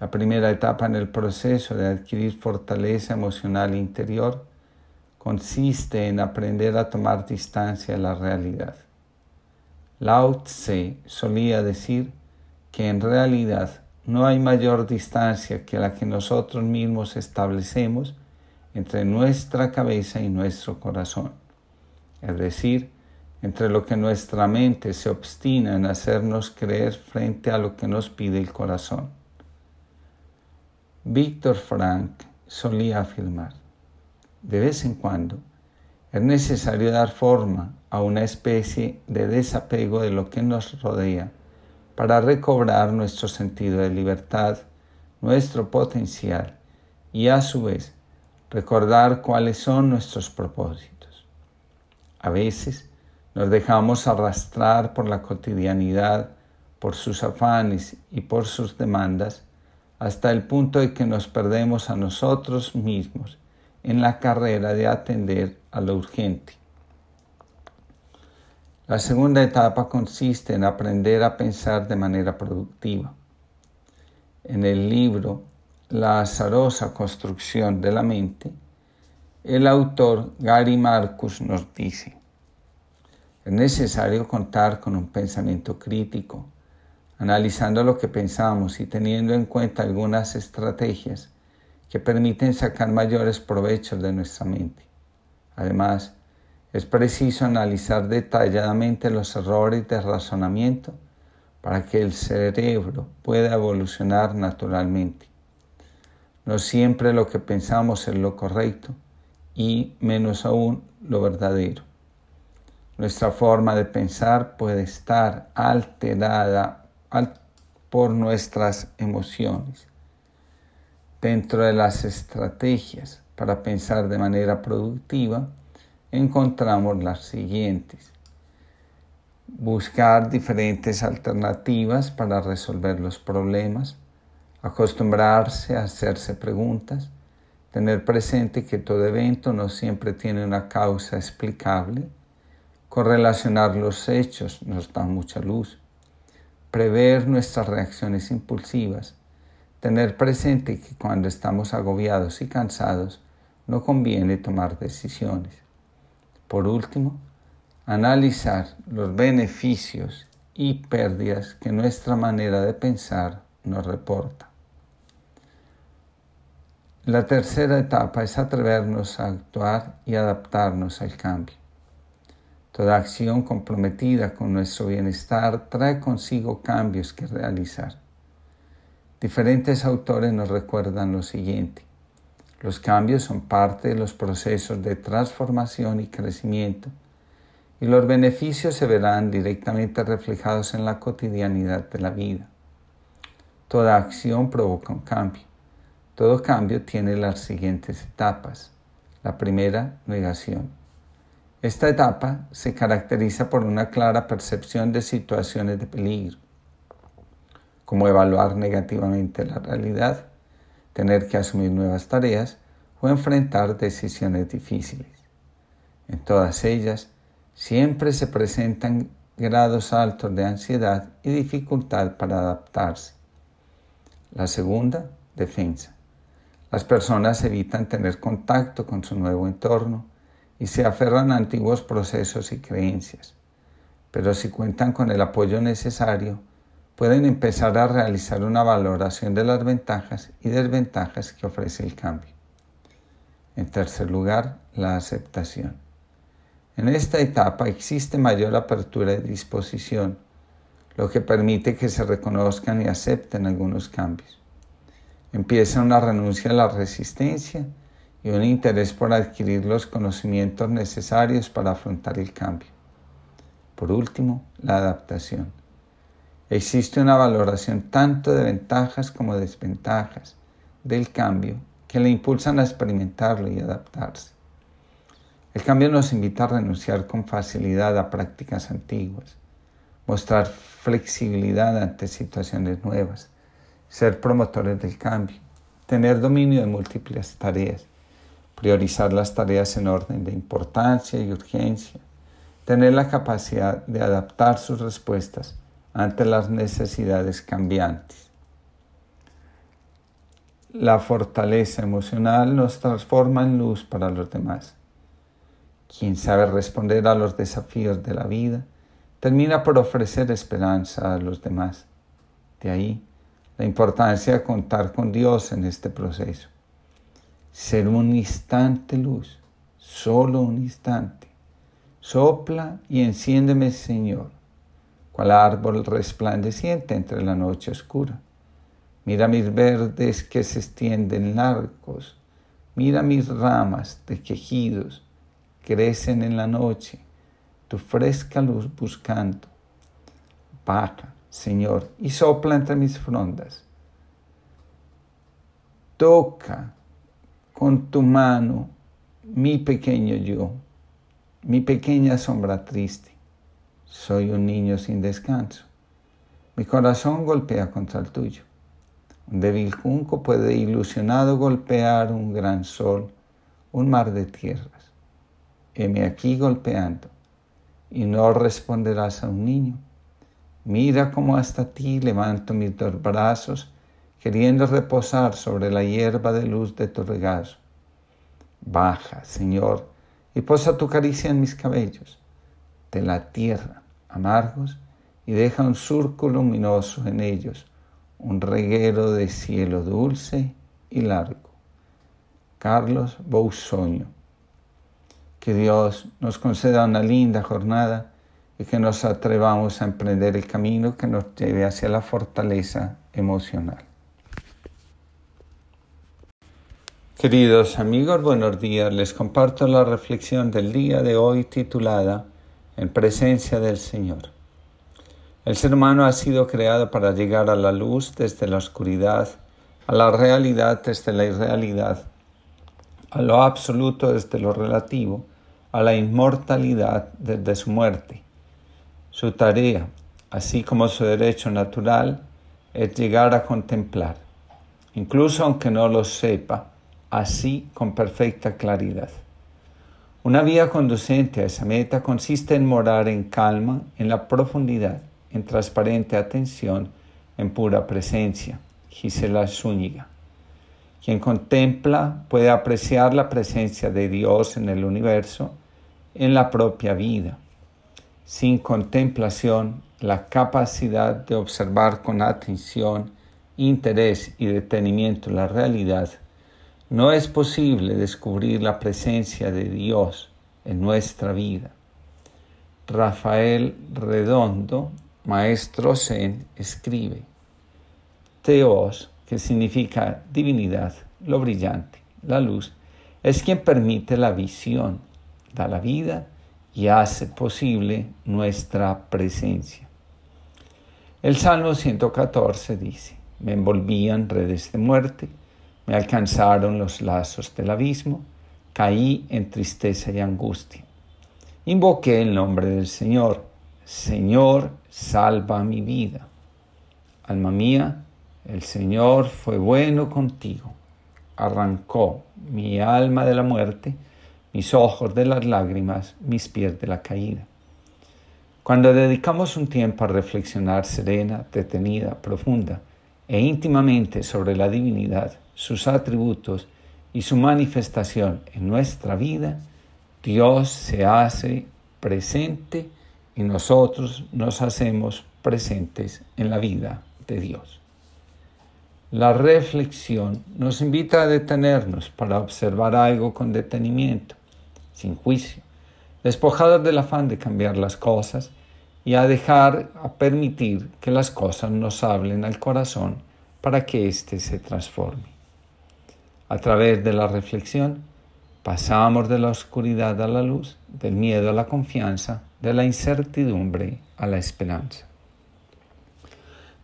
La primera etapa en el proceso de adquirir fortaleza emocional interior consiste en aprender a tomar distancia de la realidad. Lao Tse solía decir que en realidad no hay mayor distancia que la que nosotros mismos establecemos entre nuestra cabeza y nuestro corazón, es decir, entre lo que nuestra mente se obstina en hacernos creer frente a lo que nos pide el corazón. Víctor Frank solía afirmar, de vez en cuando es necesario dar forma a una especie de desapego de lo que nos rodea para recobrar nuestro sentido de libertad, nuestro potencial y a su vez recordar cuáles son nuestros propósitos. A veces nos dejamos arrastrar por la cotidianidad, por sus afanes y por sus demandas, hasta el punto de que nos perdemos a nosotros mismos en la carrera de atender a lo urgente. La segunda etapa consiste en aprender a pensar de manera productiva. En el libro La azarosa construcción de la mente, el autor Gary Marcus nos dice, es necesario contar con un pensamiento crítico, analizando lo que pensamos y teniendo en cuenta algunas estrategias que permiten sacar mayores provechos de nuestra mente. Además, es preciso analizar detalladamente los errores de razonamiento para que el cerebro pueda evolucionar naturalmente. No siempre lo que pensamos es lo correcto y menos aún lo verdadero. Nuestra forma de pensar puede estar alterada por nuestras emociones. Dentro de las estrategias para pensar de manera productiva, encontramos las siguientes. Buscar diferentes alternativas para resolver los problemas, acostumbrarse a hacerse preguntas, tener presente que todo evento no siempre tiene una causa explicable, Correlacionar los hechos nos da mucha luz. Prever nuestras reacciones impulsivas. Tener presente que cuando estamos agobiados y cansados no conviene tomar decisiones. Por último, analizar los beneficios y pérdidas que nuestra manera de pensar nos reporta. La tercera etapa es atrevernos a actuar y adaptarnos al cambio. Toda acción comprometida con nuestro bienestar trae consigo cambios que realizar. Diferentes autores nos recuerdan lo siguiente. Los cambios son parte de los procesos de transformación y crecimiento y los beneficios se verán directamente reflejados en la cotidianidad de la vida. Toda acción provoca un cambio. Todo cambio tiene las siguientes etapas. La primera, negación. Esta etapa se caracteriza por una clara percepción de situaciones de peligro, como evaluar negativamente la realidad, tener que asumir nuevas tareas o enfrentar decisiones difíciles. En todas ellas siempre se presentan grados altos de ansiedad y dificultad para adaptarse. La segunda, defensa. Las personas evitan tener contacto con su nuevo entorno y se aferran a antiguos procesos y creencias, pero si cuentan con el apoyo necesario, pueden empezar a realizar una valoración de las ventajas y desventajas que ofrece el cambio. En tercer lugar, la aceptación. En esta etapa existe mayor apertura de disposición, lo que permite que se reconozcan y acepten algunos cambios. Empieza una renuncia a la resistencia y un interés por adquirir los conocimientos necesarios para afrontar el cambio. Por último, la adaptación. Existe una valoración tanto de ventajas como de desventajas del cambio que le impulsan a experimentarlo y adaptarse. El cambio nos invita a renunciar con facilidad a prácticas antiguas, mostrar flexibilidad ante situaciones nuevas, ser promotores del cambio, tener dominio de múltiples tareas, priorizar las tareas en orden de importancia y urgencia, tener la capacidad de adaptar sus respuestas ante las necesidades cambiantes. La fortaleza emocional nos transforma en luz para los demás. Quien sabe responder a los desafíos de la vida termina por ofrecer esperanza a los demás. De ahí la importancia de contar con Dios en este proceso. Ser un instante luz, solo un instante. Sopla y enciéndeme, Señor, cual árbol resplandeciente entre la noche oscura. Mira mis verdes que se extienden largos. Mira mis ramas de quejidos crecen en la noche, tu fresca luz buscando. Baja, Señor, y sopla entre mis frondas. Toca con tu mano mi pequeño yo, mi pequeña sombra triste. Soy un niño sin descanso. Mi corazón golpea contra el tuyo. Un débil junco puede ilusionado golpear un gran sol, un mar de tierras heme aquí golpeando, y no responderás a un niño. Mira cómo hasta ti levanto mis dos brazos, queriendo reposar sobre la hierba de luz de tu regazo. Baja, Señor, y posa tu caricia en mis cabellos, de la tierra, amargos, y deja un surco luminoso en ellos, un reguero de cielo dulce y largo. Carlos Bousoño que Dios nos conceda una linda jornada y que nos atrevamos a emprender el camino que nos lleve hacia la fortaleza emocional. Queridos amigos, buenos días. Les comparto la reflexión del día de hoy titulada En presencia del Señor. El ser humano ha sido creado para llegar a la luz desde la oscuridad, a la realidad desde la irrealidad, a lo absoluto desde lo relativo, a la inmortalidad desde su muerte. Su tarea, así como su derecho natural, es llegar a contemplar, incluso aunque no lo sepa, así con perfecta claridad. Una vía conducente a esa meta consiste en morar en calma, en la profundidad, en transparente atención, en pura presencia. Gisela Zúñiga. Quien contempla puede apreciar la presencia de Dios en el universo en la propia vida. Sin contemplación, la capacidad de observar con atención, interés y detenimiento la realidad, no es posible descubrir la presencia de Dios en nuestra vida. Rafael Redondo, maestro Zen, escribe, Teos, que significa divinidad, lo brillante, la luz, es quien permite la visión, da la vida y hace posible nuestra presencia. El Salmo 114 dice, me envolvían redes de muerte, me alcanzaron los lazos del abismo, caí en tristeza y angustia. Invoqué el nombre del Señor, Señor, salva mi vida. Alma mía, el Señor fue bueno contigo, arrancó mi alma de la muerte, mis ojos de las lágrimas, mis pies de la caída. Cuando dedicamos un tiempo a reflexionar serena, detenida, profunda e íntimamente sobre la divinidad, sus atributos y su manifestación en nuestra vida, Dios se hace presente y nosotros nos hacemos presentes en la vida de Dios. La reflexión nos invita a detenernos para observar algo con detenimiento sin juicio, despojados del afán de cambiar las cosas y a dejar, a permitir que las cosas nos hablen al corazón para que éste se transforme. A través de la reflexión, pasamos de la oscuridad a la luz, del miedo a la confianza, de la incertidumbre a la esperanza.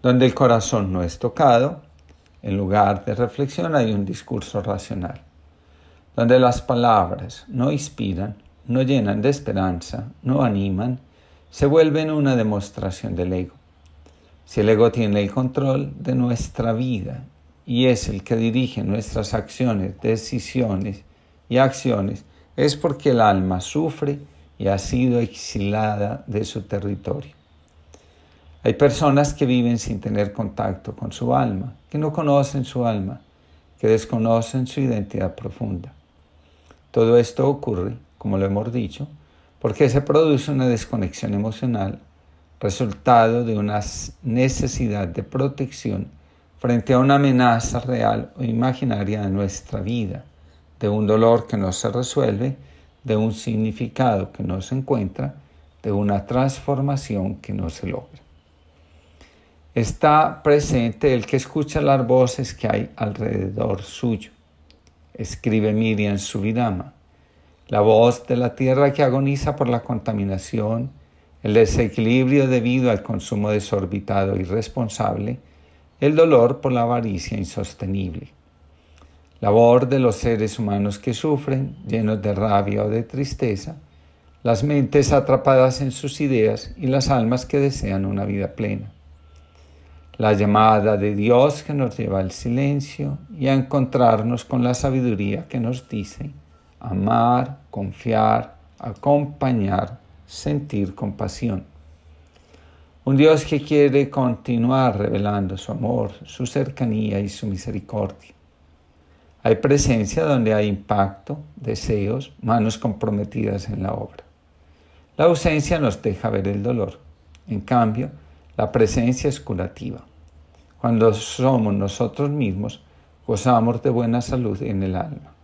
Donde el corazón no es tocado, en lugar de reflexión hay un discurso racional donde las palabras no inspiran, no llenan de esperanza, no animan, se vuelven una demostración del ego. Si el ego tiene el control de nuestra vida y es el que dirige nuestras acciones, decisiones y acciones, es porque el alma sufre y ha sido exilada de su territorio. Hay personas que viven sin tener contacto con su alma, que no conocen su alma, que desconocen su identidad profunda. Todo esto ocurre, como lo hemos dicho, porque se produce una desconexión emocional, resultado de una necesidad de protección frente a una amenaza real o imaginaria de nuestra vida, de un dolor que no se resuelve, de un significado que no se encuentra, de una transformación que no se logra está presente el que escucha las voces que hay alrededor suyo. Escribe Miriam Subidama, la voz de la tierra que agoniza por la contaminación, el desequilibrio debido al consumo desorbitado y irresponsable, el dolor por la avaricia insostenible. La voz de los seres humanos que sufren, llenos de rabia o de tristeza, las mentes atrapadas en sus ideas y las almas que desean una vida plena la llamada de Dios que nos lleva al silencio y a encontrarnos con la sabiduría que nos dice amar, confiar, acompañar, sentir compasión. Un Dios que quiere continuar revelando su amor, su cercanía y su misericordia. Hay presencia donde hay impacto, deseos, manos comprometidas en la obra. La ausencia nos deja ver el dolor. En cambio, la presencia es curativa. Cuando somos nosotros mismos, gozamos de buena salud en el alma.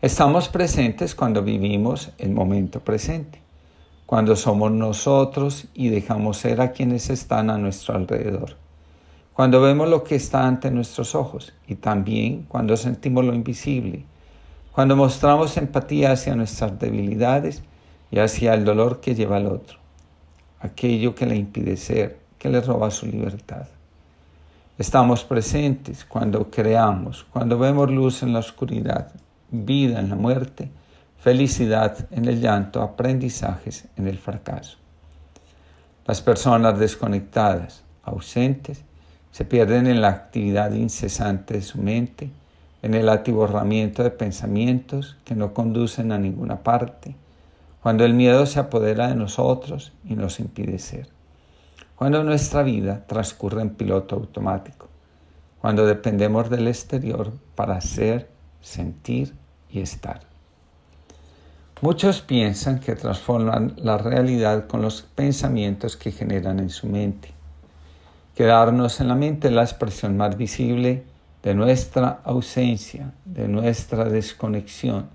Estamos presentes cuando vivimos el momento presente, cuando somos nosotros y dejamos ser a quienes están a nuestro alrededor, cuando vemos lo que está ante nuestros ojos y también cuando sentimos lo invisible, cuando mostramos empatía hacia nuestras debilidades y hacia el dolor que lleva el otro aquello que le impide ser, que le roba su libertad. Estamos presentes cuando creamos, cuando vemos luz en la oscuridad, vida en la muerte, felicidad en el llanto, aprendizajes en el fracaso. Las personas desconectadas, ausentes, se pierden en la actividad incesante de su mente, en el atiborramiento de pensamientos que no conducen a ninguna parte, cuando el miedo se apodera de nosotros y nos impide ser, cuando nuestra vida transcurre en piloto automático, cuando dependemos del exterior para ser, sentir y estar. Muchos piensan que transforman la realidad con los pensamientos que generan en su mente. Quedarnos en la mente es la expresión más visible de nuestra ausencia, de nuestra desconexión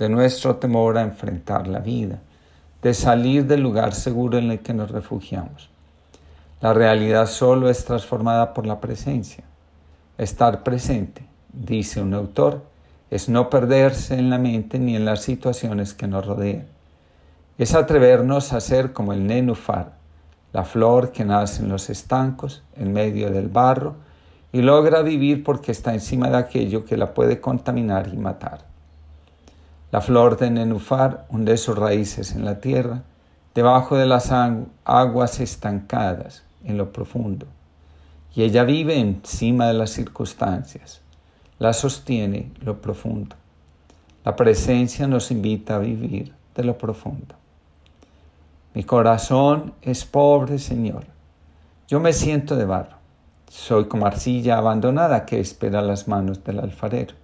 de nuestro temor a enfrentar la vida, de salir del lugar seguro en el que nos refugiamos. La realidad solo es transformada por la presencia. Estar presente, dice un autor, es no perderse en la mente ni en las situaciones que nos rodean. Es atrevernos a ser como el nenufar, la flor que nace en los estancos, en medio del barro, y logra vivir porque está encima de aquello que la puede contaminar y matar. La flor de nenufar hunde sus raíces en la tierra, debajo de las aguas estancadas en lo profundo. Y ella vive encima de las circunstancias. La sostiene lo profundo. La presencia nos invita a vivir de lo profundo. Mi corazón es pobre, Señor. Yo me siento de barro. Soy como arcilla abandonada que espera las manos del alfarero.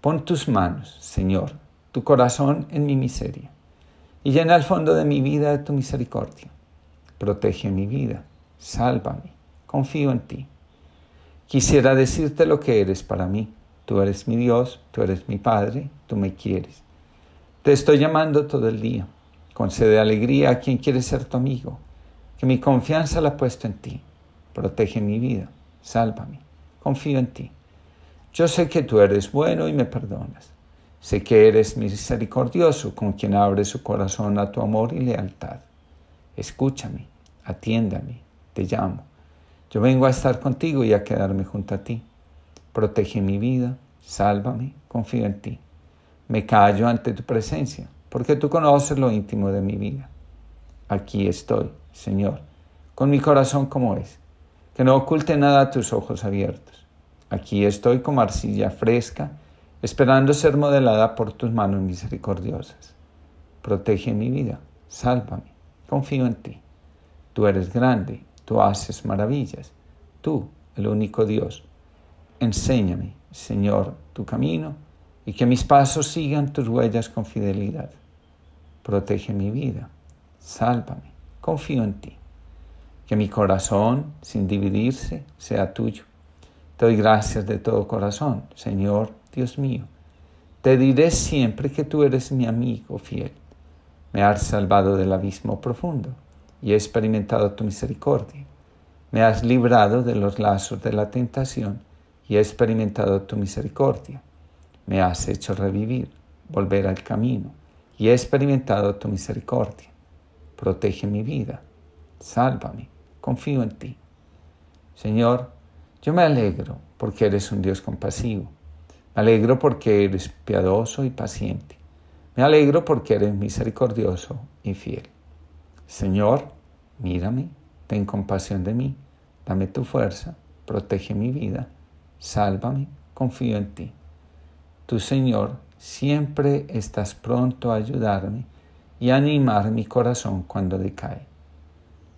Pon tus manos, Señor, tu corazón en mi miseria y llena el fondo de mi vida de tu misericordia. Protege mi vida, sálvame, confío en ti. Quisiera decirte lo que eres para mí. Tú eres mi Dios, tú eres mi Padre, tú me quieres. Te estoy llamando todo el día. Concede alegría a quien quiere ser tu amigo. Que mi confianza la he puesto en ti. Protege mi vida, sálvame, confío en ti. Yo sé que tú eres bueno y me perdonas. Sé que eres misericordioso con quien abre su corazón a tu amor y lealtad. Escúchame, atiéndame, te llamo. Yo vengo a estar contigo y a quedarme junto a ti. Protege mi vida, sálvame, confío en ti. Me callo ante tu presencia, porque tú conoces lo íntimo de mi vida. Aquí estoy, Señor, con mi corazón como es, que no oculte nada a tus ojos abiertos. Aquí estoy como arcilla fresca, esperando ser modelada por tus manos misericordiosas. protege mi vida, sálvame, confío en ti. Tú eres grande, tú haces maravillas, tú, el único Dios. Enséñame, Señor, tu camino y que mis pasos sigan tus huellas con fidelidad. Protege mi vida, sálvame, confío en ti. Que mi corazón, sin dividirse, sea tuyo. Te doy gracias de todo corazón, Señor Dios mío. Te diré siempre que tú eres mi amigo fiel. Me has salvado del abismo profundo y he experimentado tu misericordia. Me has librado de los lazos de la tentación y he experimentado tu misericordia. Me has hecho revivir, volver al camino y he experimentado tu misericordia. Protege mi vida, sálvame, confío en ti. Señor, yo me alegro porque eres un Dios compasivo. Alegro porque eres piadoso y paciente. Me alegro porque eres misericordioso y fiel. Señor, mírame, ten compasión de mí, dame tu fuerza, protege mi vida, sálvame, confío en ti. Tu Señor siempre estás pronto a ayudarme y a animar mi corazón cuando decae.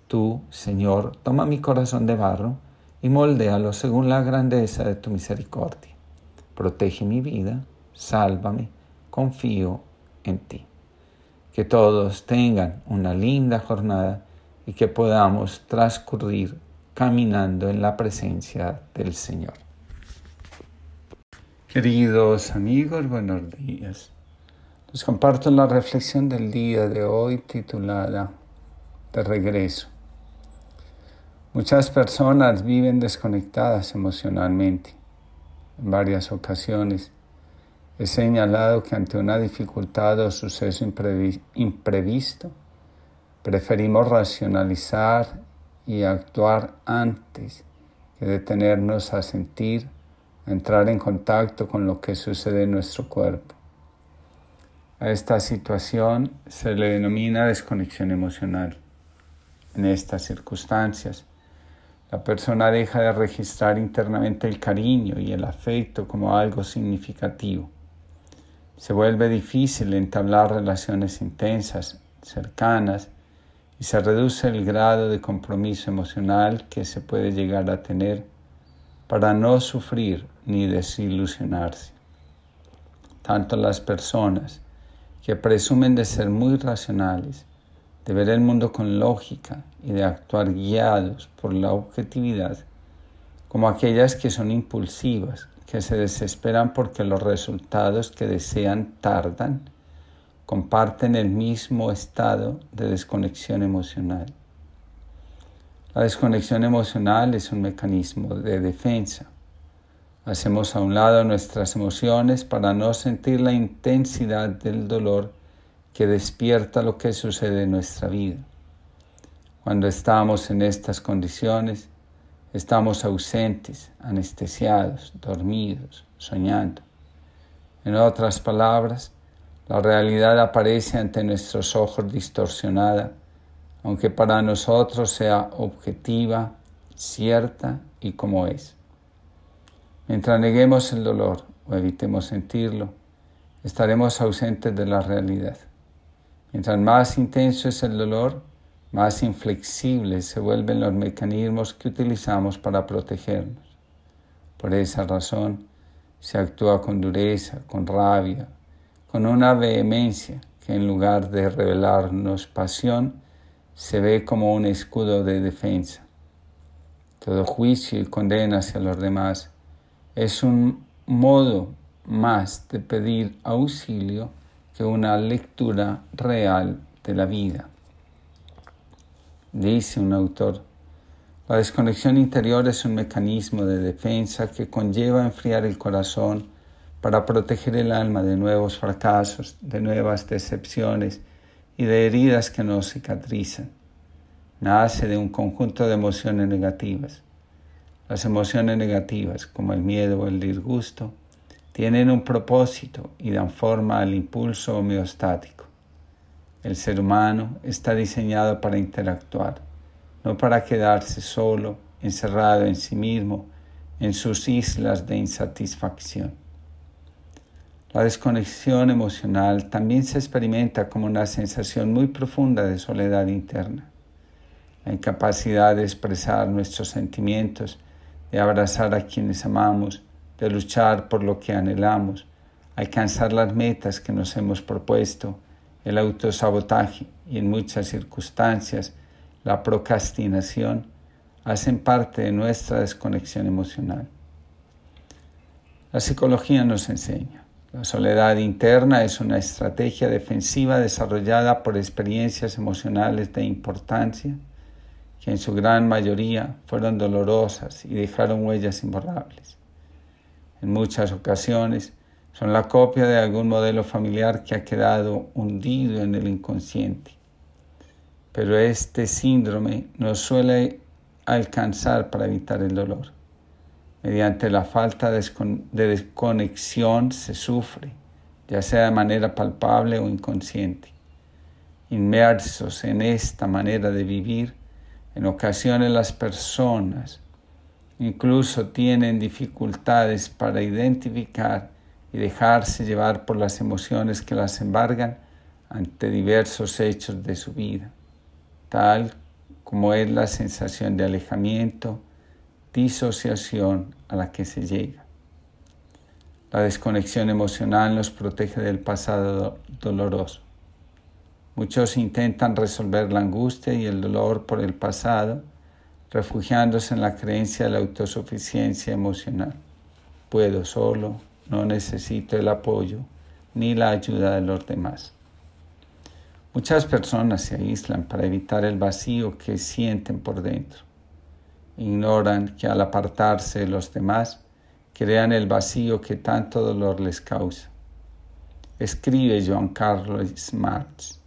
Tú, Señor, toma mi corazón de barro y moldéalo según la grandeza de tu misericordia. Protege mi vida, sálvame, confío en ti. Que todos tengan una linda jornada y que podamos transcurrir caminando en la presencia del Señor. Queridos amigos, buenos días. Les comparto la reflexión del día de hoy titulada De regreso. Muchas personas viven desconectadas emocionalmente. En varias ocasiones he señalado que ante una dificultad o suceso imprevisto, preferimos racionalizar y actuar antes que detenernos a sentir, a entrar en contacto con lo que sucede en nuestro cuerpo. A esta situación se le denomina desconexión emocional. En estas circunstancias, la persona deja de registrar internamente el cariño y el afecto como algo significativo. Se vuelve difícil entablar relaciones intensas, cercanas, y se reduce el grado de compromiso emocional que se puede llegar a tener para no sufrir ni desilusionarse. Tanto las personas que presumen de ser muy racionales de ver el mundo con lógica y de actuar guiados por la objetividad, como aquellas que son impulsivas, que se desesperan porque los resultados que desean tardan, comparten el mismo estado de desconexión emocional. La desconexión emocional es un mecanismo de defensa. Hacemos a un lado nuestras emociones para no sentir la intensidad del dolor que despierta lo que sucede en nuestra vida. Cuando estamos en estas condiciones, estamos ausentes, anestesiados, dormidos, soñando. En otras palabras, la realidad aparece ante nuestros ojos distorsionada, aunque para nosotros sea objetiva, cierta y como es. Mientras neguemos el dolor o evitemos sentirlo, estaremos ausentes de la realidad. Mientras más intenso es el dolor, más inflexibles se vuelven los mecanismos que utilizamos para protegernos. Por esa razón, se actúa con dureza, con rabia, con una vehemencia que en lugar de revelarnos pasión, se ve como un escudo de defensa. Todo juicio y condena hacia los demás es un modo más de pedir auxilio una lectura real de la vida. Dice un autor, la desconexión interior es un mecanismo de defensa que conlleva enfriar el corazón para proteger el alma de nuevos fracasos, de nuevas decepciones y de heridas que no cicatrizan. Nace de un conjunto de emociones negativas. Las emociones negativas, como el miedo o el disgusto, tienen un propósito y dan forma al impulso homeostático. El ser humano está diseñado para interactuar, no para quedarse solo, encerrado en sí mismo, en sus islas de insatisfacción. La desconexión emocional también se experimenta como una sensación muy profunda de soledad interna. La incapacidad de expresar nuestros sentimientos, de abrazar a quienes amamos, de luchar por lo que anhelamos, alcanzar las metas que nos hemos propuesto, el autosabotaje y en muchas circunstancias la procrastinación hacen parte de nuestra desconexión emocional. La psicología nos enseña la soledad interna es una estrategia defensiva desarrollada por experiencias emocionales de importancia que en su gran mayoría fueron dolorosas y dejaron huellas imborrables. En muchas ocasiones son la copia de algún modelo familiar que ha quedado hundido en el inconsciente. Pero este síndrome no suele alcanzar para evitar el dolor. Mediante la falta de desconexión se sufre, ya sea de manera palpable o inconsciente. Inmersos en esta manera de vivir, en ocasiones las personas incluso tienen dificultades para identificar y dejarse llevar por las emociones que las embargan ante diversos hechos de su vida, tal como es la sensación de alejamiento, disociación a la que se llega. La desconexión emocional nos protege del pasado doloroso. Muchos intentan resolver la angustia y el dolor por el pasado, refugiándose en la creencia de la autosuficiencia emocional. Puedo solo, no necesito el apoyo ni la ayuda de los demás. Muchas personas se aíslan para evitar el vacío que sienten por dentro ignoran que al apartarse de los demás, crean el vacío que tanto dolor les causa. Escribe Joan Carlos Marx.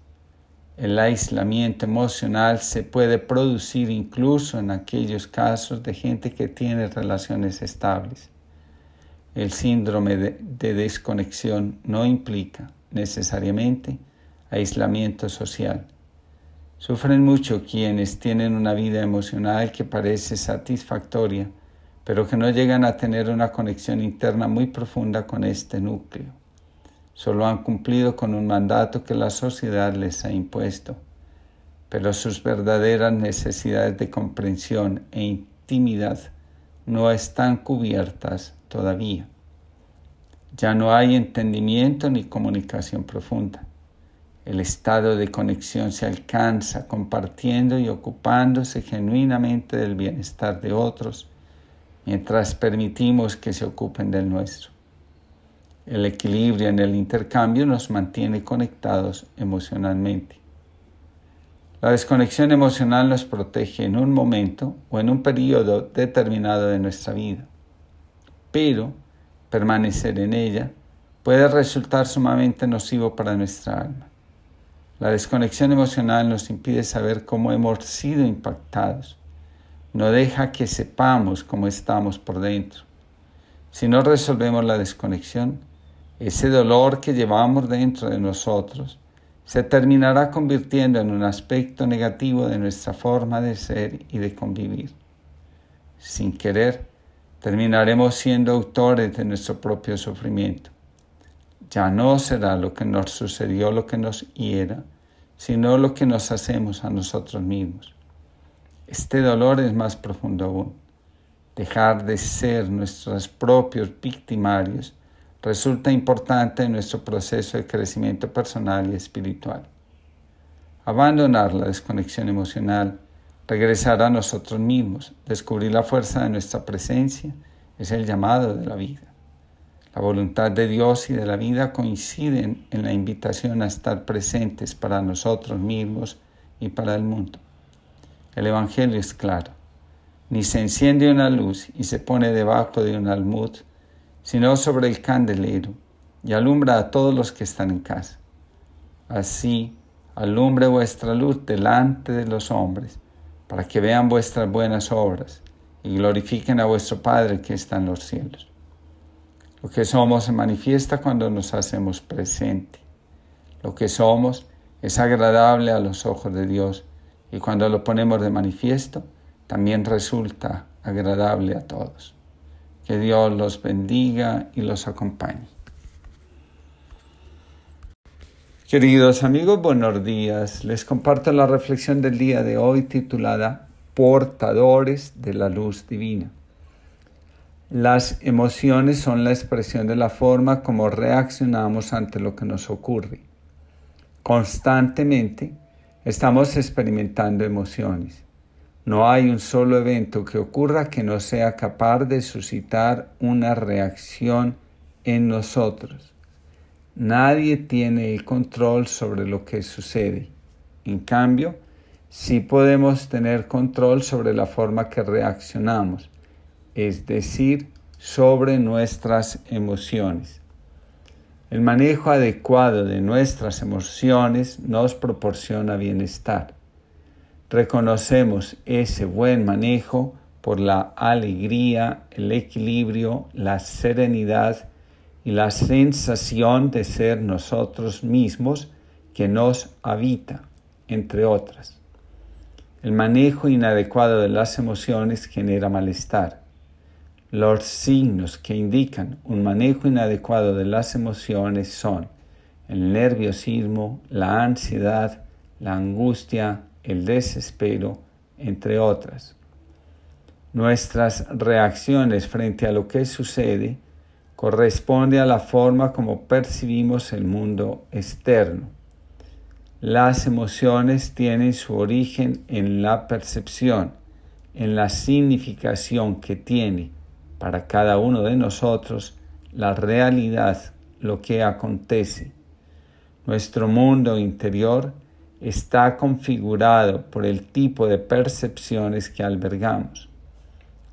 El aislamiento emocional se puede producir incluso en aquellos casos de gente que tiene relaciones estables. El síndrome de, de desconexión no implica necesariamente aislamiento social Sufren mucho quienes tienen una vida emocional que parece satisfactoria, pero que no llegan a tener una conexión interna muy profunda con este núcleo. Solo han cumplido con un mandato que la sociedad les ha impuesto, pero sus verdaderas necesidades de comprensión e intimidad no están cubiertas todavía. Ya no hay entendimiento ni comunicación profunda. El estado de conexión se alcanza compartiendo y ocupándose genuinamente del bienestar de otros mientras permitimos que se ocupen del nuestro. El equilibrio en el intercambio nos mantiene conectados emocionalmente. La desconexión emocional nos protege en un momento o en un periodo determinado de nuestra vida, pero permanecer en ella puede resultar sumamente nocivo para nuestra alma. La desconexión emocional nos impide saber cómo hemos sido impactados. No deja que sepamos cómo estamos por dentro. Si no resolvemos la desconexión, ese dolor que llevamos dentro de nosotros se terminará convirtiendo en un aspecto negativo de nuestra forma de ser y de convivir. Sin querer, terminaremos siendo autores de nuestro propio sufrimiento. Ya no será lo que nos sucedió lo que nos hiera, sino lo que nos hacemos a nosotros mismos. Este dolor es más profundo aún. Dejar de ser nuestros propios victimarios resulta importante en nuestro proceso de crecimiento personal y espiritual. Abandonar la desconexión emocional, regresar a nosotros mismos, descubrir la fuerza de nuestra presencia, es el llamado de la vida. La voluntad de Dios y de la vida coinciden en la invitación a estar presentes para nosotros mismos y para el mundo. El Evangelio es claro. Ni se enciende una luz y se pone debajo de un almud, sino sobre el candelero y alumbra a todos los que están en casa. Así, alumbre vuestra luz delante de los hombres, para que vean vuestras buenas obras y glorifiquen a vuestro Padre que está en los cielos. Lo que somos se manifiesta cuando nos hacemos presente. Lo que somos es agradable a los ojos de Dios y cuando lo ponemos de manifiesto también resulta agradable a todos. Que Dios los bendiga y los acompañe. Queridos amigos, buenos días. Les comparto la reflexión del día de hoy titulada Portadores de la Luz Divina. Las emociones son la expresión de la forma como reaccionamos ante lo que nos ocurre. Constantemente estamos experimentando emociones. No hay un solo evento que ocurra que no sea capaz de suscitar una reacción en nosotros. Nadie tiene el control sobre lo que sucede. En cambio, sí podemos tener control sobre la forma que reaccionamos, es decir, sobre nuestras emociones. El manejo adecuado de nuestras emociones nos proporciona bienestar. Reconocemos ese buen manejo por la alegría, el equilibrio, la serenidad y la sensación de ser nosotros mismos que nos habita, entre otras. El manejo inadecuado de las emociones genera malestar. Los signos que indican un manejo inadecuado de las emociones son el nerviosismo, la ansiedad, la angustia, el desespero, entre otras. Nuestras reacciones frente a lo que sucede corresponde a la forma como percibimos el mundo externo. Las emociones tienen su origen en la percepción, en la significación que tiene para cada uno de nosotros la realidad, lo que acontece. Nuestro mundo interior está configurado por el tipo de percepciones que albergamos.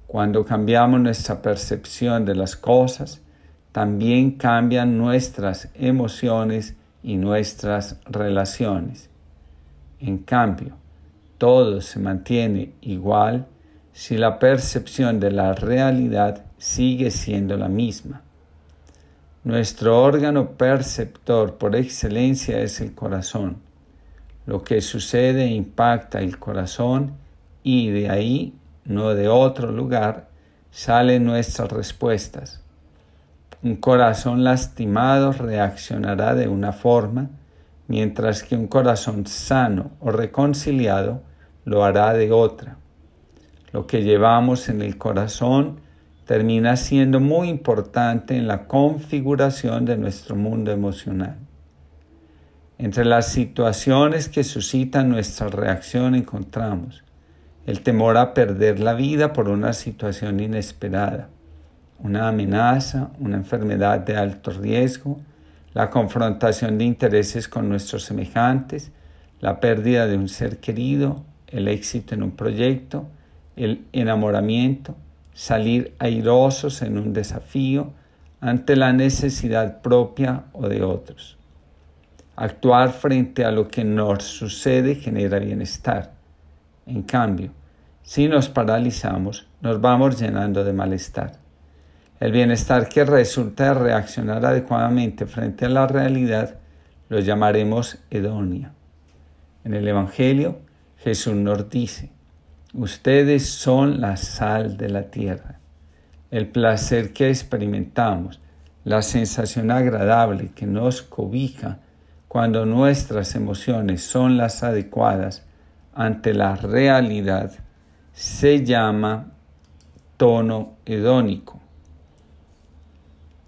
Cuando cambiamos nuestra percepción de las cosas, también cambian nuestras emociones y nuestras relaciones. En cambio, todo se mantiene igual si la percepción de la realidad sigue siendo la misma. Nuestro órgano perceptor por excelencia es el corazón. Lo que sucede impacta el corazón y de ahí, no de otro lugar, salen nuestras respuestas. Un corazón lastimado reaccionará de una forma, mientras que un corazón sano o reconciliado lo hará de otra. Lo que llevamos en el corazón termina siendo muy importante en la configuración de nuestro mundo emocional. Entre las situaciones que suscitan nuestra reacción encontramos el temor a perder la vida por una situación inesperada, una amenaza, una enfermedad de alto riesgo, la confrontación de intereses con nuestros semejantes, la pérdida de un ser querido, el éxito en un proyecto, el enamoramiento, salir airosos en un desafío ante la necesidad propia o de otros. Actuar frente a lo que nos sucede genera bienestar. En cambio, si nos paralizamos, nos vamos llenando de malestar. El bienestar que resulta de reaccionar adecuadamente frente a la realidad lo llamaremos hedonia. En el Evangelio Jesús nos dice, ustedes son la sal de la tierra. El placer que experimentamos, la sensación agradable que nos cobija cuando nuestras emociones son las adecuadas ante la realidad, se llama tono hedónico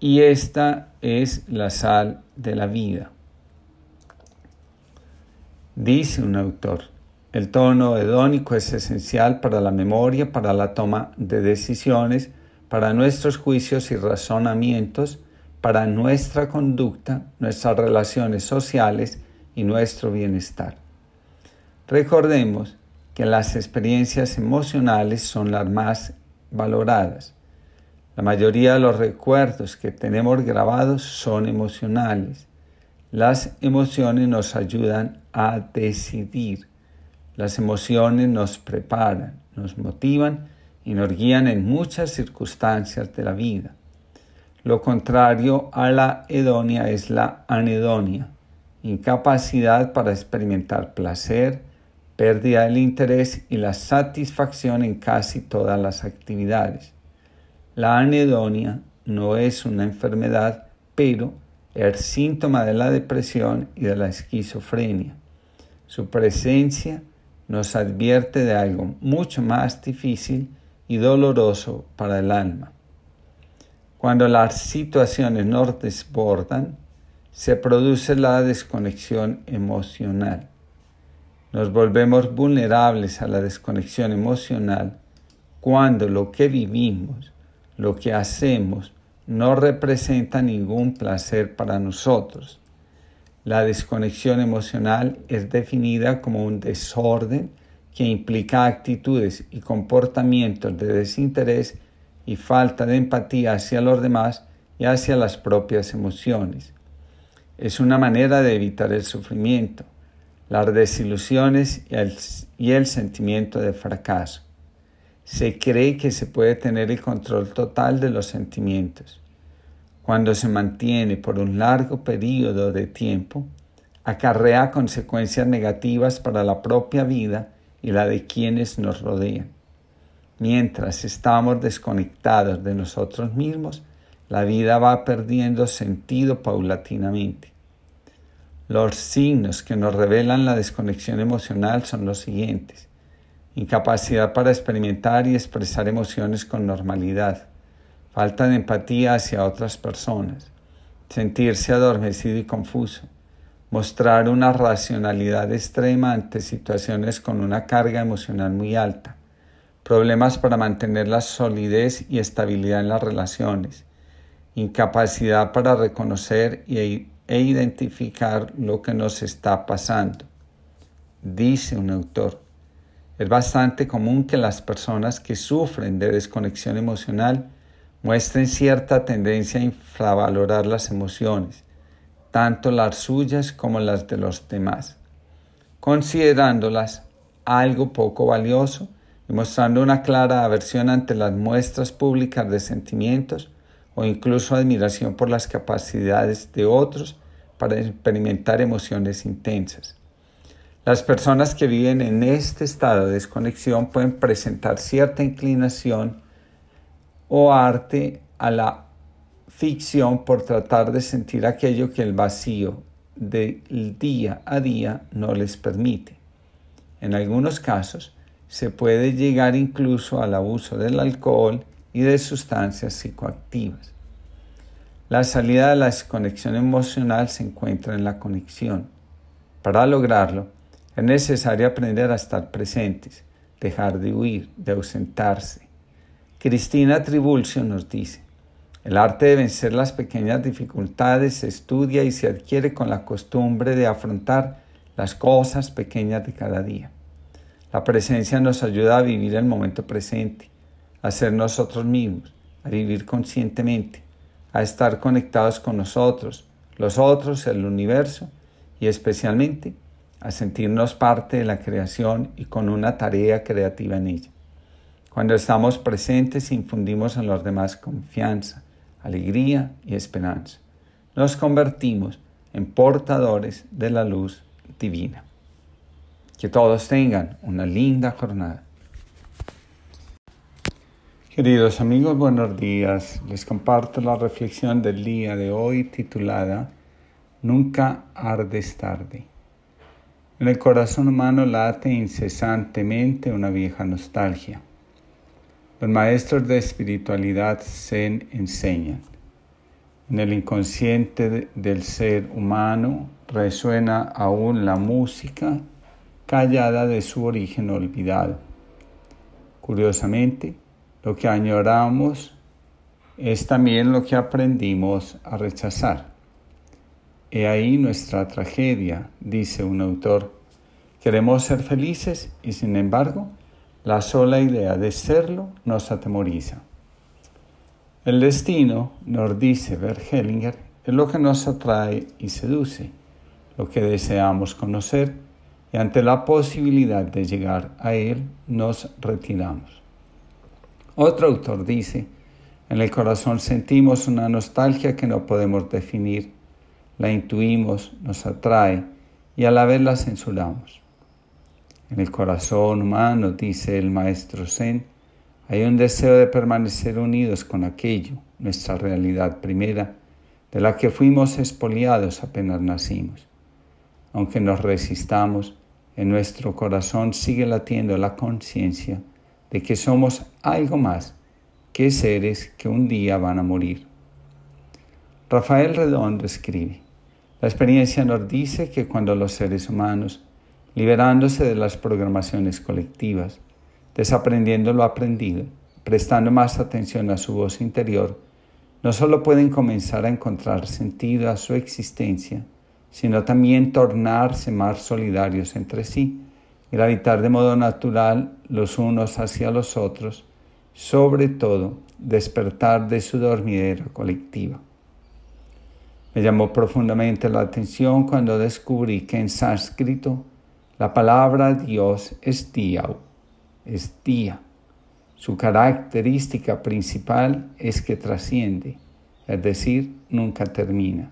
y esta es la sal de la vida. Dice un autor, el tono hedónico es esencial para la memoria, para la toma de decisiones, para nuestros juicios y razonamientos, para nuestra conducta, nuestras relaciones sociales y nuestro bienestar. Recordemos que las experiencias emocionales son las más valoradas. La mayoría de los recuerdos que tenemos grabados son emocionales. Las emociones nos ayudan a decidir. Las emociones nos preparan, nos motivan y nos guían en muchas circunstancias de la vida. Lo contrario a la hedonia es la anedonia, incapacidad para experimentar placer, pérdida del interés y la satisfacción en casi todas las actividades. La anedonia no es una enfermedad, pero el síntoma de la depresión y de la esquizofrenia. Su presencia nos advierte de algo mucho más difícil y doloroso para el alma. Cuando las situaciones nos desbordan, se produce la desconexión emocional. Nos volvemos vulnerables a la desconexión emocional cuando lo que vivimos, lo que hacemos, no representa ningún placer para nosotros. La desconexión emocional es definida como un desorden que implica actitudes y comportamientos de desinterés y falta de empatía hacia los demás y hacia las propias emociones. Es una manera de evitar el sufrimiento, las desilusiones y el, sentimiento de fracaso. Se cree que se puede tener el control total de los sentimientos. Cuando se mantiene por un largo periodo de tiempo, acarrea consecuencias negativas para la propia vida y la de quienes nos rodean. Mientras estamos desconectados de nosotros mismos, la vida va perdiendo sentido paulatinamente. Los signos que nos revelan la desconexión emocional son los siguientes. Incapacidad para experimentar y expresar emociones con normalidad. Falta de empatía hacia otras personas. Sentirse adormecido y confuso. Mostrar una racionalidad extrema ante situaciones con una carga emocional muy alta problemas para mantener la solidez y estabilidad en las relaciones, incapacidad para reconocer e identificar lo que nos está pasando. Dice un autor, es bastante común que las personas que sufren de desconexión emocional muestren cierta tendencia a infravalorar las emociones, tanto las suyas como las de los demás, considerándolas algo poco valioso y mostrando una clara aversión ante las muestras públicas de sentimientos o incluso admiración por las capacidades de otros para experimentar emociones intensas. Las personas que viven en este estado de desconexión pueden presentar cierta inclinación o arte a la ficción por tratar de sentir aquello que el vacío del día a día no les permite. En algunos casos, se puede llegar incluso al abuso del alcohol y de sustancias psicoactivas. La salida de la desconexión emocional se encuentra en la conexión. Para lograrlo, es necesario aprender a estar presentes, dejar de huir, de ausentarse. Cristina Tribulcio nos dice, el arte de vencer las pequeñas dificultades se estudia y se adquiere con la costumbre de afrontar las cosas pequeñas de cada día. La presencia nos ayuda a vivir el momento presente, a ser nosotros mismos, a vivir conscientemente, a estar conectados con nosotros, los otros, el universo y especialmente a sentirnos parte de la creación y con una tarea creativa en ella. Cuando estamos presentes infundimos en los demás confianza, alegría y esperanza. Nos convertimos en portadores de la luz divina. Que todos tengan una linda jornada. Queridos amigos, buenos días. Les comparto la reflexión del día de hoy titulada Nunca ardes tarde. En el corazón humano late incesantemente una vieja nostalgia. Los maestros de espiritualidad Zen enseñan. En el inconsciente del ser humano resuena aún la música callada de su origen olvidado. Curiosamente, lo que añoramos es también lo que aprendimos a rechazar. He ahí nuestra tragedia, dice un autor. Queremos ser felices y sin embargo, la sola idea de serlo nos atemoriza. El destino, nos dice Bert Hellinger, es lo que nos atrae y seduce, lo que deseamos conocer y ante la posibilidad de llegar a Él nos retiramos. Otro autor dice, en el corazón sentimos una nostalgia que no podemos definir, la intuimos, nos atrae y a la vez la censuramos. En el corazón humano, dice el maestro Zen, hay un deseo de permanecer unidos con aquello, nuestra realidad primera, de la que fuimos expoliados apenas nacimos. Aunque nos resistamos, en nuestro corazón sigue latiendo la conciencia de que somos algo más que seres que un día van a morir. Rafael Redondo escribe, la experiencia nos dice que cuando los seres humanos, liberándose de las programaciones colectivas, desaprendiendo lo aprendido, prestando más atención a su voz interior, no solo pueden comenzar a encontrar sentido a su existencia, sino también tornarse más solidarios entre sí, gravitar de modo natural los unos hacia los otros, sobre todo despertar de su dormidera colectiva. Me llamó profundamente la atención cuando descubrí que en sánscrito la palabra Dios es Diau, es día. Su característica principal es que trasciende, es decir, nunca termina.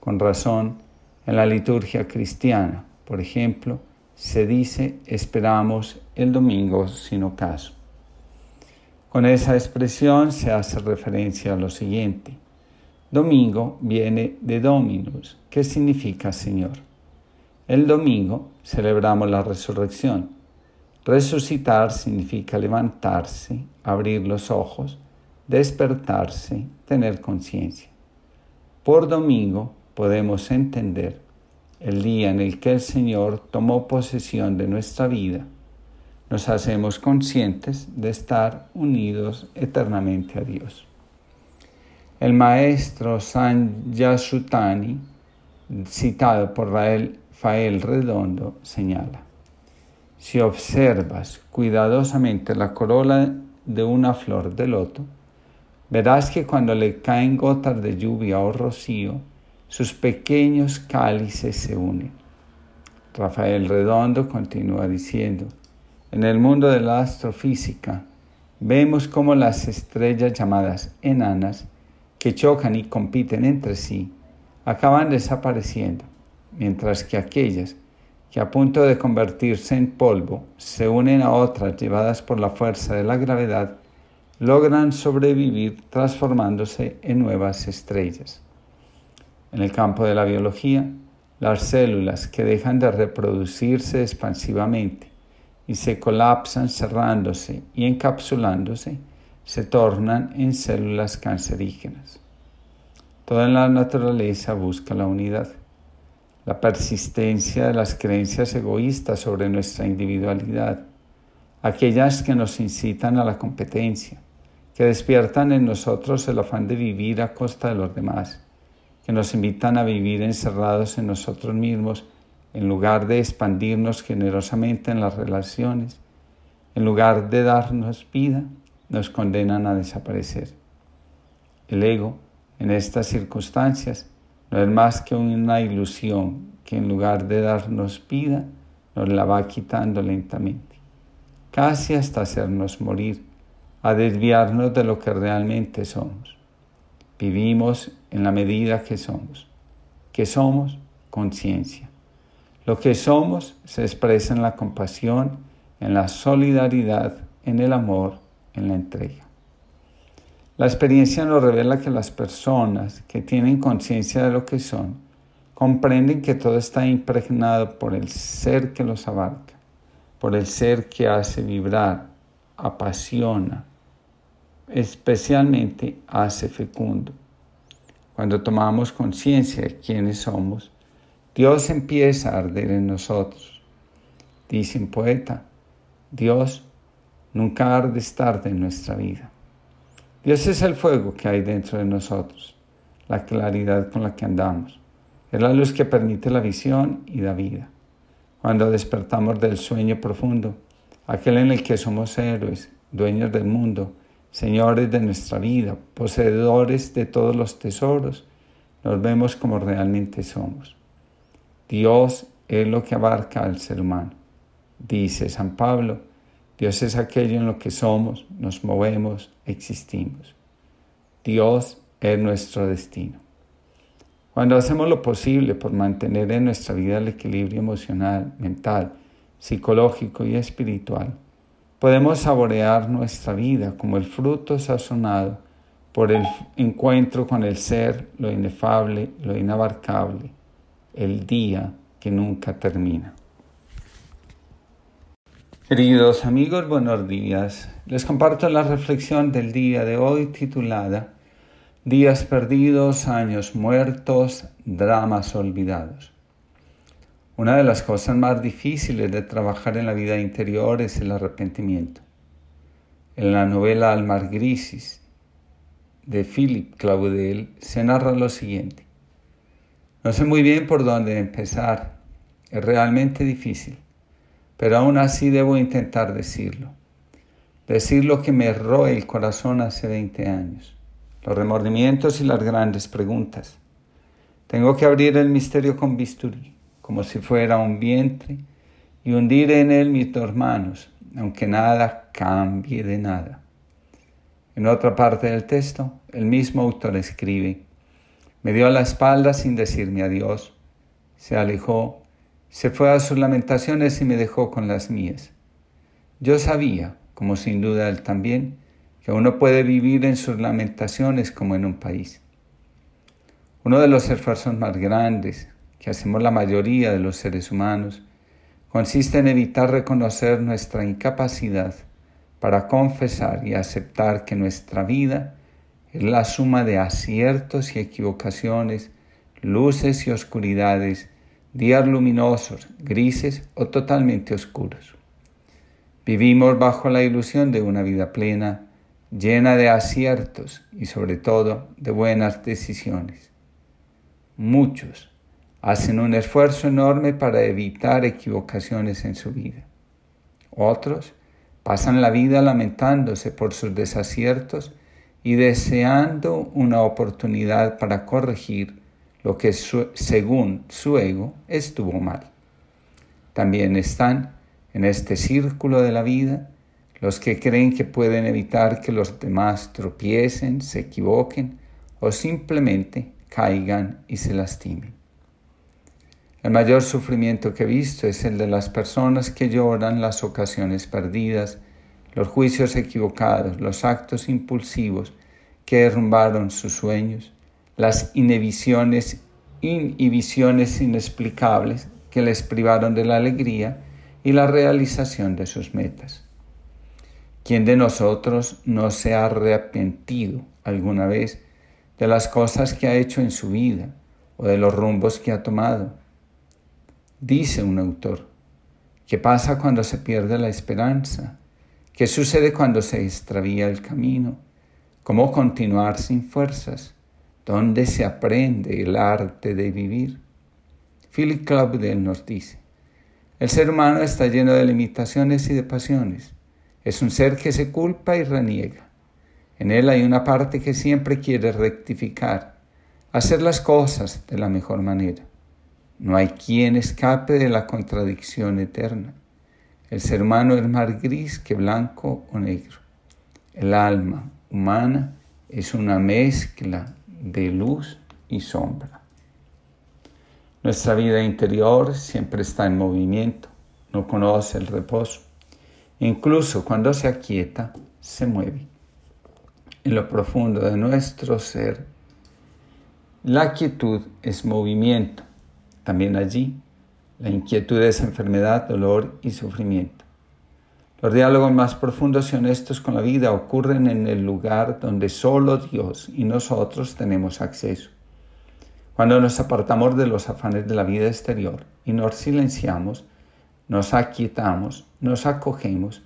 Con razón, en la liturgia cristiana, por ejemplo, se dice esperamos el domingo sin ocaso. Con esa expresión se hace referencia a lo siguiente. Domingo viene de Dominus, que significa Señor. El domingo celebramos la resurrección. Resucitar significa levantarse, abrir los ojos, despertarse, tener conciencia. Por domingo podemos entender el día en el que el Señor tomó posesión de nuestra vida. Nos hacemos conscientes de estar unidos eternamente a Dios. El maestro San Yasutani, citado por Rafael Redondo, señala, si observas cuidadosamente la corola de una flor de loto, verás que cuando le caen gotas de lluvia o rocío, sus pequeños cálices se unen. Rafael Redondo continúa diciendo, en el mundo de la astrofísica, vemos cómo las estrellas llamadas enanas que chocan y compiten entre sí acaban desapareciendo, mientras que aquellas que a punto de convertirse en polvo se unen a otras llevadas por la fuerza de la gravedad, logran sobrevivir transformándose en nuevas estrellas. En el campo de la biología, las células que dejan de reproducirse expansivamente y se colapsan cerrándose y encapsulándose, se tornan en células cancerígenas. Toda la naturaleza busca la unidad. La persistencia de las creencias egoístas sobre nuestra individualidad, aquellas que nos incitan a la competencia, que despiertan en nosotros el afán de vivir a costa de los demás, que nos invitan a vivir encerrados en nosotros mismos en lugar de expandirnos generosamente en las relaciones, en lugar de darnos vida, nos condenan a desaparecer. El ego, en estas circunstancias, no es más que una ilusión que en lugar de darnos vida, nos la va quitando lentamente, casi hasta hacernos morir, a desviarnos de lo que realmente somos. Vivimos en la medida que somos. que somos? Conciencia. Lo que somos se expresa en la compasión, en la solidaridad, en el amor, en la entrega. La experiencia nos revela que las personas que tienen conciencia de lo que son comprenden que todo está impregnado por el ser que los abarca, por el ser que hace vibrar, apasiona, especialmente hace fecundo. Cuando tomamos conciencia de quiénes somos, Dios empieza a arder en nosotros. Dice un poeta, Dios nunca arde tarde en nuestra vida. Dios es el fuego que hay dentro de nosotros, la claridad con la que andamos. Es la luz que permite la visión y da vida. Cuando despertamos del sueño profundo, aquel en el que somos héroes, dueños del mundo, señores de nuestra vida, poseedores de todos los tesoros, nos vemos como realmente somos. Dios es lo que abarca al ser humano. Dice San Pablo, Dios es aquello en lo que somos, nos movemos, existimos. Dios es nuestro destino. Cuando hacemos lo posible por mantener en nuestra vida el equilibrio emocional, mental, psicológico y espiritual, podemos saborear nuestra vida como el fruto sazonado por el encuentro con el ser, lo inefable, lo inabarcable, el día que nunca termina. Queridos amigos, buenos días. Les comparto la reflexión del día de hoy titulada Días perdidos, años muertos, dramas olvidados. Una de las cosas más difíciles de trabajar en la vida interior es el arrepentimiento. En la novela Almar Grisis de Philip Claudel se narra lo siguiente. No sé muy bien por dónde empezar. Es realmente difícil pero aún así debo intentar decirlo. Decir lo que me roe el corazón hace 20 años, los remordimientos y las grandes preguntas. Tengo que abrir el misterio con bisturí, como si fuera un vientre, y hundir en él mis dos manos, aunque nada cambie de nada. En otra parte del texto, el mismo autor escribe, me dio la espalda sin decirme adiós, se alejó se fue a sus lamentaciones y me dejó con las mías. Yo sabía, como sin duda él también, que uno puede vivir en sus lamentaciones como en un país. Uno de los esfuerzos más grandes hacemos la mayoría de los seres humanos consiste en evitar reconocer nuestra incapacidad para confesar y aceptar que nuestra vida es la suma de aciertos y equivocaciones, luces y oscuridades, días luminosos, grises o totalmente oscuros. Vivimos bajo la ilusión de una vida plena, llena de aciertos y sobre todo de buenas decisiones. Muchos hacen un esfuerzo enorme para evitar equivocaciones en su vida. Otros pasan la vida lamentándose por sus desaciertos y deseando una oportunidad para corregir lo que según su ego estuvo mal. También están en este círculo de la vida los que creen que pueden evitar que los demás tropiecen, se equivoquen o simplemente caigan y se lastimen. El mayor sufrimiento que he visto es el de las personas que lloran las ocasiones perdidas, los juicios equivocados, los actos impulsivos que derrumbaron sus sueños, las inhibiciones, inhibiciones inexplicables que les privaron de la alegría y la realización de sus metas. ¿Quién de nosotros no se ha arrepentido alguna vez de las cosas que ha hecho en su vida o de los rumbos que ha tomado? Dice un autor, ¿qué pasa cuando se pierde la esperanza? ¿Qué sucede cuando se extravía el camino? ¿Cómo continuar sin fuerzas? ¿Dónde se aprende el arte de vivir? Philip Claudel nos dice, el ser humano está lleno de limitaciones y de pasiones. Es un ser que se culpa y reniega. En él hay una parte que siempre quiere rectificar, hacer las cosas de la mejor manera. No hay quien escape de la contradicción eterna. El ser humano es más gris que blanco o negro. El alma humana es una mezcla de luz y sombra. Nuestra vida interior siempre está en movimiento, no conoce el reposo. Incluso cuando se aquieta, se mueve. En lo profundo de nuestro ser, la quietud es movimiento. También allí, la inquietud es enfermedad, dolor y sufrimiento. Los diálogos más profundos y honestos con la vida ocurren en el lugar donde solo Dios y nosotros tenemos acceso. Cuando nos apartamos de los afanes de la vida exterior y nos silenciamos, nos aquietamos, nos acogemos,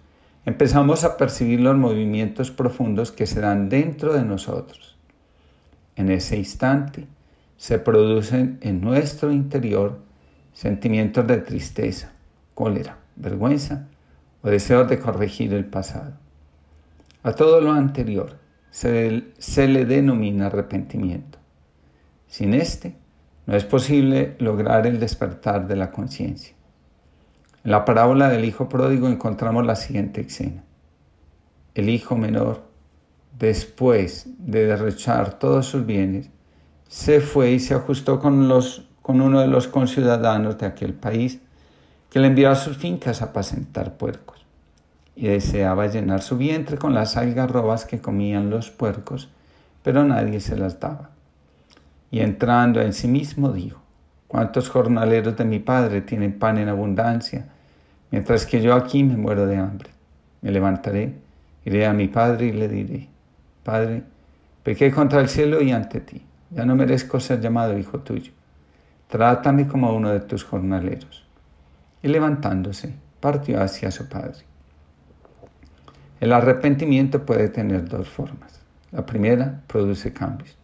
empezamos a percibir los movimientos profundos que se dan dentro de nosotros. En ese instante se producen en nuestro interior sentimientos de tristeza, cólera, vergüenza, o deseos de corregir el pasado. A todo lo anterior se, le denomina arrepentimiento. Sin este, no es posible lograr el despertar de la conciencia. En la parábola del hijo pródigo encontramos la siguiente escena. El hijo menor, después de derrochar todos sus bienes, se fue y se ajustó con, los, con uno de los conciudadanos de aquel país que le envió a sus fincas a apacentar puercos, y deseaba llenar su vientre con las algarrobas que comían los puercos pero nadie se las daba. Y entrando en sí mismo dijo, ¿cuántos jornaleros de mi padre tienen pan en abundancia, mientras que yo aquí me muero de hambre? Me levantaré, iré a mi padre y le diré, Padre, pequé contra el cielo y ante ti, ya no merezco ser llamado hijo tuyo. Trátame como uno de tus jornaleros. Y levantándose, partió hacia su padre. El arrepentimiento puede tener dos formas. La primera produce cambios.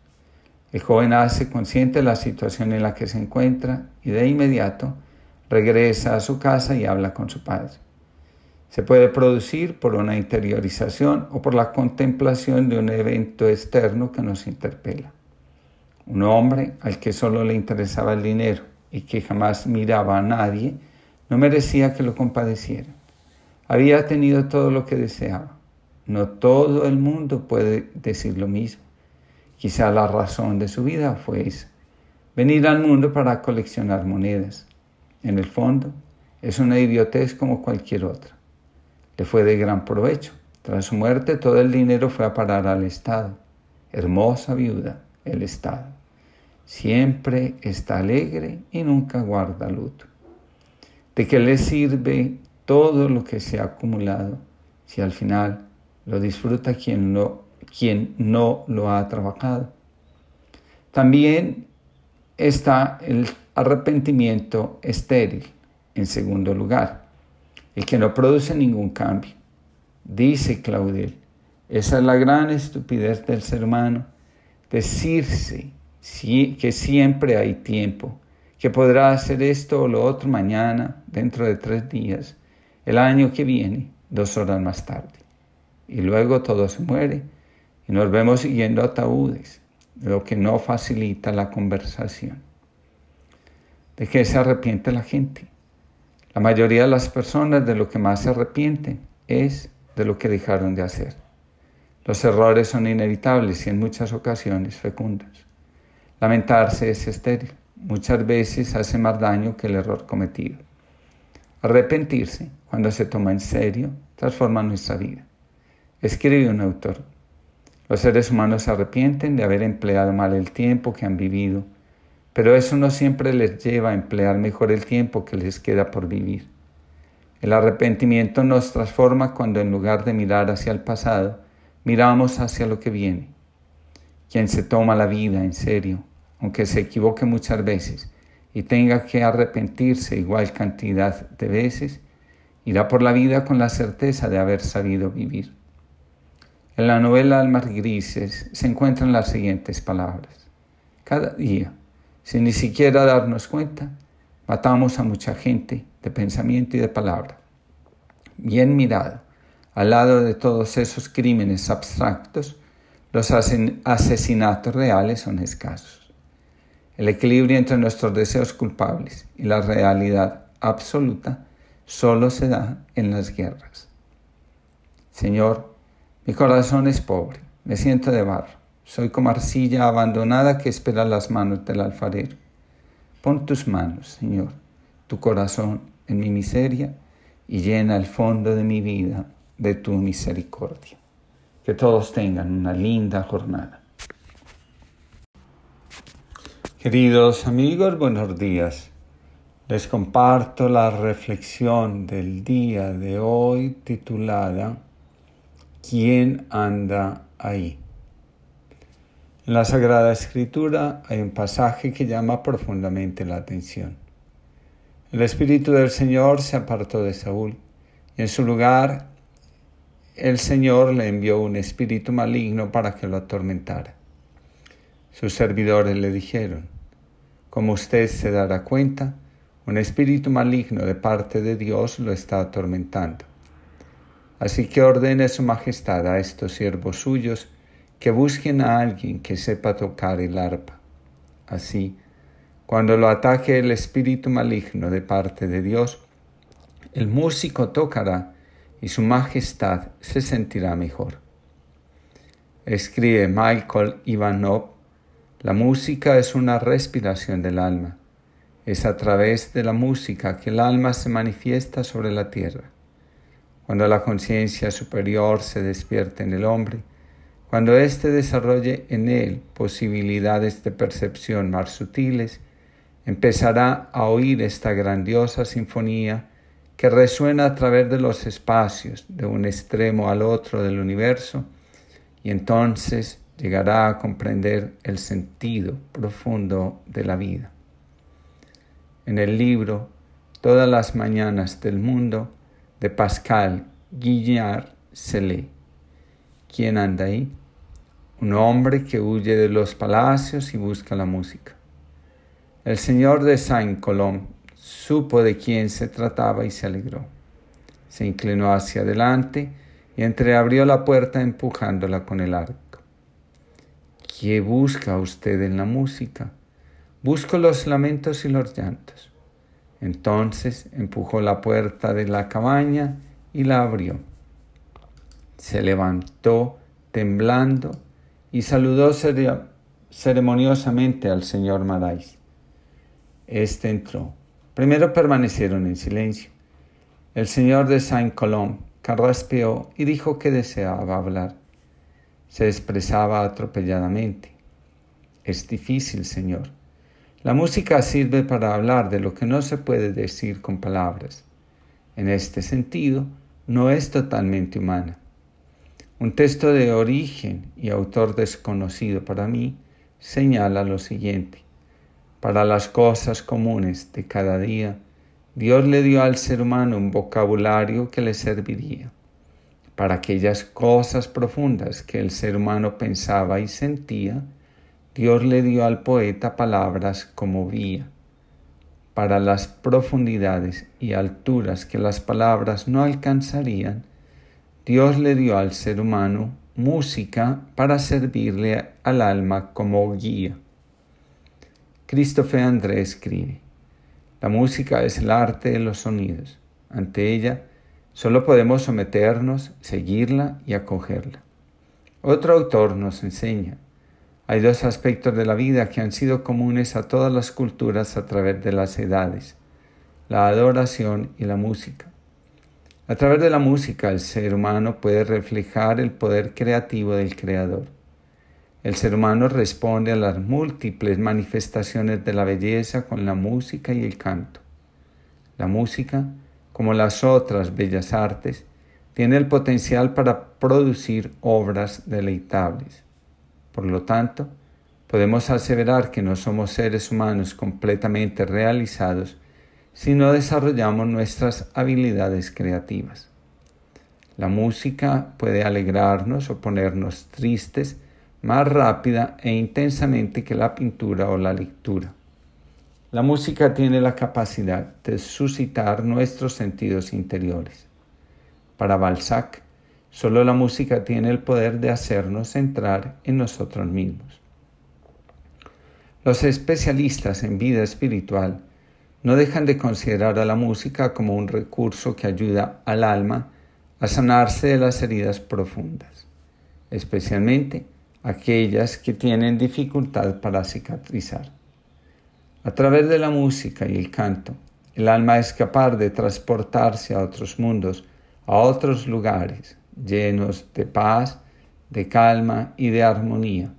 El joven hace consciente de la situación en la que se encuentra y de inmediato regresa a su casa y habla con su padre. Se puede producir por una interiorización o por la contemplación de un evento externo que nos interpela. Un hombre al que solo le interesaba el dinero y que jamás miraba a nadie, no merecía que lo compadecieran. Había tenido todo lo que deseaba. No todo el mundo puede decir lo mismo. Quizá la razón de su vida fue esa. Venir al mundo para coleccionar monedas. En el fondo, es una idiotez como cualquier otra. Le fue de gran provecho. Tras su muerte, todo el dinero fue a parar al Estado. Hermosa viuda, el Estado. Siempre está alegre y nunca guarda luto. ¿De qué le sirve todo lo que se ha acumulado si al final lo disfruta quien no, quien no lo ha trabajado? También está el arrepentimiento estéril, en segundo lugar, el que no produce ningún cambio. Dice Claudel, esa es la gran estupidez del ser humano, decirse que siempre hay tiempo que podrá hacer esto o lo otro mañana, dentro de tres días, el año que viene, dos horas más tarde. Y luego todo se muere y nos vemos siguiendo ataúdes, lo que no facilita la conversación. ¿De qué se arrepiente la gente? La mayoría de las personas de lo que más se arrepienten es de lo que dejaron de hacer. Los errores son inevitables y en muchas ocasiones fecundos. Lamentarse es estéril muchas veces hace más daño que el error cometido. Arrepentirse, cuando se toma en serio, transforma nuestra vida. Escribe un autor. Los seres humanos se arrepienten de haber empleado mal el tiempo que han vivido, pero eso no siempre les lleva a emplear mejor el tiempo que les queda por vivir. El arrepentimiento nos transforma cuando en lugar de mirar hacia el pasado, miramos hacia lo que viene. Quien se toma la vida en serio aunque se equivoque muchas veces y tenga que arrepentirse igual cantidad de veces, irá por la vida con la certeza de haber sabido vivir. En la novela Almas Grises se encuentran las siguientes palabras. Cada día, sin ni siquiera darnos cuenta, matamos a mucha gente de pensamiento y de palabra. Bien mirado, al lado de todos esos crímenes abstractos, los asesinatos reales son escasos. El equilibrio entre nuestros deseos culpables y la realidad absoluta solo se da en las guerras. Señor, mi corazón es pobre, me siento de barro, soy como arcilla abandonada que espera las manos del alfarero. Pon tus manos, Señor, tu corazón en mi miseria y llena el fondo de mi vida de tu misericordia. Que todos tengan una linda jornada. Queridos amigos, buenos días. Les comparto la reflexión del día de hoy titulada ¿Quién anda ahí? En la Sagrada Escritura hay un pasaje que llama profundamente la atención. El Espíritu del Señor se apartó de Saúl y en su lugar el Señor le envió un espíritu maligno para que lo atormentara. Sus servidores le dijeron, como usted se dará cuenta, un espíritu maligno de parte de Dios lo está atormentando. Así que ordene su majestad a estos siervos suyos que busquen a alguien que sepa tocar el arpa. Así, cuando lo ataque el espíritu maligno de parte de Dios, el músico tocará y su majestad se sentirá mejor. Escribe Michael Ivanov la música es una respiración del alma. Es a través de la música que el alma se manifiesta sobre la tierra. Cuando la conciencia superior se despierta en el hombre, Cuando éste desarrolle en él posibilidades de percepción más sutiles, empezará a oír esta grandiosa sinfonía que resuena a través de los espacios, de un extremo al otro del universo, y entonces llegará a comprender el sentido profundo de la vida. En el libro Todas las mañanas del mundo de Pascal Guillard se lee. ¿Quién anda ahí? Un hombre que huye de los palacios y busca la música. El señor de Saint-Colomb supo de quién se trataba y se alegró. Se inclinó hacia adelante y entreabrió la puerta empujándola con el arco. ¿Qué busca usted en la música? Busco los lamentos y los llantos. Entonces empujó la puerta de la cabaña y la abrió. Se levantó temblando y saludó ceremoniosamente al señor Marais. Este entró. Primero permanecieron en silencio. El señor de Saint-Colomb carraspeó y dijo que deseaba hablar. Se expresaba atropelladamente. Es difícil, señor. La música sirve para hablar de lo que no se puede decir con palabras. En este sentido, no es totalmente humana. Un texto de origen y autor desconocido para mí señala lo siguiente. Para las cosas comunes de cada día, Dios le dio al ser humano un vocabulario que le serviría. Para aquellas cosas profundas que el ser humano pensaba y sentía, Dios le dio al poeta palabras como vía. Para las profundidades y alturas que las palabras no alcanzarían, Dios le dio al ser humano música para servirle al alma como guía. Christopher André escribe, la música es el arte de los sonidos. Ante ella solo podemos someternos, seguirla y acogerla. Otro autor nos enseña, hay dos aspectos de la vida que han sido comunes a todas las culturas a través de las edades, la adoración y la música. A través de la música el ser humano puede reflejar el poder creativo del Creador. El ser humano responde a las múltiples manifestaciones de la belleza con la música y el canto. La música, como las otras bellas artes, tiene el potencial para producir obras deleitables. Por lo tanto, podemos aseverar que no somos seres humanos completamente realizados si no desarrollamos nuestras habilidades creativas. La música puede alegrarnos o ponernos tristes más rápida e intensamente que la pintura o la lectura. La música tiene la capacidad de suscitar nuestros sentidos interiores. Para Balzac, solo la música tiene el poder de hacernos entrar en nosotros mismos. Los especialistas en vida espiritual no dejan de considerar a la música como un recurso que ayuda al alma a sanarse de las heridas profundas, especialmente aquellas que tienen dificultad para cicatrizar. A través de la música y el canto, el alma es capaz de transportarse a otros mundos, a otros lugares llenos de paz, de calma y de armonía,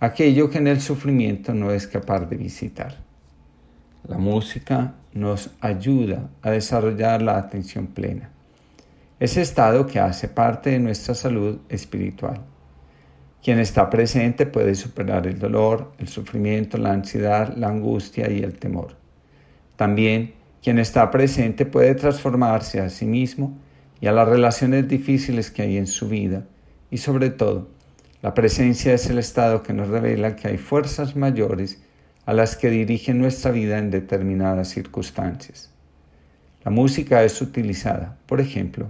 aquello que en el sufrimiento no es capaz de visitar. La música nos ayuda a desarrollar la atención plena, ese estado que hace parte de nuestra salud espiritual. Quien está presente puede superar el dolor, el sufrimiento, la ansiedad, la angustia y el temor. También quien está presente puede transformarse a sí mismo y a las relaciones difíciles que hay en su vida. Y sobre todo, la presencia es el estado que nos revela que hay fuerzas mayores a las que dirigen nuestra vida en determinadas circunstancias. La música es utilizada, por ejemplo,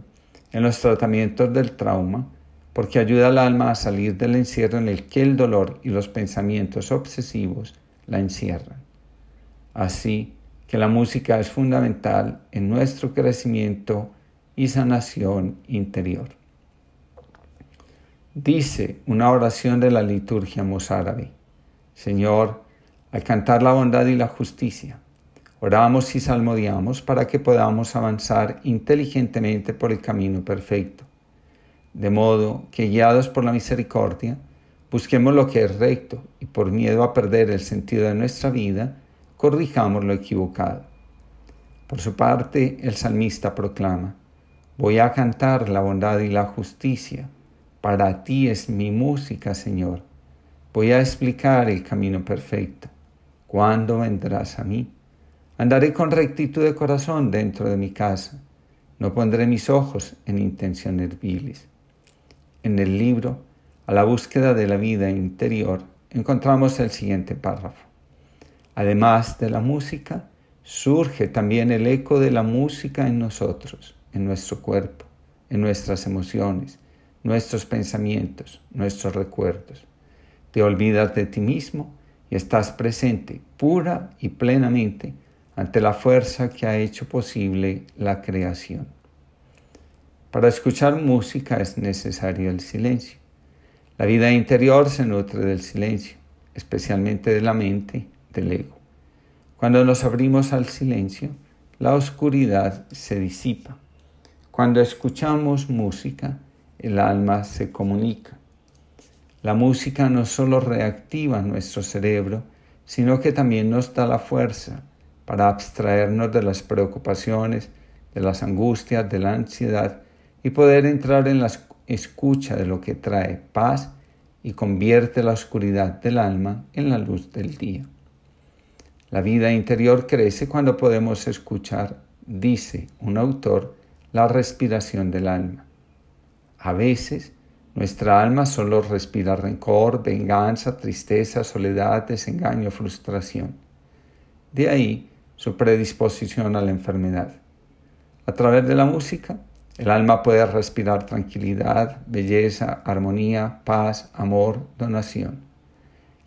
en los tratamientos del trauma porque ayuda al alma a salir del encierro en el que el dolor y los pensamientos obsesivos la encierran. Así que la música es fundamental en nuestro crecimiento y sanación interior. Dice una oración de la liturgia mozárabe, Señor, al cantar la bondad y la justicia, oramos y salmodiamos para que podamos avanzar inteligentemente por el camino perfecto de modo que guiados por la misericordia, busquemos lo que es recto y por miedo a perder el sentido de nuestra vida, corrijamos lo equivocado. Por su parte, el salmista proclama, Voy a cantar la bondad y la justicia. Para ti es mi música, Señor. Voy a explicar el camino perfecto. ¿Cuándo vendrás a mí? Andaré con rectitud de corazón dentro de mi casa. No pondré mis ojos en intenciones viles. En el libro a la búsqueda de la vida interior, encontramos el siguiente párrafo. Además de la música, surge también el eco de la música en nosotros, en nuestro cuerpo, en nuestras emociones, nuestros pensamientos, nuestros recuerdos. Te olvidas de ti mismo y estás presente pura y plenamente ante la fuerza que ha hecho posible la creación. Para escuchar música es necesario el silencio. La vida interior se nutre del silencio, especialmente de la mente, del ego. Cuando nos abrimos al silencio, la oscuridad se disipa. Cuando escuchamos música, el alma se comunica. La música no solo reactiva nuestro cerebro, sino que también nos da la fuerza para abstraernos de las preocupaciones, de las angustias, de la ansiedad y poder entrar en las escucha de lo que trae paz y convierte la oscuridad del alma en la luz del día. La vida interior crece cuando podemos escuchar, dice un autor, la respiración del alma. A veces nuestra alma solo respira rencor, venganza, tristeza, soledad, desengaño, frustración. De ahí su predisposición a la enfermedad. A través de la música, el alma puede respirar tranquilidad, belleza, armonía, paz, amor, donación.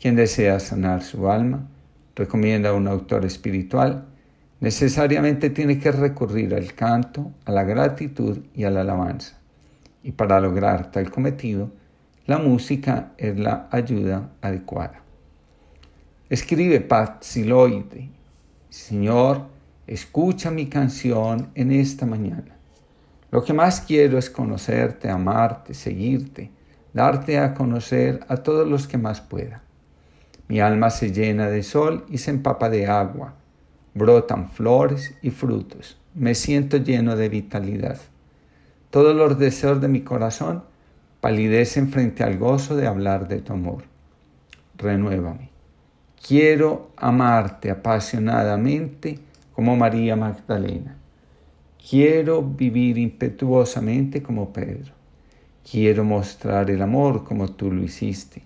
Quien desea sanar su alma, recomienda a un autor espiritual, necesariamente tiene que recurrir al canto, a la gratitud y a la alabanza. Y para lograr tal cometido, la música es la ayuda adecuada. Escribe Patziloide, Señor, escucha mi canción en esta mañana. Lo que más quiero es conocerte, amarte, seguirte, darte a conocer a todos los que más pueda. Mi alma se llena de sol y se empapa de agua. Brotan flores y frutos. Me siento lleno de vitalidad. Todos los deseos de mi corazón palidecen frente al gozo de hablar de tu amor. Renuévame. Quiero amarte apasionadamente como María Magdalena. Quiero vivir impetuosamente como Pedro. Quiero mostrar el amor como tú lo hiciste.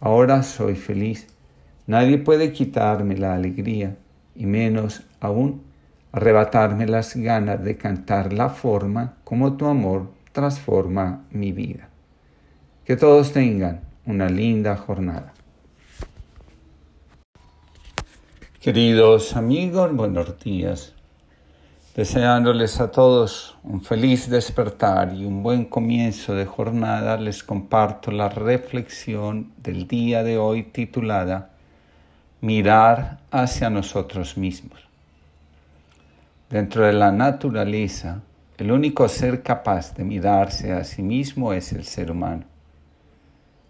Ahora soy feliz. Nadie puede quitarme la alegría y menos aún arrebatarme las ganas de cantar la forma como tu amor transforma mi vida. Que todos tengan una linda jornada. Queridos amigos, buenos días. Deseándoles a todos un feliz despertar y un buen comienzo de jornada, les comparto la reflexión del día de hoy titulada Mirar hacia nosotros mismos. Dentro de la naturaleza, el único ser capaz de mirarse a sí mismo es el ser humano.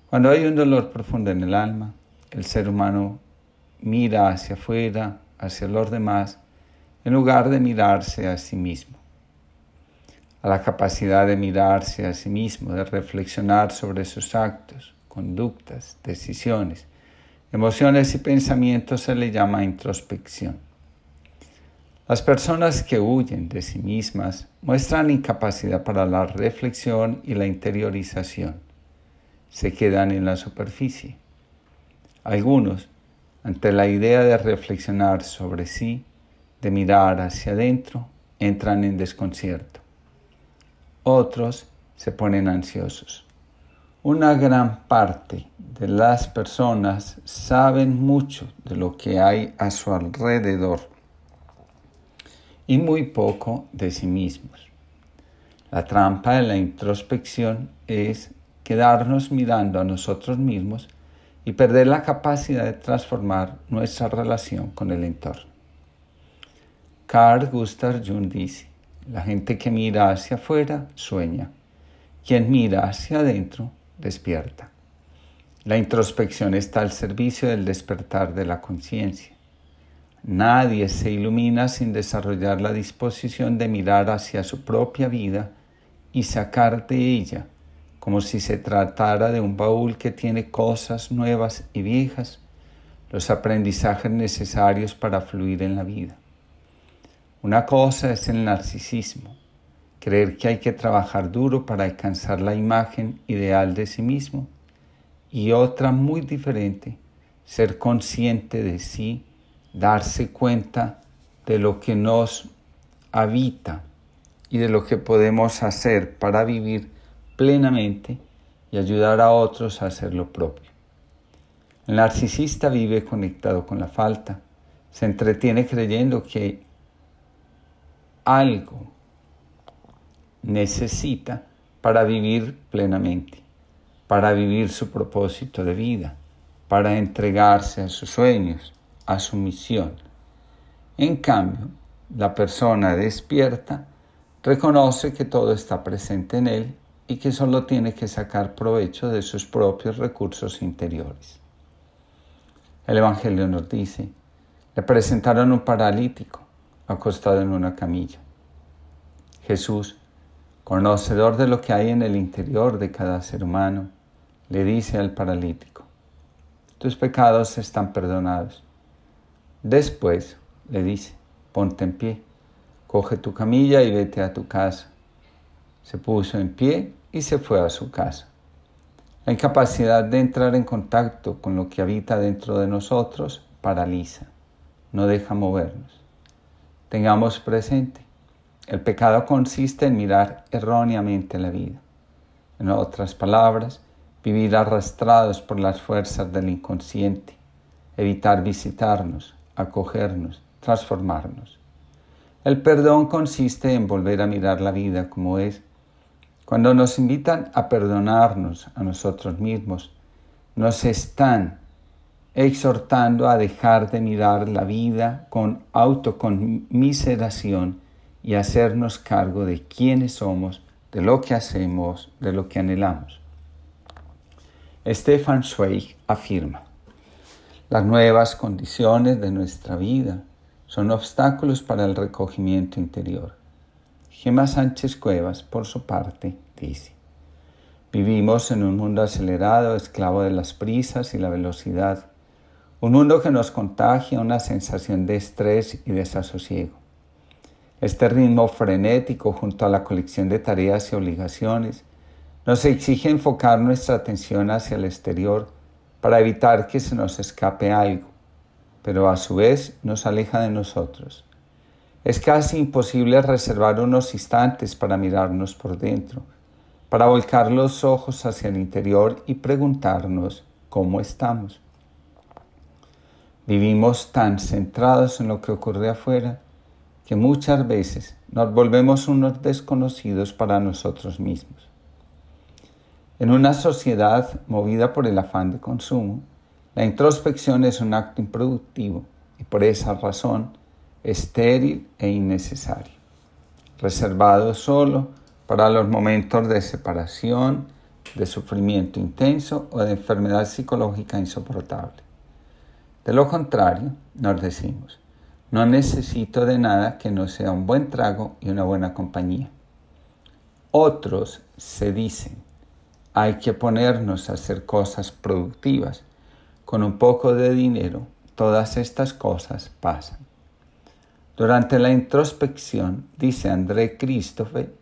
Cuando hay un dolor profundo en el alma, el ser humano mira hacia afuera, hacia los demás, en lugar de mirarse a sí mismo. A la capacidad de mirarse a sí mismo, de reflexionar sobre sus actos, conductas, decisiones, emociones y pensamientos se le llama introspección. Las personas que huyen de sí mismas muestran incapacidad para la reflexión y la interiorización. Se quedan en la superficie. Algunos, ante la idea de reflexionar sobre sí, de mirar hacia adentro, entran en desconcierto. Otros se ponen ansiosos. Una gran parte de las personas saben mucho de lo que hay a su alrededor y muy poco de sí mismos. La trampa de la introspección es quedarnos mirando a nosotros mismos y perder la capacidad de transformar nuestra relación con el entorno. Carl Gustav Jung dice, la gente que mira hacia afuera sueña Quien mira hacia adentro despierta. La introspección está al servicio del despertar de la conciencia. Nadie se ilumina sin desarrollar la disposición de mirar hacia su propia vida y sacar de ella, como si se tratara de un baúl que tiene cosas nuevas y viejas, los aprendizajes necesarios para fluir en la vida. Una cosa es el narcisismo, creer que hay que trabajar duro para alcanzar la imagen ideal de sí mismo, y otra muy diferente, ser consciente de sí, darse cuenta de lo que nos habita y de lo que podemos hacer para vivir plenamente y ayudar a otros a hacer lo propio. El narcisista vive conectado con la falta, se entretiene creyendo que algo necesita para vivir plenamente, para vivir su propósito de vida, para entregarse a sus sueños, a su misión. En cambio, la persona despierta reconoce que todo está presente en él y que solo tiene que sacar provecho de sus propios recursos interiores. El Evangelio nos dice, le presentaron un paralítico acostado en una camilla. Jesús, conocedor de lo que hay en el interior de cada ser humano, le dice al paralítico, tus pecados están perdonados. Después le dice, ponte en pie, coge tu camilla y vete a tu casa. Se puso en pie y se fue a su casa. La incapacidad de entrar en contacto con lo que habita dentro de nosotros paraliza, no deja movernos. Tengamos presente, el pecado consiste en mirar erróneamente la vida. En otras palabras, vivir arrastrados por las fuerzas del inconsciente, evitar visitarnos, acogernos, transformarnos. El perdón consiste en volver a mirar la vida como es. Cuando nos invitan a perdonarnos a nosotros mismos, nos están exhortando a dejar de mirar la vida con autoconmiseración y hacernos cargo de quiénes somos, de lo que hacemos, de lo que anhelamos. Stefan Zweig afirma, las nuevas condiciones de nuestra vida son obstáculos para el recogimiento interior. Gemma Sánchez Cuevas, por su parte, dice, vivimos en un mundo acelerado, esclavo de las prisas y la velocidad, un mundo que nos contagia una sensación de estrés y desasosiego. Este ritmo frenético junto a la colección de tareas y obligaciones nos exige enfocar nuestra atención hacia el exterior para evitar que se nos escape algo, pero a su vez nos aleja de nosotros. Es casi imposible reservar unos instantes para mirarnos por dentro, para volcar los ojos hacia el interior y preguntarnos cómo estamos. Vivimos tan centrados en lo que ocurre afuera que muchas veces nos volvemos unos desconocidos para nosotros mismos. En una sociedad movida por el afán de consumo, la introspección es un acto improductivo y por esa razón estéril e innecesario, reservado solo para los momentos de separación, de sufrimiento intenso o de enfermedad psicológica insoportable. De lo contrario, nos decimos, no necesito de nada que no sea un buen trago y una buena compañía. Otros se dicen, hay que ponernos a hacer cosas productivas. Con un poco de dinero, todas estas cosas pasan. Durante la introspección, dice André Christophe,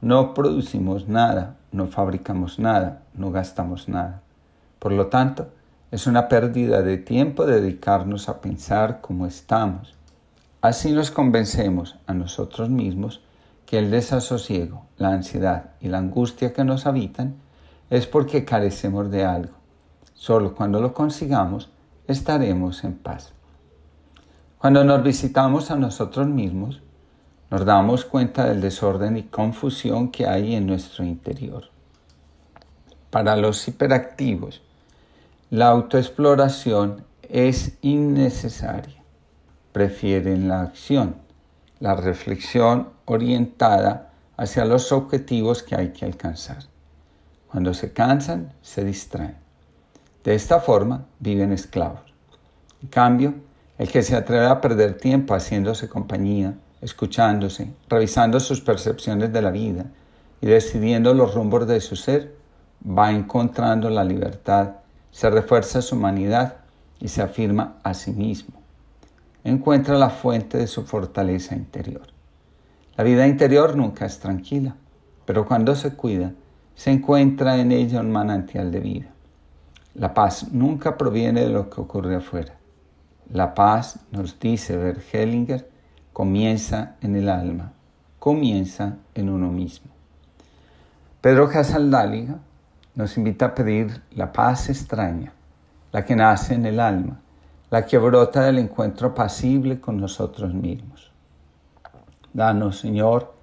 no producimos nada, no fabricamos nada, no gastamos nada. Por lo tanto, es una pérdida de tiempo dedicarnos a pensar cómo estamos, Así nos convencemos a nosotros mismos que el desasosiego, la ansiedad y la angustia que nos habitan es porque carecemos de algo. Solo cuando lo consigamos estaremos en paz. Cuando nos visitamos a nosotros mismos, nos damos cuenta del desorden y confusión que hay en nuestro interior. Para los hiperactivos, la autoexploración es innecesaria prefieren la acción, la reflexión orientada hacia los objetivos que hay que alcanzar. Cuando se cansan, se distraen. De esta forma viven esclavos. En cambio, el que se atreve a perder tiempo haciéndose compañía, escuchándose, revisando sus percepciones de la vida y decidiendo los rumbos de su ser, va encontrando la libertad, se refuerza su humanidad y se afirma a sí mismo. Encuentra la fuente de su fortaleza interior. La vida interior nunca es tranquila, pero cuando se cuida, se encuentra en ella un manantial de vida. La paz nunca proviene de lo que ocurre afuera. La paz, nos dice Bert Hellinger, comienza en el alma, comienza en uno mismo. Pedro Casaldáliga nos invita a pedir la paz extraña, la que nace en el alma, la que brota del encuentro pasible con nosotros mismos. Danos, Señor,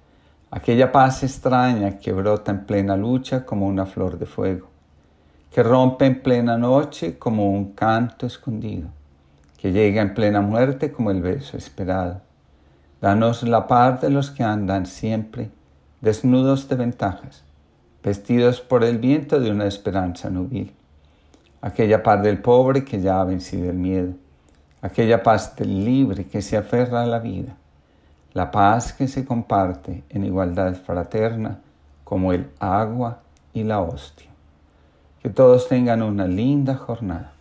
aquella paz extraña que brota en plena lucha como una flor de fuego, que rompe en plena noche como un canto escondido, que llega en plena muerte como el beso esperado. Danos la paz de los que andan siempre desnudos de ventajas, vestidos por el viento de una esperanza nubil. Aquella paz del pobre que ya ha vencido el miedo, aquella paz del libre que se aferra a la vida, la paz que se comparte en igualdad fraterna como el agua y la hostia. Que todos tengan una linda jornada.